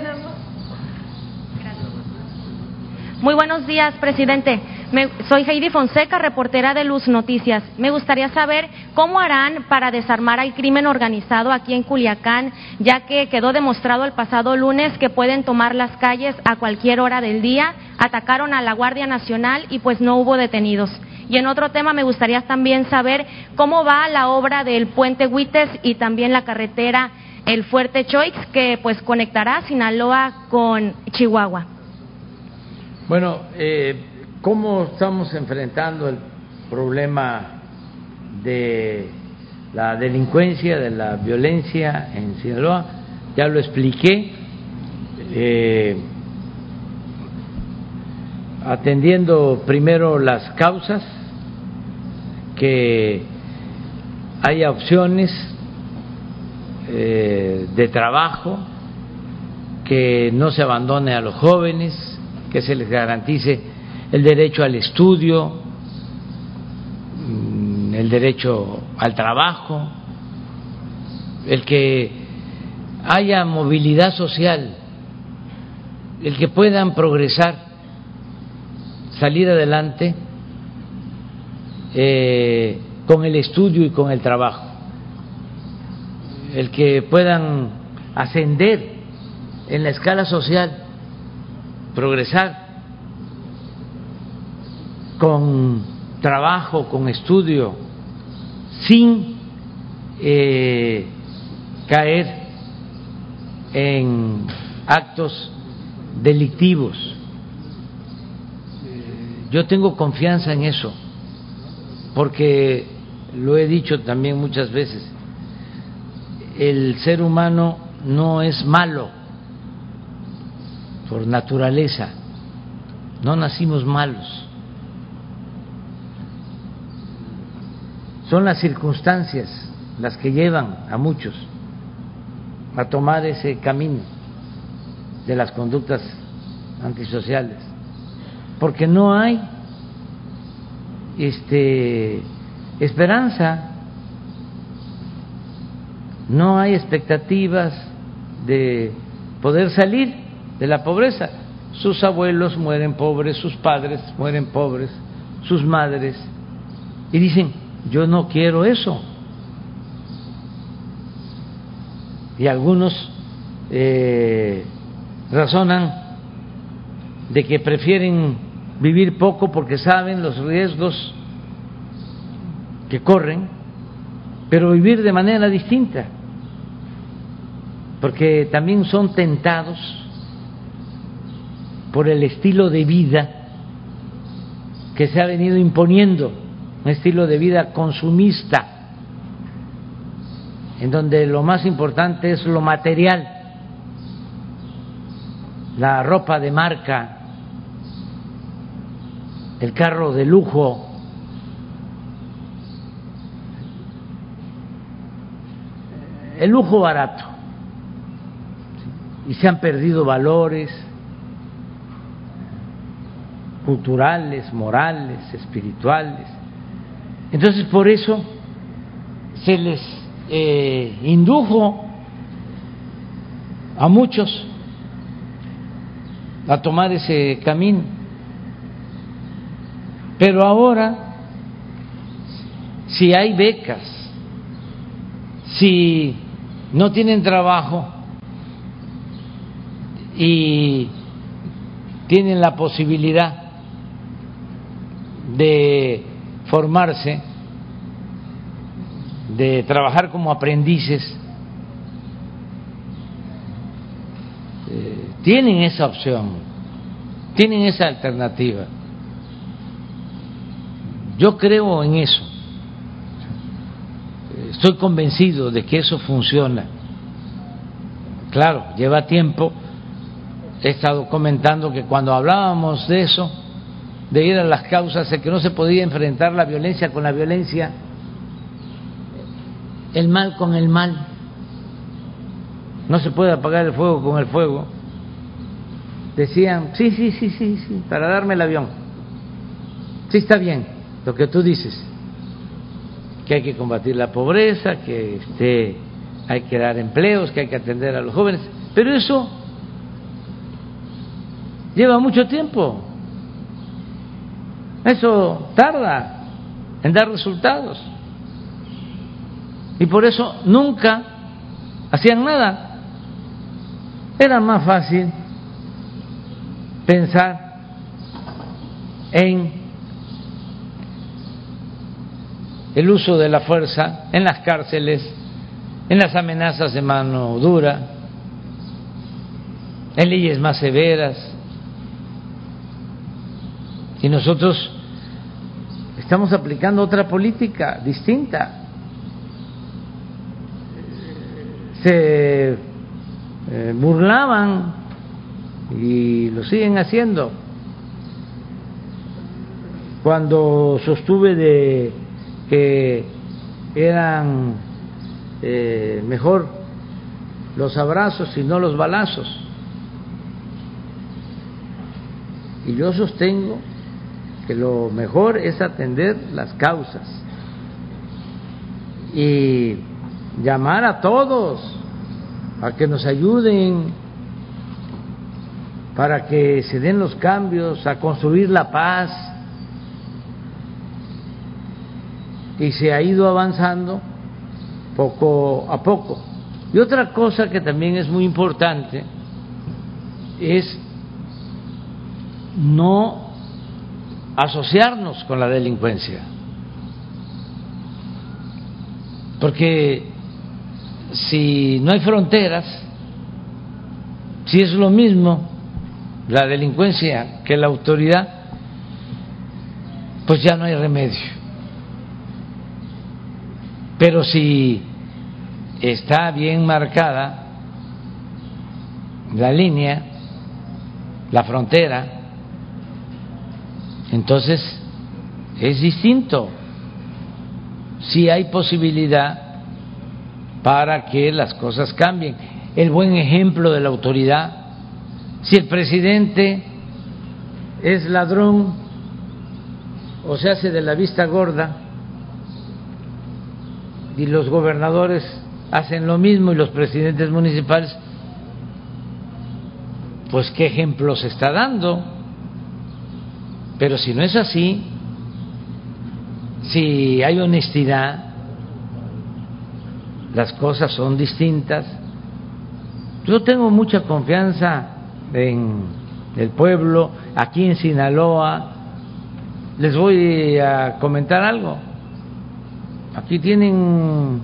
Muy buenos días, presidente. Me- soy Heidi Fonseca, reportera de Luz Noticias. Me gustaría saber cómo harán para desarmar al crimen organizado aquí en Culiacán, ya que quedó demostrado el pasado lunes que pueden tomar las calles a cualquier hora del día. Atacaron a la Guardia Nacional y pues no hubo detenidos. Y en otro tema me gustaría también saber cómo va la obra del puente Huites y también la carretera El Fuerte Choix, que pues conectará Sinaloa con Chihuahua. Bueno, eh, ¿cómo estamos enfrentando el problema de la delincuencia, de la violencia en Sinaloa? Ya lo expliqué, eh, atendiendo primero las causas, que haya opciones eh, de trabajo, que no se abandone a los jóvenes, que se les garantice el derecho al estudio, mm, el derecho al trabajo, el que haya movilidad social, el que puedan progresar, salir adelante eh, con el estudio y con el trabajo, el que puedan ascender en la escala social, progresar con trabajo, con estudio, sin eh, caer en actos delictivos. Yo tengo confianza en eso, porque lo he dicho también muchas veces, el ser humano no es malo por naturaleza, no nacimos malos. Son las circunstancias las que llevan a muchos a tomar ese camino de las conductas antisociales, porque no hay este esperanza, no hay expectativas de poder salir de la pobreza. Sus abuelos mueren pobres, sus padres mueren pobres, sus madres, y dicen, yo no quiero eso. Y algunos eh, razonan de que prefieren vivir poco porque saben los riesgos que corren, pero vivir de manera distinta, porque también son tentados por el estilo de vida que se ha venido imponiendo, un estilo de vida consumista, en donde lo más importante es lo material, la ropa de marca, el carro de lujo, el lujo barato. Y se han perdido valores culturales, morales, espirituales. Entonces por eso se les eh, indujo a muchos a tomar ese camino. Pero ahora, si hay becas, si no tienen trabajo y tienen la posibilidad de formarse, de trabajar como aprendices, eh, tienen esa opción, tienen esa alternativa. Yo creo en eso. Estoy convencido de que eso funciona. Claro, lleva tiempo. He estado comentando que cuando hablábamos de eso, de ir a las causas de que no se podía enfrentar la violencia con la violencia, el mal con el mal. No se puede apagar el fuego con el fuego. Decían, sí, sí, sí, sí, sí, para darme el avión. Sí está bien lo que tú dices, que hay que combatir la pobreza, que este, hay que dar empleos, que hay que atender a los jóvenes, pero eso lleva mucho tiempo. Eso tarda en dar resultados. Y por eso nunca hacían nada. Era más fácil pensar en el uso de la fuerza en las cárceles, en las amenazas de mano dura, en leyes más severas. Y nosotros estamos aplicando otra política distinta. Se eh, burlaban y lo siguen haciendo cuando sostuve de que eran eh, mejor los abrazos y no los balazos. Y yo sostengo que lo mejor es atender las causas y llamar a todos a que nos ayuden para que se den los cambios, a construir la paz. Y se ha ido avanzando poco a poco. Y otra cosa que también es muy importante es no asociarnos con la delincuencia. Porque si no hay fronteras, si es lo mismo la delincuencia que la autoridad, pues ya no hay remedio. Pero si está bien marcada la línea, la frontera, entonces, es distinto. Si hay posibilidad para que las cosas cambien. el buen ejemplo de la autoridad. Si el presidente es ladrón o se hace de la vista gorda y los gobernadores hacen lo mismo y los presidentes municipales, pues qué ejemplo se está dando. Pero si no es así, si hay honestidad, las cosas son distintas. Yo tengo mucha confianza en el pueblo, aquí en Sinaloa. Les voy a comentar algo. Aquí tienen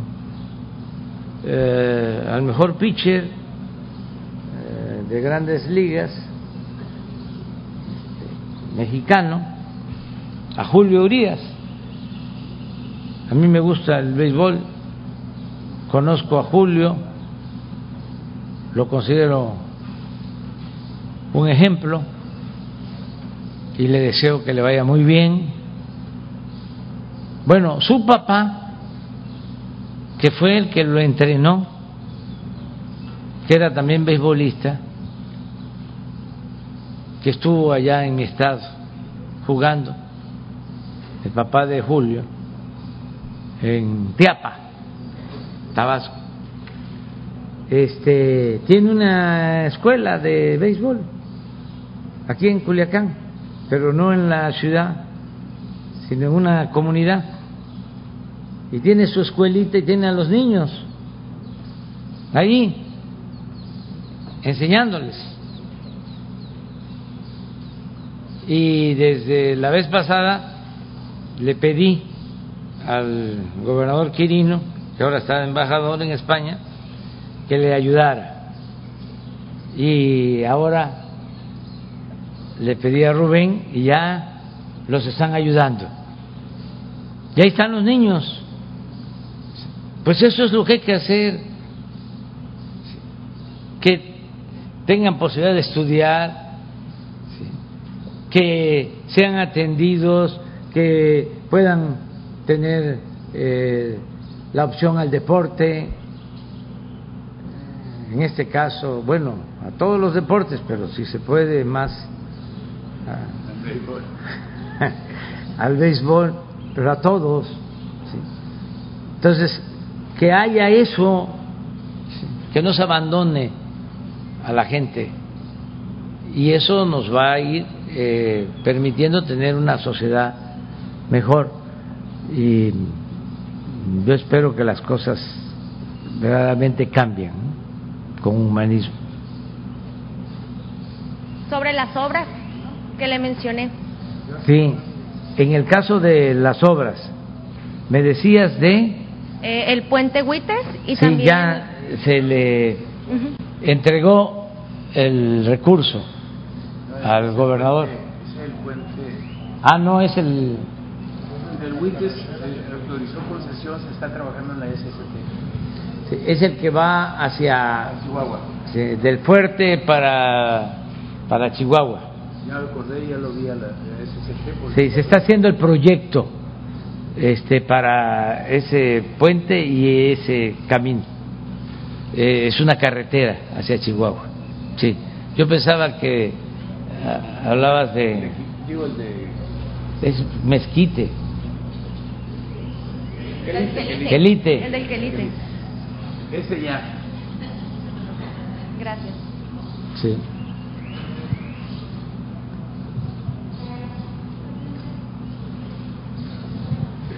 eh, al mejor pitcher eh, de grandes ligas mexicano, a Julio Urias. A mí me gusta el béisbol, conozco a Julio, lo considero un ejemplo y le deseo que le vaya muy bien. Bueno, su papá, que fue el que lo entrenó, que era también beisbolista, que estuvo allá en mi estado jugando, el papá de Julio, en Tiapa, Tabasco. Este tiene una escuela de béisbol aquí en Culiacán, pero no en la ciudad, sino en una comunidad. Y tiene su escuelita y tiene a los niños ahí enseñándoles. Y desde la vez pasada le pedí al gobernador Quirino, que ahora está embajador en España, que le ayudara. Y ahora le pedí a Rubén y ya los están ayudando. Y ahí están los niños. Pues eso es lo que hay que hacer. Que tengan posibilidad de estudiar, que sean atendidos, que puedan tener eh, la opción al deporte, en este caso, bueno, a todos los deportes, pero si se puede más (laughs) al béisbol, pero a todos. Entonces, que haya eso, que no se abandone a la gente. Y eso nos va a ir eh, permitiendo tener una sociedad mejor. Y yo espero que las cosas verdaderamente cambien con humanismo. Sobre las obras que le mencioné. Sí, en el caso de las obras, me decías de... Eh, el puente Huites y sí, también... ya se le entregó el recurso al gobernador. Es el puente Ah, no, es el... del Huites, se autorizó concesión, se está trabajando en la SST. sí, Es el que va hacia... Chihuahua. del fuerte para, para Chihuahua. Ya lo acordé, ya lo vi a la, SST. Sí, se está haciendo el proyecto este, para ese puente y ese camino. Eh, es una carretera hacia Chihuahua. Sí, yo pensaba que hablabas de Digo, el de... es mezquite, El Quelite. Quelite. El del Quelite. Ese ya. Gracias. Sí.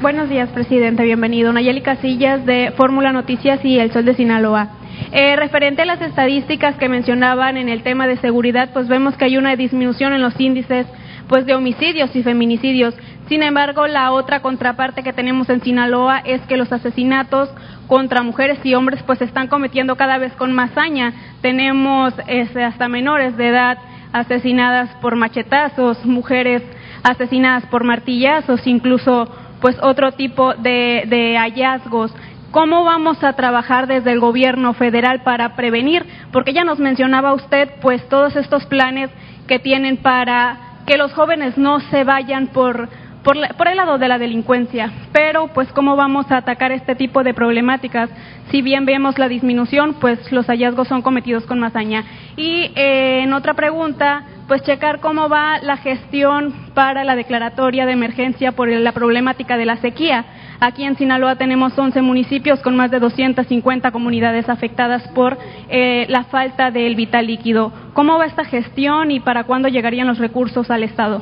Buenos días, presidente. Bienvenido. Nayeli Casillas de Fórmula Noticias y El Sol de Sinaloa. Eh, referente a las estadísticas que mencionaban en el tema de seguridad, pues vemos que hay una disminución en los índices pues de homicidios y feminicidios. Sin embargo, la otra contraparte que tenemos en Sinaloa es que los asesinatos contra mujeres y hombres pues se están cometiendo cada vez con más saña. Tenemos este, hasta menores de edad asesinadas por machetazos, mujeres asesinadas por martillazos, incluso pues otro tipo de, de hallazgos. ¿Cómo vamos a trabajar desde el gobierno federal para prevenir? Porque ya nos mencionaba usted pues todos estos planes que tienen para que los jóvenes no se vayan por por, por, el lado de la delincuencia. Pero, pues, ¿cómo vamos a atacar este tipo de problemáticas? Si bien vemos la disminución, pues los hallazgos son cometidos con más hazaña. Y eh, en otra pregunta, pues checar cómo va la gestión para la declaratoria de emergencia por la problemática de la sequía. Aquí en Sinaloa tenemos 11 municipios con más de 250 comunidades afectadas por eh, la falta del vital líquido. ¿Cómo va esta gestión y para cuándo llegarían los recursos al Estado?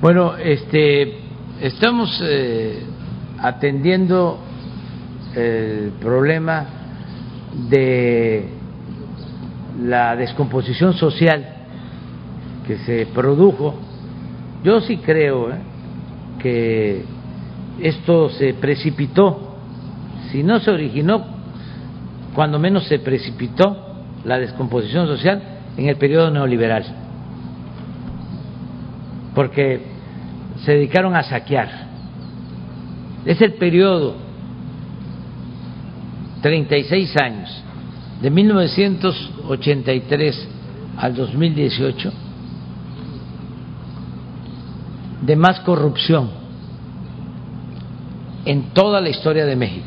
Bueno, este, estamos eh, atendiendo el problema de la descomposición social que se produjo. Yo sí creo eh, que esto se precipitó, si no se originó, cuando menos se precipitó la descomposición social en el periodo neoliberal, porque se dedicaron a saquear. Es el periodo, 36 años, de 1983 al 2018, de más corrupción en toda la historia de México.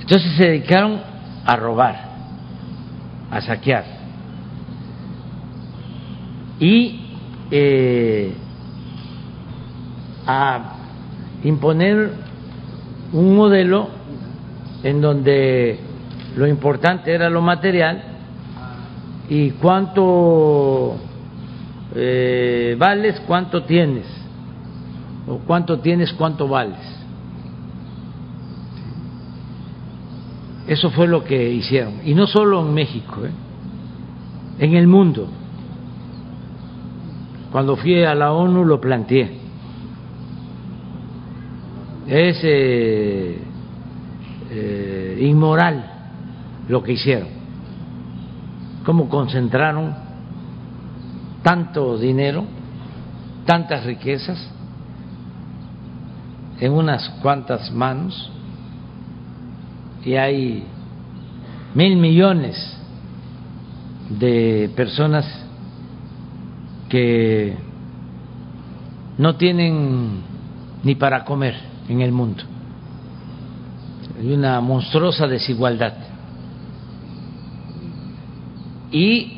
Entonces se dedicaron a robar, a saquear y eh, a imponer un modelo en donde lo importante era lo material y cuánto eh, vales, cuánto tienes, o cuánto tienes, cuánto vales. Eso fue lo que hicieron, y no solo en México, ¿eh? en el mundo. Cuando fui a la ONU lo planteé. Es eh, inmoral lo que hicieron, cómo concentraron tanto dinero, tantas riquezas en unas cuantas manos y hay mil millones de personas que no tienen ni para comer en el mundo. Hay una monstruosa desigualdad. Y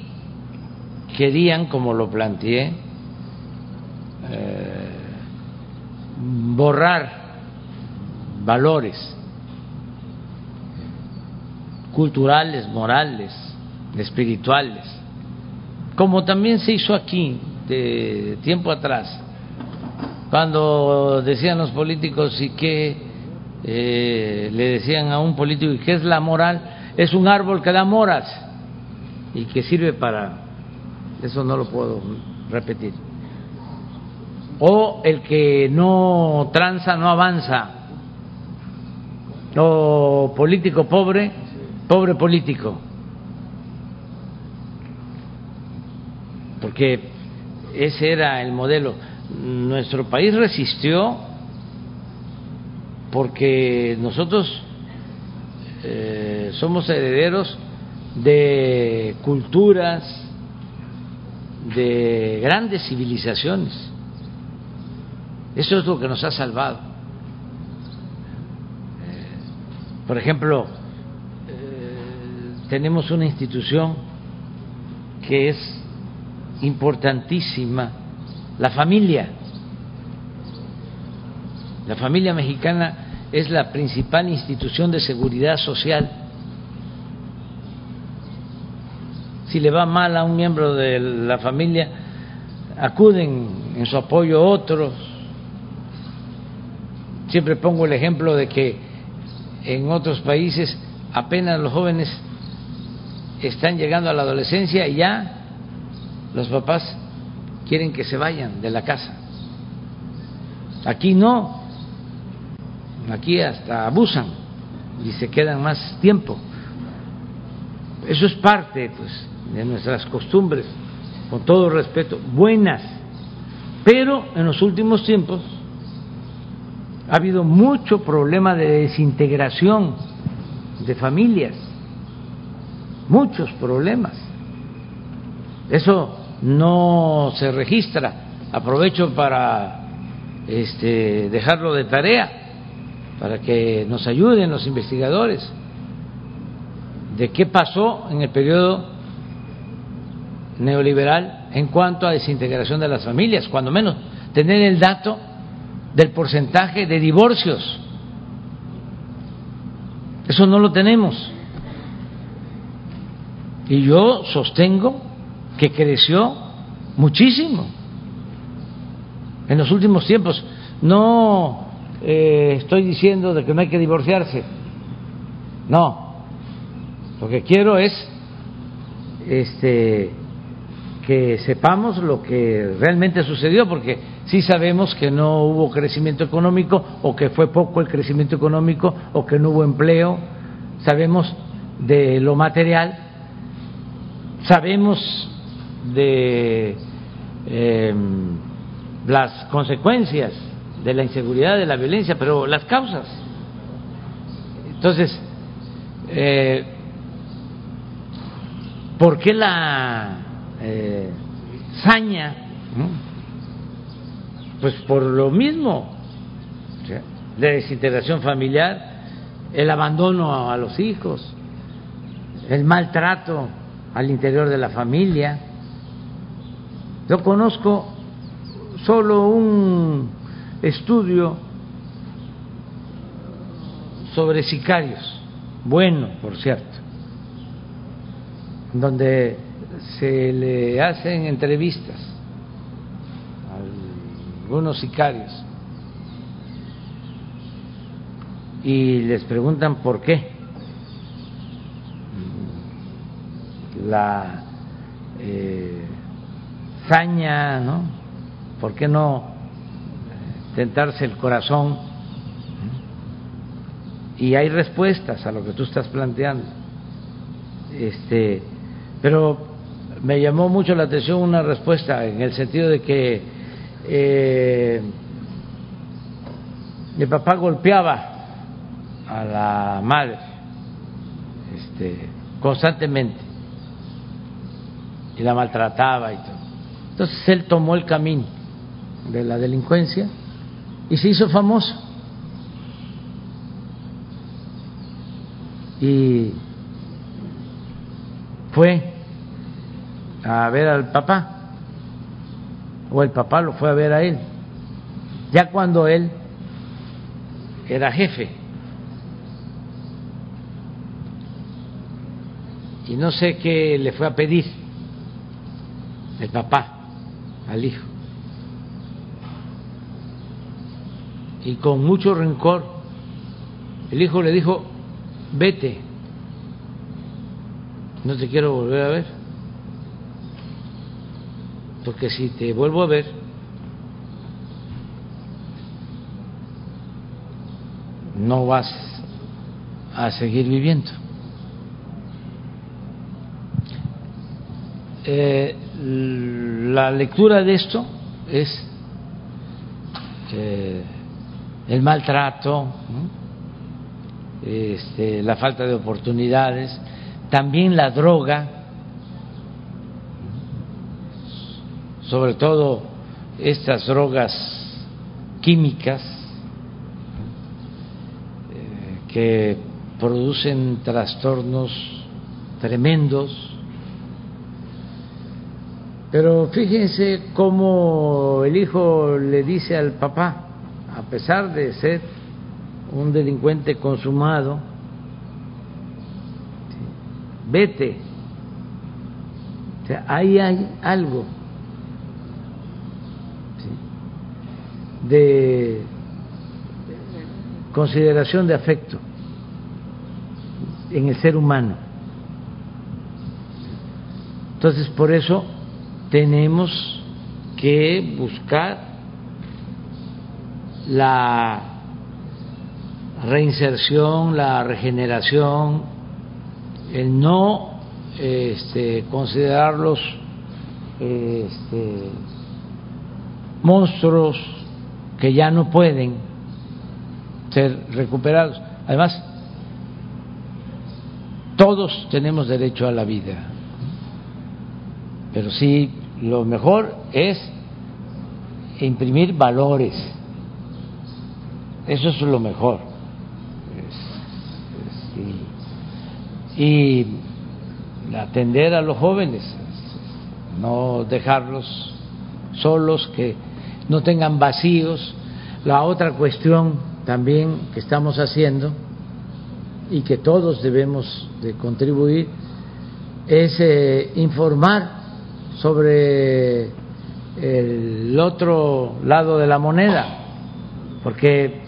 querían, como lo planteé, eh, borrar valores culturales, morales, espirituales, como también se hizo aquí de tiempo atrás, cuando decían los políticos y que eh, le decían a un político, ¿y qué es la moral? Es un árbol que da moras y que sirve para eso no lo puedo repetir. O el que no tranza no avanza. O político pobre, pobre político. Porque ese era el modelo. Nuestro país resistió porque nosotros eh, somos herederos de culturas, de grandes civilizaciones. Eso es lo que nos ha salvado. Eh, por ejemplo, eh, tenemos una institución que es importantísima, la familia. La familia mexicana es la principal institución de seguridad social si le va mal a un miembro de la familia, acuden en su apoyo otros. Siempre pongo el ejemplo de que en otros países apenas los jóvenes están llegando a la adolescencia y ya los papás quieren que se vayan de la casa. Aquí no, aquí hasta abusan y se quedan más tiempo. Eso es parte, pues, de nuestras costumbres, con todo respeto, buenas, pero en los últimos tiempos ha habido mucho problema de desintegración de familias, muchos problemas. Eso no se registra. Aprovecho para este, dejarlo de tarea para que nos ayuden los investigadores de qué pasó en el periodo neoliberal en cuanto a desintegración de las familias, cuando menos tener el dato del porcentaje de divorcios. Eso no lo tenemos. Y yo sostengo que creció muchísimo en los últimos tiempos. No eh, estoy diciendo de que no hay que divorciarse. No. Lo que quiero es este que sepamos lo que realmente sucedió, porque sí sabemos que no hubo crecimiento económico o que fue poco el crecimiento económico o que no hubo empleo, sabemos de lo material, sabemos de eh, las consecuencias de la inseguridad, de la violencia, pero las causas. Entonces, eh, ¿por qué la eh, saña? Pues por lo mismo, la desintegración familiar, el abandono a los hijos, el maltrato al interior de la familia. Yo conozco solo un estudio sobre sicarios, bueno, por cierto, donde se le hacen entrevistas a algunos sicarios y les preguntan por qué la eh, ¿no? ¿Por qué no tentarse el corazón y hay respuestas a lo que tú estás planteando. Este, pero me llamó mucho la atención una respuesta en el sentido de que eh, mi papá golpeaba a la madre este, constantemente y la maltrataba y todo. Entonces él tomó el camino de la delincuencia y se hizo famoso. Y fue a ver al papá, o el papá lo fue a ver a él, ya cuando él era jefe. Y no sé qué le fue a pedir el papá al hijo. y con mucho rencor, el hijo le dijo, vete, no te quiero volver a ver, porque si te vuelvo a ver, no vas a seguir viviendo. Eh, la lectura de esto es eh, el maltrato, este, la falta de oportunidades, también la droga, sobre todo estas drogas químicas eh, que producen trastornos tremendos. Pero fíjense cómo el hijo le dice al papá, a pesar de ser un delincuente consumado, vete. O sea, ahí hay algo de consideración de afecto en el ser humano. Entonces, por eso tenemos que buscar la reinserción, la regeneración, el no este, considerarlos este, monstruos que ya no pueden ser recuperados. Además, todos tenemos derecho a la vida, pero sí lo mejor es imprimir valores. Eso es lo mejor. Y atender a los jóvenes, no dejarlos solos, que no tengan vacíos. La otra cuestión también que estamos haciendo y que todos debemos de contribuir es eh, informar sobre el otro lado de la moneda, porque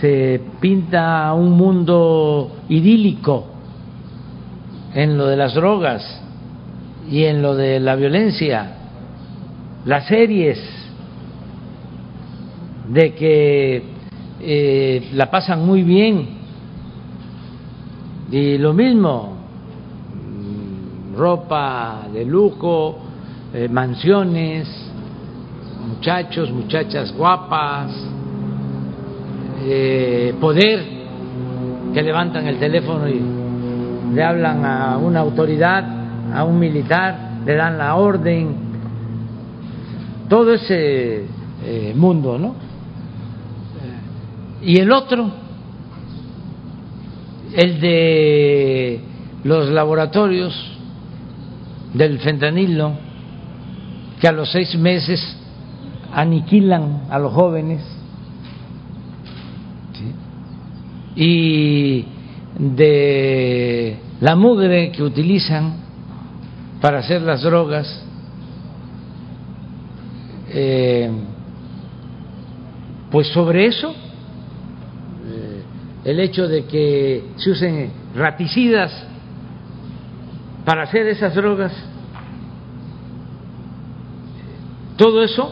se pinta un mundo idílico en lo de las drogas y en lo de la violencia, las series de que eh, la pasan muy bien. Y lo mismo, mm, ropa de lujo, eh, mansiones, muchachos, muchachas guapas, eh, poder que levantan el teléfono y le hablan a una autoridad, a un militar, le dan la orden, todo ese eh, mundo, ¿no? Y el otro, el de los laboratorios del fentanilo, que a los seis meses aniquilan a los jóvenes, y de la mugre que utilizan para hacer las drogas, eh, pues sobre eso, eh, el hecho de que se usen raticidas para hacer esas drogas, todo eso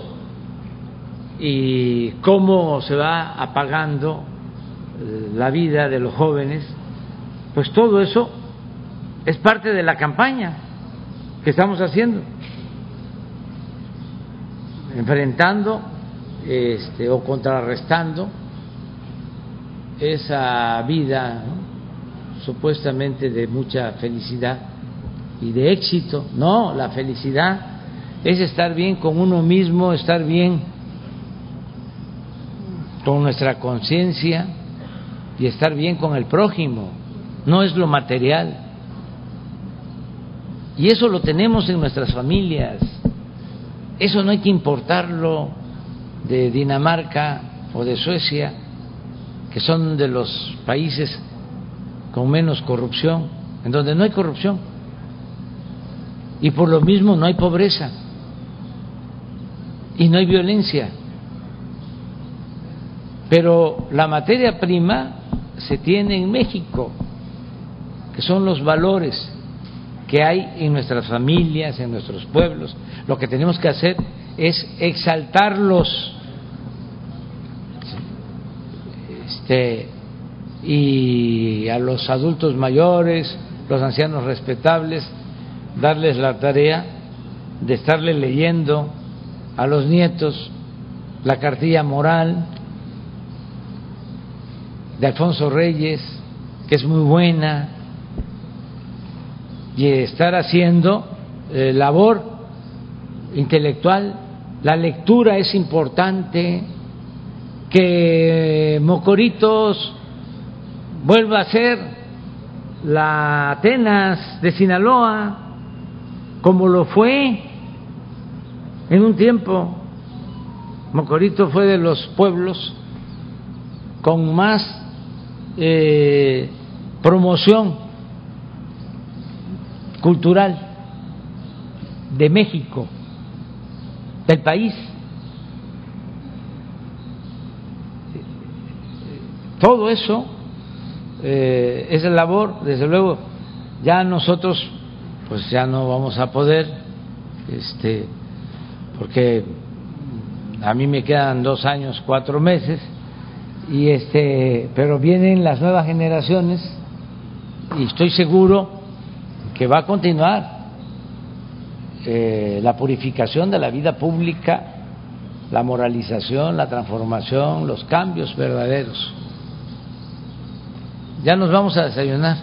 y cómo se va apagando la vida de los jóvenes, pues todo eso es parte de la campaña que estamos haciendo, enfrentando este, o contrarrestando esa vida supuestamente de mucha felicidad y de éxito. No, la felicidad es estar bien con uno mismo, estar bien con nuestra conciencia, y estar bien con el prójimo, no es lo material. Y eso lo tenemos en nuestras familias. Eso no hay que importarlo de Dinamarca o de Suecia, que son de los países con menos corrupción, en donde no hay corrupción. Y por lo mismo no hay pobreza. Y no hay violencia. Pero la materia prima se tiene en México, que son los valores que hay en nuestras familias, en nuestros pueblos. Lo que tenemos que hacer es exaltarlos este, y a los adultos mayores, los ancianos respetables, darles la tarea de estarle leyendo a los nietos la cartilla moral, de Alfonso Reyes, que es muy buena, y estar haciendo eh, labor intelectual. La lectura es importante, que Mocoritos vuelva a ser la Atenas de Sinaloa, como lo fue en un tiempo. Mocorito fue de los pueblos con más eh, promoción cultural de México, del país. Todo eso eh, es labor, desde luego, ya nosotros pues ya no vamos a poder, este, porque a mí me quedan dos años, cuatro meses, y este pero vienen las nuevas generaciones y estoy seguro que va a continuar eh, la purificación de la vida pública la moralización la transformación los cambios verdaderos ya nos vamos a desayunar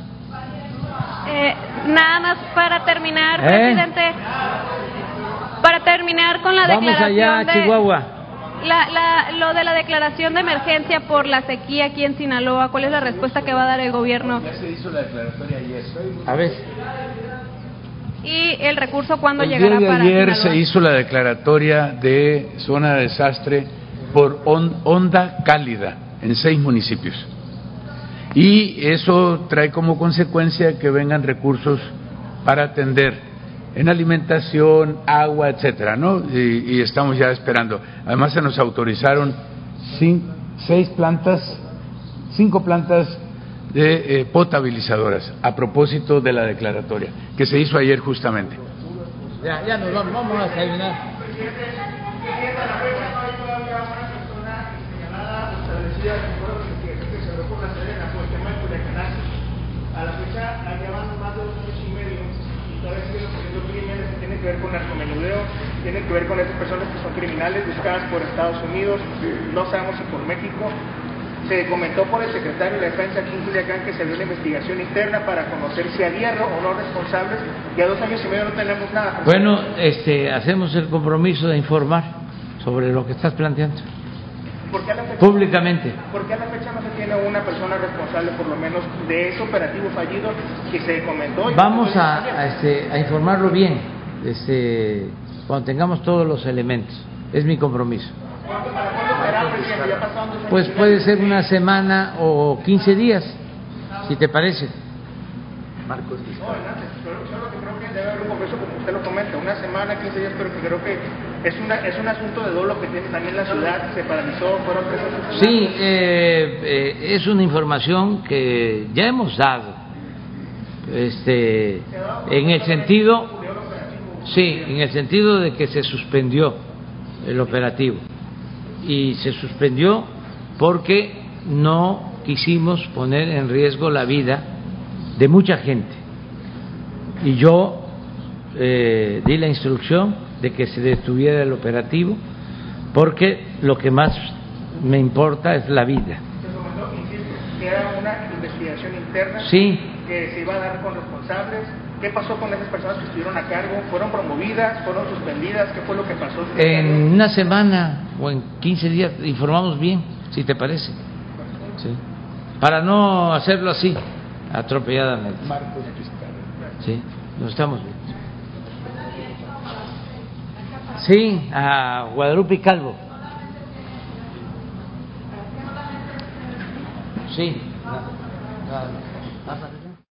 eh, nada más para terminar ¿Eh? presidente Para terminar con la Vamos declaración allá, de... Chihuahua. La, la, lo de la declaración de emergencia por la sequía aquí en Sinaloa, ¿cuál es la respuesta que va a dar el gobierno? Ya se hizo la declaratoria ayer. A ver. Y el recurso cuándo El llegará día de para ayer Sinaloa? se hizo la declaratoria de zona de desastre por on- onda cálida en seis municipios. Y eso trae como consecuencia que vengan recursos para atender en alimentación, agua, etcétera, ¿no? Y, y estamos ya esperando. Además se nos autorizaron cin- seis plantas, cinco plantas de eh, potabilizadoras a propósito de la declaratoria que se hizo ayer justamente. Ya, ya nos vamos, vamos a desayunar. A la fecha ya van más de dos años y medio y todavía siguen que ver con narcomenudeo, tienen que ver con esas personas que son criminales buscadas por Estados Unidos, no sabemos si por México. Se comentó por el secretario de la Defensa aquí en Culiacán que se dio una investigación interna para conocer si había o no responsables y a dos años y medio no tenemos nada. Bueno, este, hacemos el compromiso de informar sobre lo que estás planteando ¿Por qué a la fecha, públicamente. por qué a la fecha no se tiene una persona responsable por lo menos de ese operativo fallido que se comentó? Vamos a, a, este, a informarlo bien, este, cuando tengamos todos los elementos. Es mi compromiso. ¿Cuándo, para cuándo será, presidente? Ya pasaron dos años Pues puede ser una semana o 15 días, si te parece. Marcos. Solo, que creo que debe haber un compromiso, como usted lo comenta, una semana, 15 días, pero que creo que es, una, es un asunto de dolo que tiene también la ciudad, se paralizó, fueron tres asesinatos. Sí, eh, eh, es una información que ya hemos dado, este, en el sentido, sí, en el sentido de que se suspendió el operativo y se suspendió porque no quisimos poner en riesgo la vida de mucha gente y yo eh, di la instrucción de que se detuviera el operativo porque lo que más me importa es la vida. Insisto, que era una investigación interna Sí, que se iba a dar con responsables. ¿Qué pasó con esas personas que estuvieron a cargo? ¿Fueron promovidas? ¿Fueron suspendidas? ¿Qué fue lo que pasó? en una semana o en 15 días informamos bien, si te parece. Sí. Para no hacerlo así, atropelladamente. Sí, nos estamos viendo. Sí, a Guadalupe Calvo. Sí. nada, nada, nada.